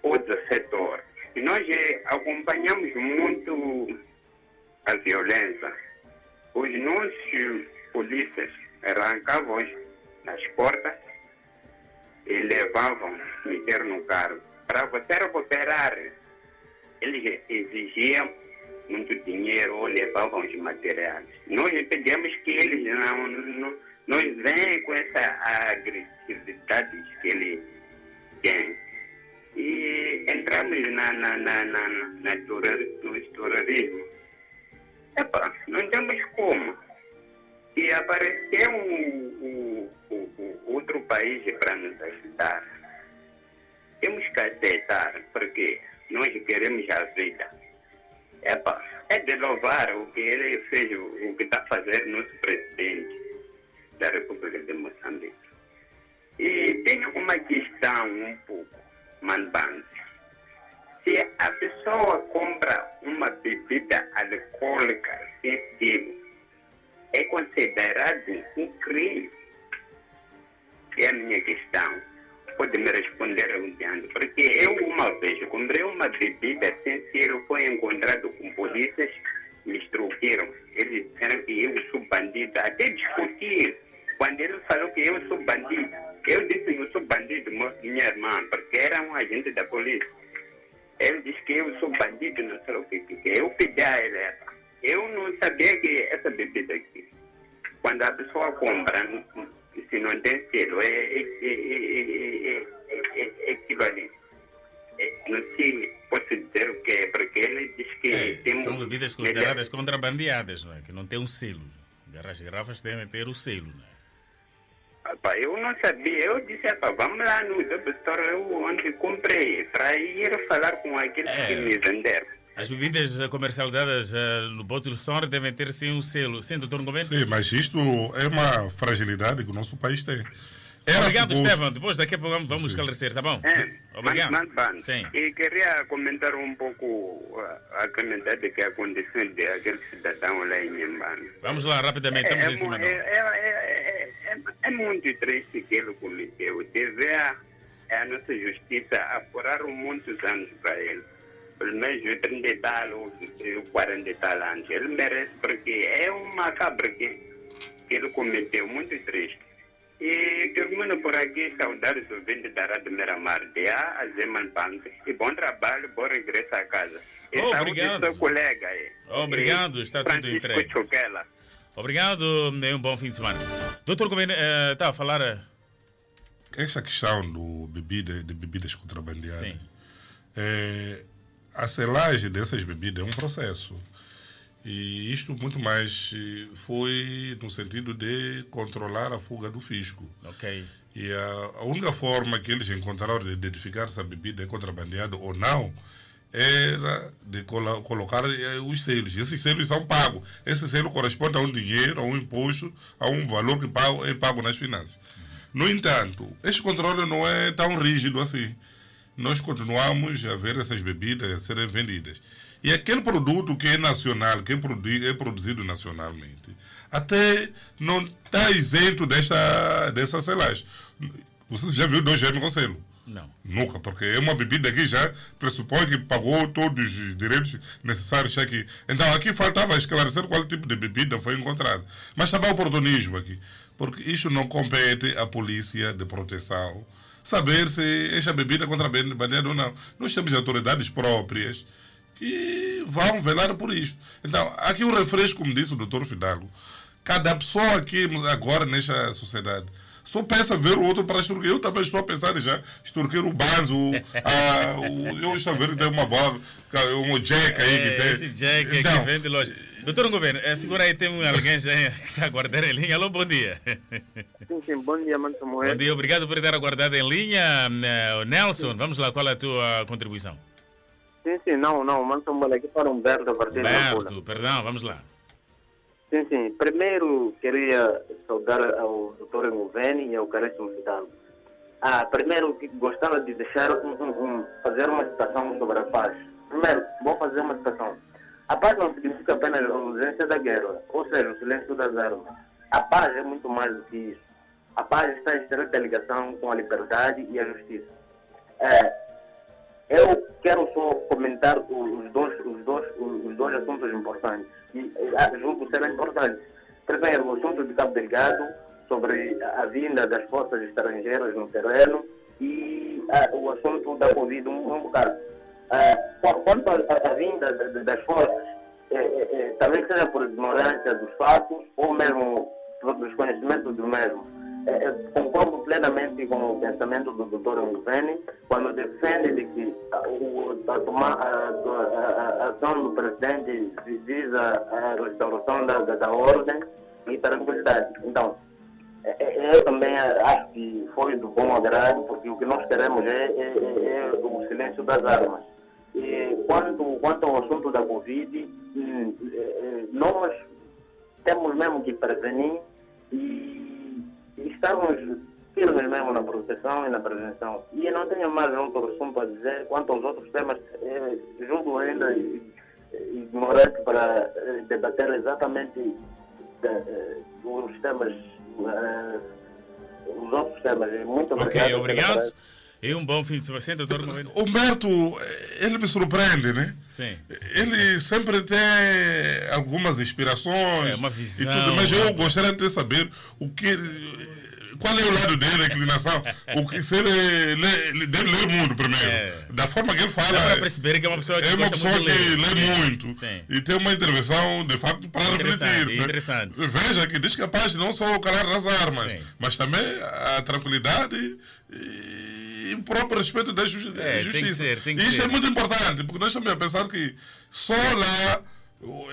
ou 17 horas. E nós eh, acompanhamos muito a violência. Os nossos polícias arrancavam nas portas e levavam meter no carro. Para você recuperar, eles exigiam muito dinheiro ou levavam os materiais. Nós pedimos que eles não, não, não venham com essa agressividade que eles têm. E entramos na, na, na, na, na no terrorismo. Epa, não temos como. E apareceu um, um, um, outro país para nos ajudar. Temos que aceitar, porque nós queremos a vida. Epa, é de louvar o que ele fez, o que está fazendo nosso presidente da República de Moçambique. E tem uma questão um pouco, Manbans. Se a pessoa compra uma bebida alcoólica Pode me responder adiante. Porque eu uma vez comprei uma bebida sem selo, foi encontrado com polícias, me extorquiram. Eles disseram que eu sou bandido. Até discutir. Quando ele falou que eu sou bandido, eu disse que eu sou bandido, minha irmã, porque era um agente da polícia. Ele disse que eu sou bandido, não sei o que. que. Eu pedi a ele essa. Eu não sabia que essa bebida aqui, quando a pessoa compra, se não tem selo, é, é, é, é, aquilo ali. não sei, posso dizer o que é, porque ele diz que É, tem são bebidas consideradas contrabandeadas, não é? Que não tem um selo. As garrafas devem ter o selo, não é? Pá, eu não sabia, eu disse, vamos lá no Store, eu onde comprei, para ir falar com aqueles que me venderam. As bebidas eh, comercializadas eh, no Bottle Store devem ter sim um selo. Sim, doutor Governo? Sim, mas isto é uma fragilidade que o nosso país tem. Era Obrigado, suposto- Estevam. Depois daqui a pouco vamos- vamos esclarecer, tá bom? Obrigado. Mas, mas, Sim. E queria comentar um pouco a, a calamidade que aconteceu de aquele cidadão lá em Nhambane. Vamos lá, rapidamente. É, Estamos em é, é, é, é, é, é muito triste que ele cometeu. Deve a, a nossa justiça apurar muitos anos para ele. Menos 30 e tal ou 40 e tal anos. Ele merece porque é uma cabra que, que ele cometeu, muito triste. E termino por aqui, saudades do vinte da Rádio Miramar, de A a Zeman Bank. E bom trabalho, bom regresso a casa. E Oh, obrigado. seu colega aí. Obrigado, está tudo Francisco entregue. Choquela. Obrigado e um bom fim de semana. Doutor Governo, eh, está a falar. eh, Essa questão do bebida, de bebidas contrabandeadas, é, a selagem dessas bebidas é um processo. E isto muito mais eh, foi no sentido de controlar a fuga do fisco. Ok. E a, a única forma que eles encontraram de identificar se a bebida é contrabandeada ou não era de colo- colocar eh, os selos. Esses selos são pagos. Esse selo corresponde a um dinheiro, a um imposto, a um valor que pago, é pago nas finanças. No entanto, este controle não é tão rígido assim. Nós continuamos a ver essas bebidas a serem vendidas. E aquele produto que é nacional, que é, produ- é produzido nacionalmente, até não está isento desta, dessa selagem. Você já viu dois gêmeos com selo? Não. Nunca, porque é uma bebida que já pressupõe que pagou todos os direitos necessários aqui. Então aqui faltava esclarecer qual tipo de bebida foi encontrado. Mas também oportunismo aqui, porque isto não compete à polícia de proteção saber se esta bebida é contrabandeada ou não. Nós temos autoridades próprias que vão velar por isto. Então, aqui o refresco, como disse o doutor Fidalgo, cada pessoa aqui agora nesta sociedade só pensa ver o outro para extorquir. Eu também estou a pensar já extorquir o Banzo, a, o, eu estou a ver que tem uma bola, um Jack aí que É, tem. esse Jack Então, que vem de loja. Doutor Governo, eh, segura aí, tem alguém já que está aguardando em linha. Alô, bom dia. Sim, sim, bom dia, Mano Samuel. Bom dia, obrigado por estar aguardado em linha. Eh, Nelson, vamos lá, qual é a tua contribuição? Sim, sim, não, não, manda Samuel aqui para Humberto a partir. Humberto, perdão, vamos lá. Sim, sim. Primeiro queria saudar ao doutor Enguveni e ao Caríssimo Fidalgo. Ah, primeiro gostava de deixar um, um- um- fazer uma citação sobre a paz. Primeiro, vou fazer uma citação. A paz não significa apenas a ausência da guerra, ou seja, o silêncio das armas. A paz é muito mais do que isso. A paz está em estreita ligação com a liberdade e a justiça. É, eu quero só comentar os dois, os dois, os dois assuntos importantes, que eh, julgo serem importantes. Primeiro, o assunto de Cabo Delgado, sobre a vinda das forças estrangeiras no terreno, e ah, o assunto da Covid, um, um bocado. Qu- quanto à vinda da- da- das forças, eh, eh, talvez seja por ignorância dos fatos, ou mesmo por desconhecimento do mesmo. Eh, eh, concordo plenamente com o pensamento do Dr. Museni quando defende de que a, a, ação do presidente visa a restauração da, da, ordem e tranquilidade. Então, eu também acho que foi do bom agrado, porque o que nós queremos é, é- é- é o silêncio das armas. E quanto, quanto ao assunto da Covid, hum, eh, eh, nós temos mesmo que prevenir e estamos firmes mesmo na proteção e na prevenção. E eu não tenho mais outro assunto a dizer quanto aos outros temas, eh, julgo ainda eh, ignorante para eh, debater exatamente eh, os temas, eh, os outros temas. Muito obrigado. Ok, obrigado. E um bom fim de semana. Sim, doutor Moreira. Humberto, ele me surpreende, né? Sim. Ele sempre tem algumas inspirações. É, uma e visão, tudo, mas eu né? gostaria de saber o que. Qual é o lado dele, a inclinação? O que, se ele, lê, ele deve ler o mundo primeiro. Da forma que ele fala. Dá para perceber que é uma pessoa que é uma pessoa muito que ler. lê Sim, muito. sim. E tem uma intervenção, de facto, para Interessante, refletir. né? interessante. Veja que diz que a paz não só o calar das armas, mas também a tranquilidade e o próprio respeito da justi- É, tem que justiça. ser, tem que Isso ser. é muito importante, porque nós estamos a pensar que só lá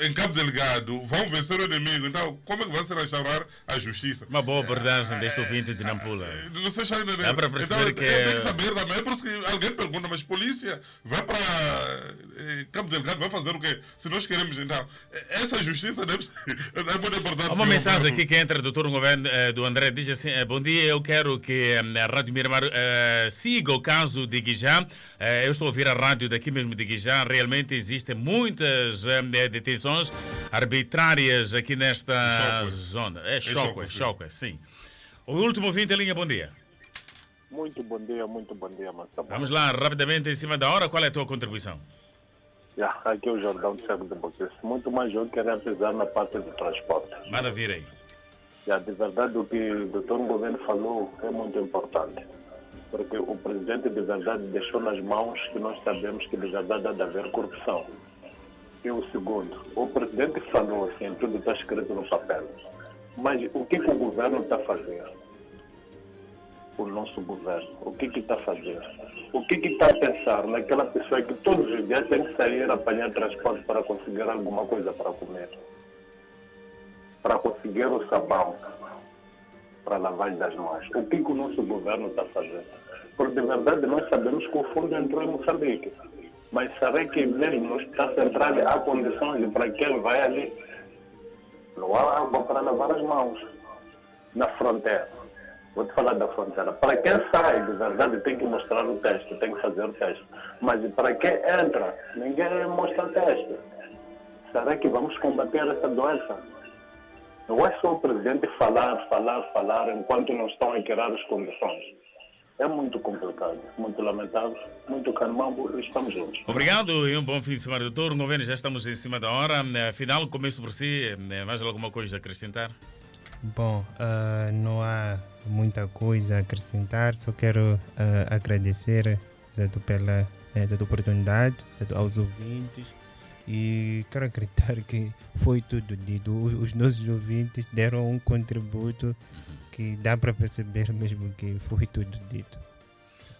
em Cabo Delgado vão vencer o inimigo. Então, como é que vai se restaurar a justiça? Uma boa abordagem deste ouvinte de Nampula. Não sei se ainda Dá para perceber então, que Tem é- que saber também. É por isso que alguém pergunta, mas polícia vai para eh, Cabo Delgado, vai fazer o quê? Se nós queremos, então. eh, Essa justiça deve ser. É muito importante. Há uma mensagem aqui que entra do Dr. Governo eh, do André, diz assim, bom dia, eu quero que a Rádio Miramar eh, siga o caso de Guijá. Eh, eu estou a ouvir a rádio daqui mesmo de Guijá. Realmente existem muitas eh, detenções arbitrárias aqui nesta zona. É choque, choque, é sim. choque, sim. O último ouvinte em linha, bom dia. Muito bom dia, muito bom dia, Massamo. Vamos lá, rapidamente, em cima da hora, qual é a tua contribuição? Aqui é o Jordão de Cego de Boquice. Muito mais eu queria pisar na parte do transporte. Vir aí. Já, de verdade, o que o doutor Governo falou é muito importante. Porque o presidente, de verdade, deixou nas mãos que nós sabemos que, de verdade, há de haver corrupção. E o segundo, o presidente falou assim, tudo está escrito no papel. Mas o que, que o governo está fazendo? O nosso governo, o que está fazendo? O que que está a pensar naquela pessoa que todos os dias tem que sair apanhar transporte para conseguir alguma coisa para comer? Para conseguir o sabão, para lavar das mãos. O que que o nosso governo está fazendo? Porque de verdade nós sabemos que o fundo entrou em Moçambique. Mas será que mesmo Estado Central há condições para quem vai ali? Não há água para lavar as mãos. Na fronteira. Vou te falar da fronteira. Para quem sai, de verdade, tem que mostrar o teste, tem que fazer o teste. Mas para quem entra, ninguém mostra o teste. Será que vamos combater essa doença? Não é só o presidente falar, falar, falar, enquanto não estão a criar as condições. É muito complicado, muito lamentável, muito carmambo e estamos juntos. Obrigado e um bom fim de semana, doutor. Governo, já estamos em cima da hora. Afinal, começo por si. eh, Mais alguma coisa a acrescentar? Bom, ah, não há muita coisa a acrescentar, só quero ah, agradecer Zato, pela Zato oportunidade Zato aos ouvintes e quero acreditar que foi tudo dito. Os, os nossos ouvintes deram um contributo que dá para perceber mesmo que foi tudo dito.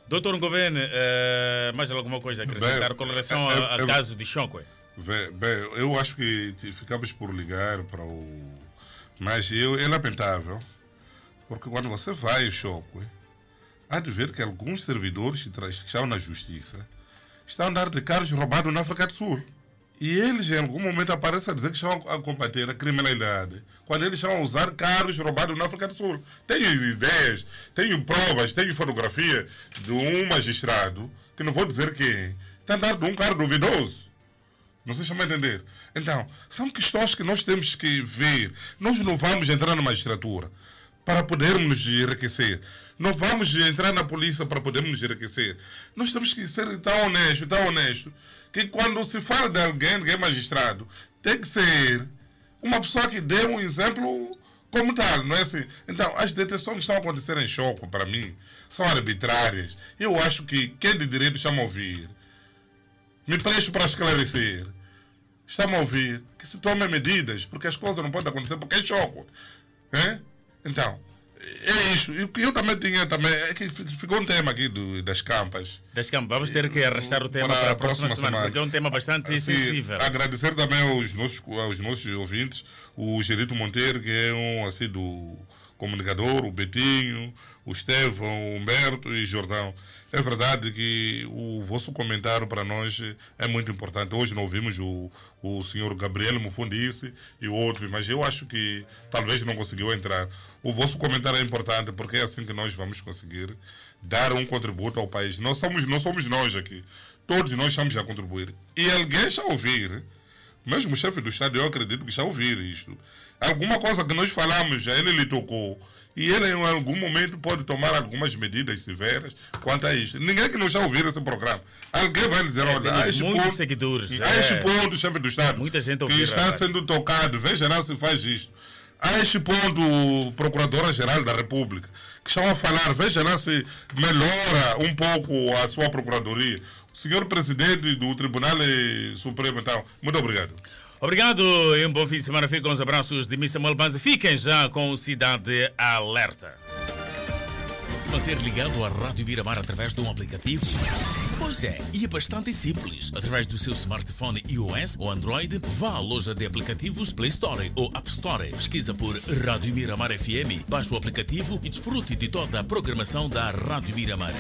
Doutor Governo, eh, mais alguma coisa a acrescentar Bem, com relação é- ao é- caso de Choque? Bem, bem, eu acho que ficamos por ligar para o. Mas eu, é lamentável, porque quando você vai em choque, há de ver que alguns servidores que estão na justiça estão a andar de carros roubados na África do Sul. E eles, em algum momento, aparecem a dizer que estão a combater a criminalidade quando eles estão a usar carros roubados na África do Sul. Tenho ideias, tenho provas, tenho fotografia de um magistrado, que não vou dizer quem, está a andar de um carro duvidoso. Não sei se me entender. Então, são questões que nós temos que ver. Nós não vamos entrar na magistratura para podermos enriquecer. Não vamos entrar na polícia para podermos enriquecer. Nós temos que ser tão honestos, tão honestos, que quando se fala de alguém, alguém magistrado, tem que ser uma pessoa que dê um exemplo como tal, não é assim? Então, as detenções que estão a acontecer em choque, para mim, são arbitrárias. Eu acho que quem de direito chama a ouvir, me presto para esclarecer, está-me a ouvir, que se tomem medidas, porque as coisas não podem acontecer porque é choque. É? Então, é isso. E o que eu também tinha também é que ficou um tema aqui do, das campas. Das campas. Vamos ter que arrastar o tema para, para a próxima, próxima semana, semana, porque é um tema bastante assim, sensível. Agradecer também aos nossos, aos nossos ouvintes, o Gerito Monteiro, que é um assim do comunicador, o Betinho, o Estevão, o Humberto e Jordão. É verdade que o vosso comentário para nós é muito importante. Hoje não ouvimos o, o senhor Gabriel Mufundice e outro, mas eu acho que talvez não conseguiu entrar. O vosso comentário é importante porque é assim que nós vamos conseguir dar um contributo ao país. Não somos, não somos nós aqui. Todos nós estamos a contribuir. E alguém está a ouvir, mesmo o chefe do Estado, eu acredito que está a ouvir isto. Alguma coisa que nós falamos, ele lhe tocou e ele em algum momento pode tomar algumas medidas severas quanto a isto. Ninguém que não já ouviu esse programa. Alguém vai dizer, olha, há este muitos ponto, seguidores. Há é. este ponto, chefe do Estado, Muita gente que está sendo tocado, veja lá se faz isto. Há este ponto, Procuradora-Geral da República, que estão a falar, veja lá se melhora um pouco a sua Procuradoria. O senhor Presidente do Tribunal Supremo, então, muito obrigado. Obrigado e um bom fim de semana. Fiquem com os abraços de Miss Samuel Banza. Fiquem já com Cidade Alerta. Se manter ligado à Rádio Miramar através de um aplicativo? Pois é, e é bastante simples. Através do seu smartphone iOS ou Android, vá à loja de aplicativos Play Store ou App Store. Pesquisa por Rádio Miramar FM, baixe o aplicativo e desfrute de toda a programação da Rádio Miramar.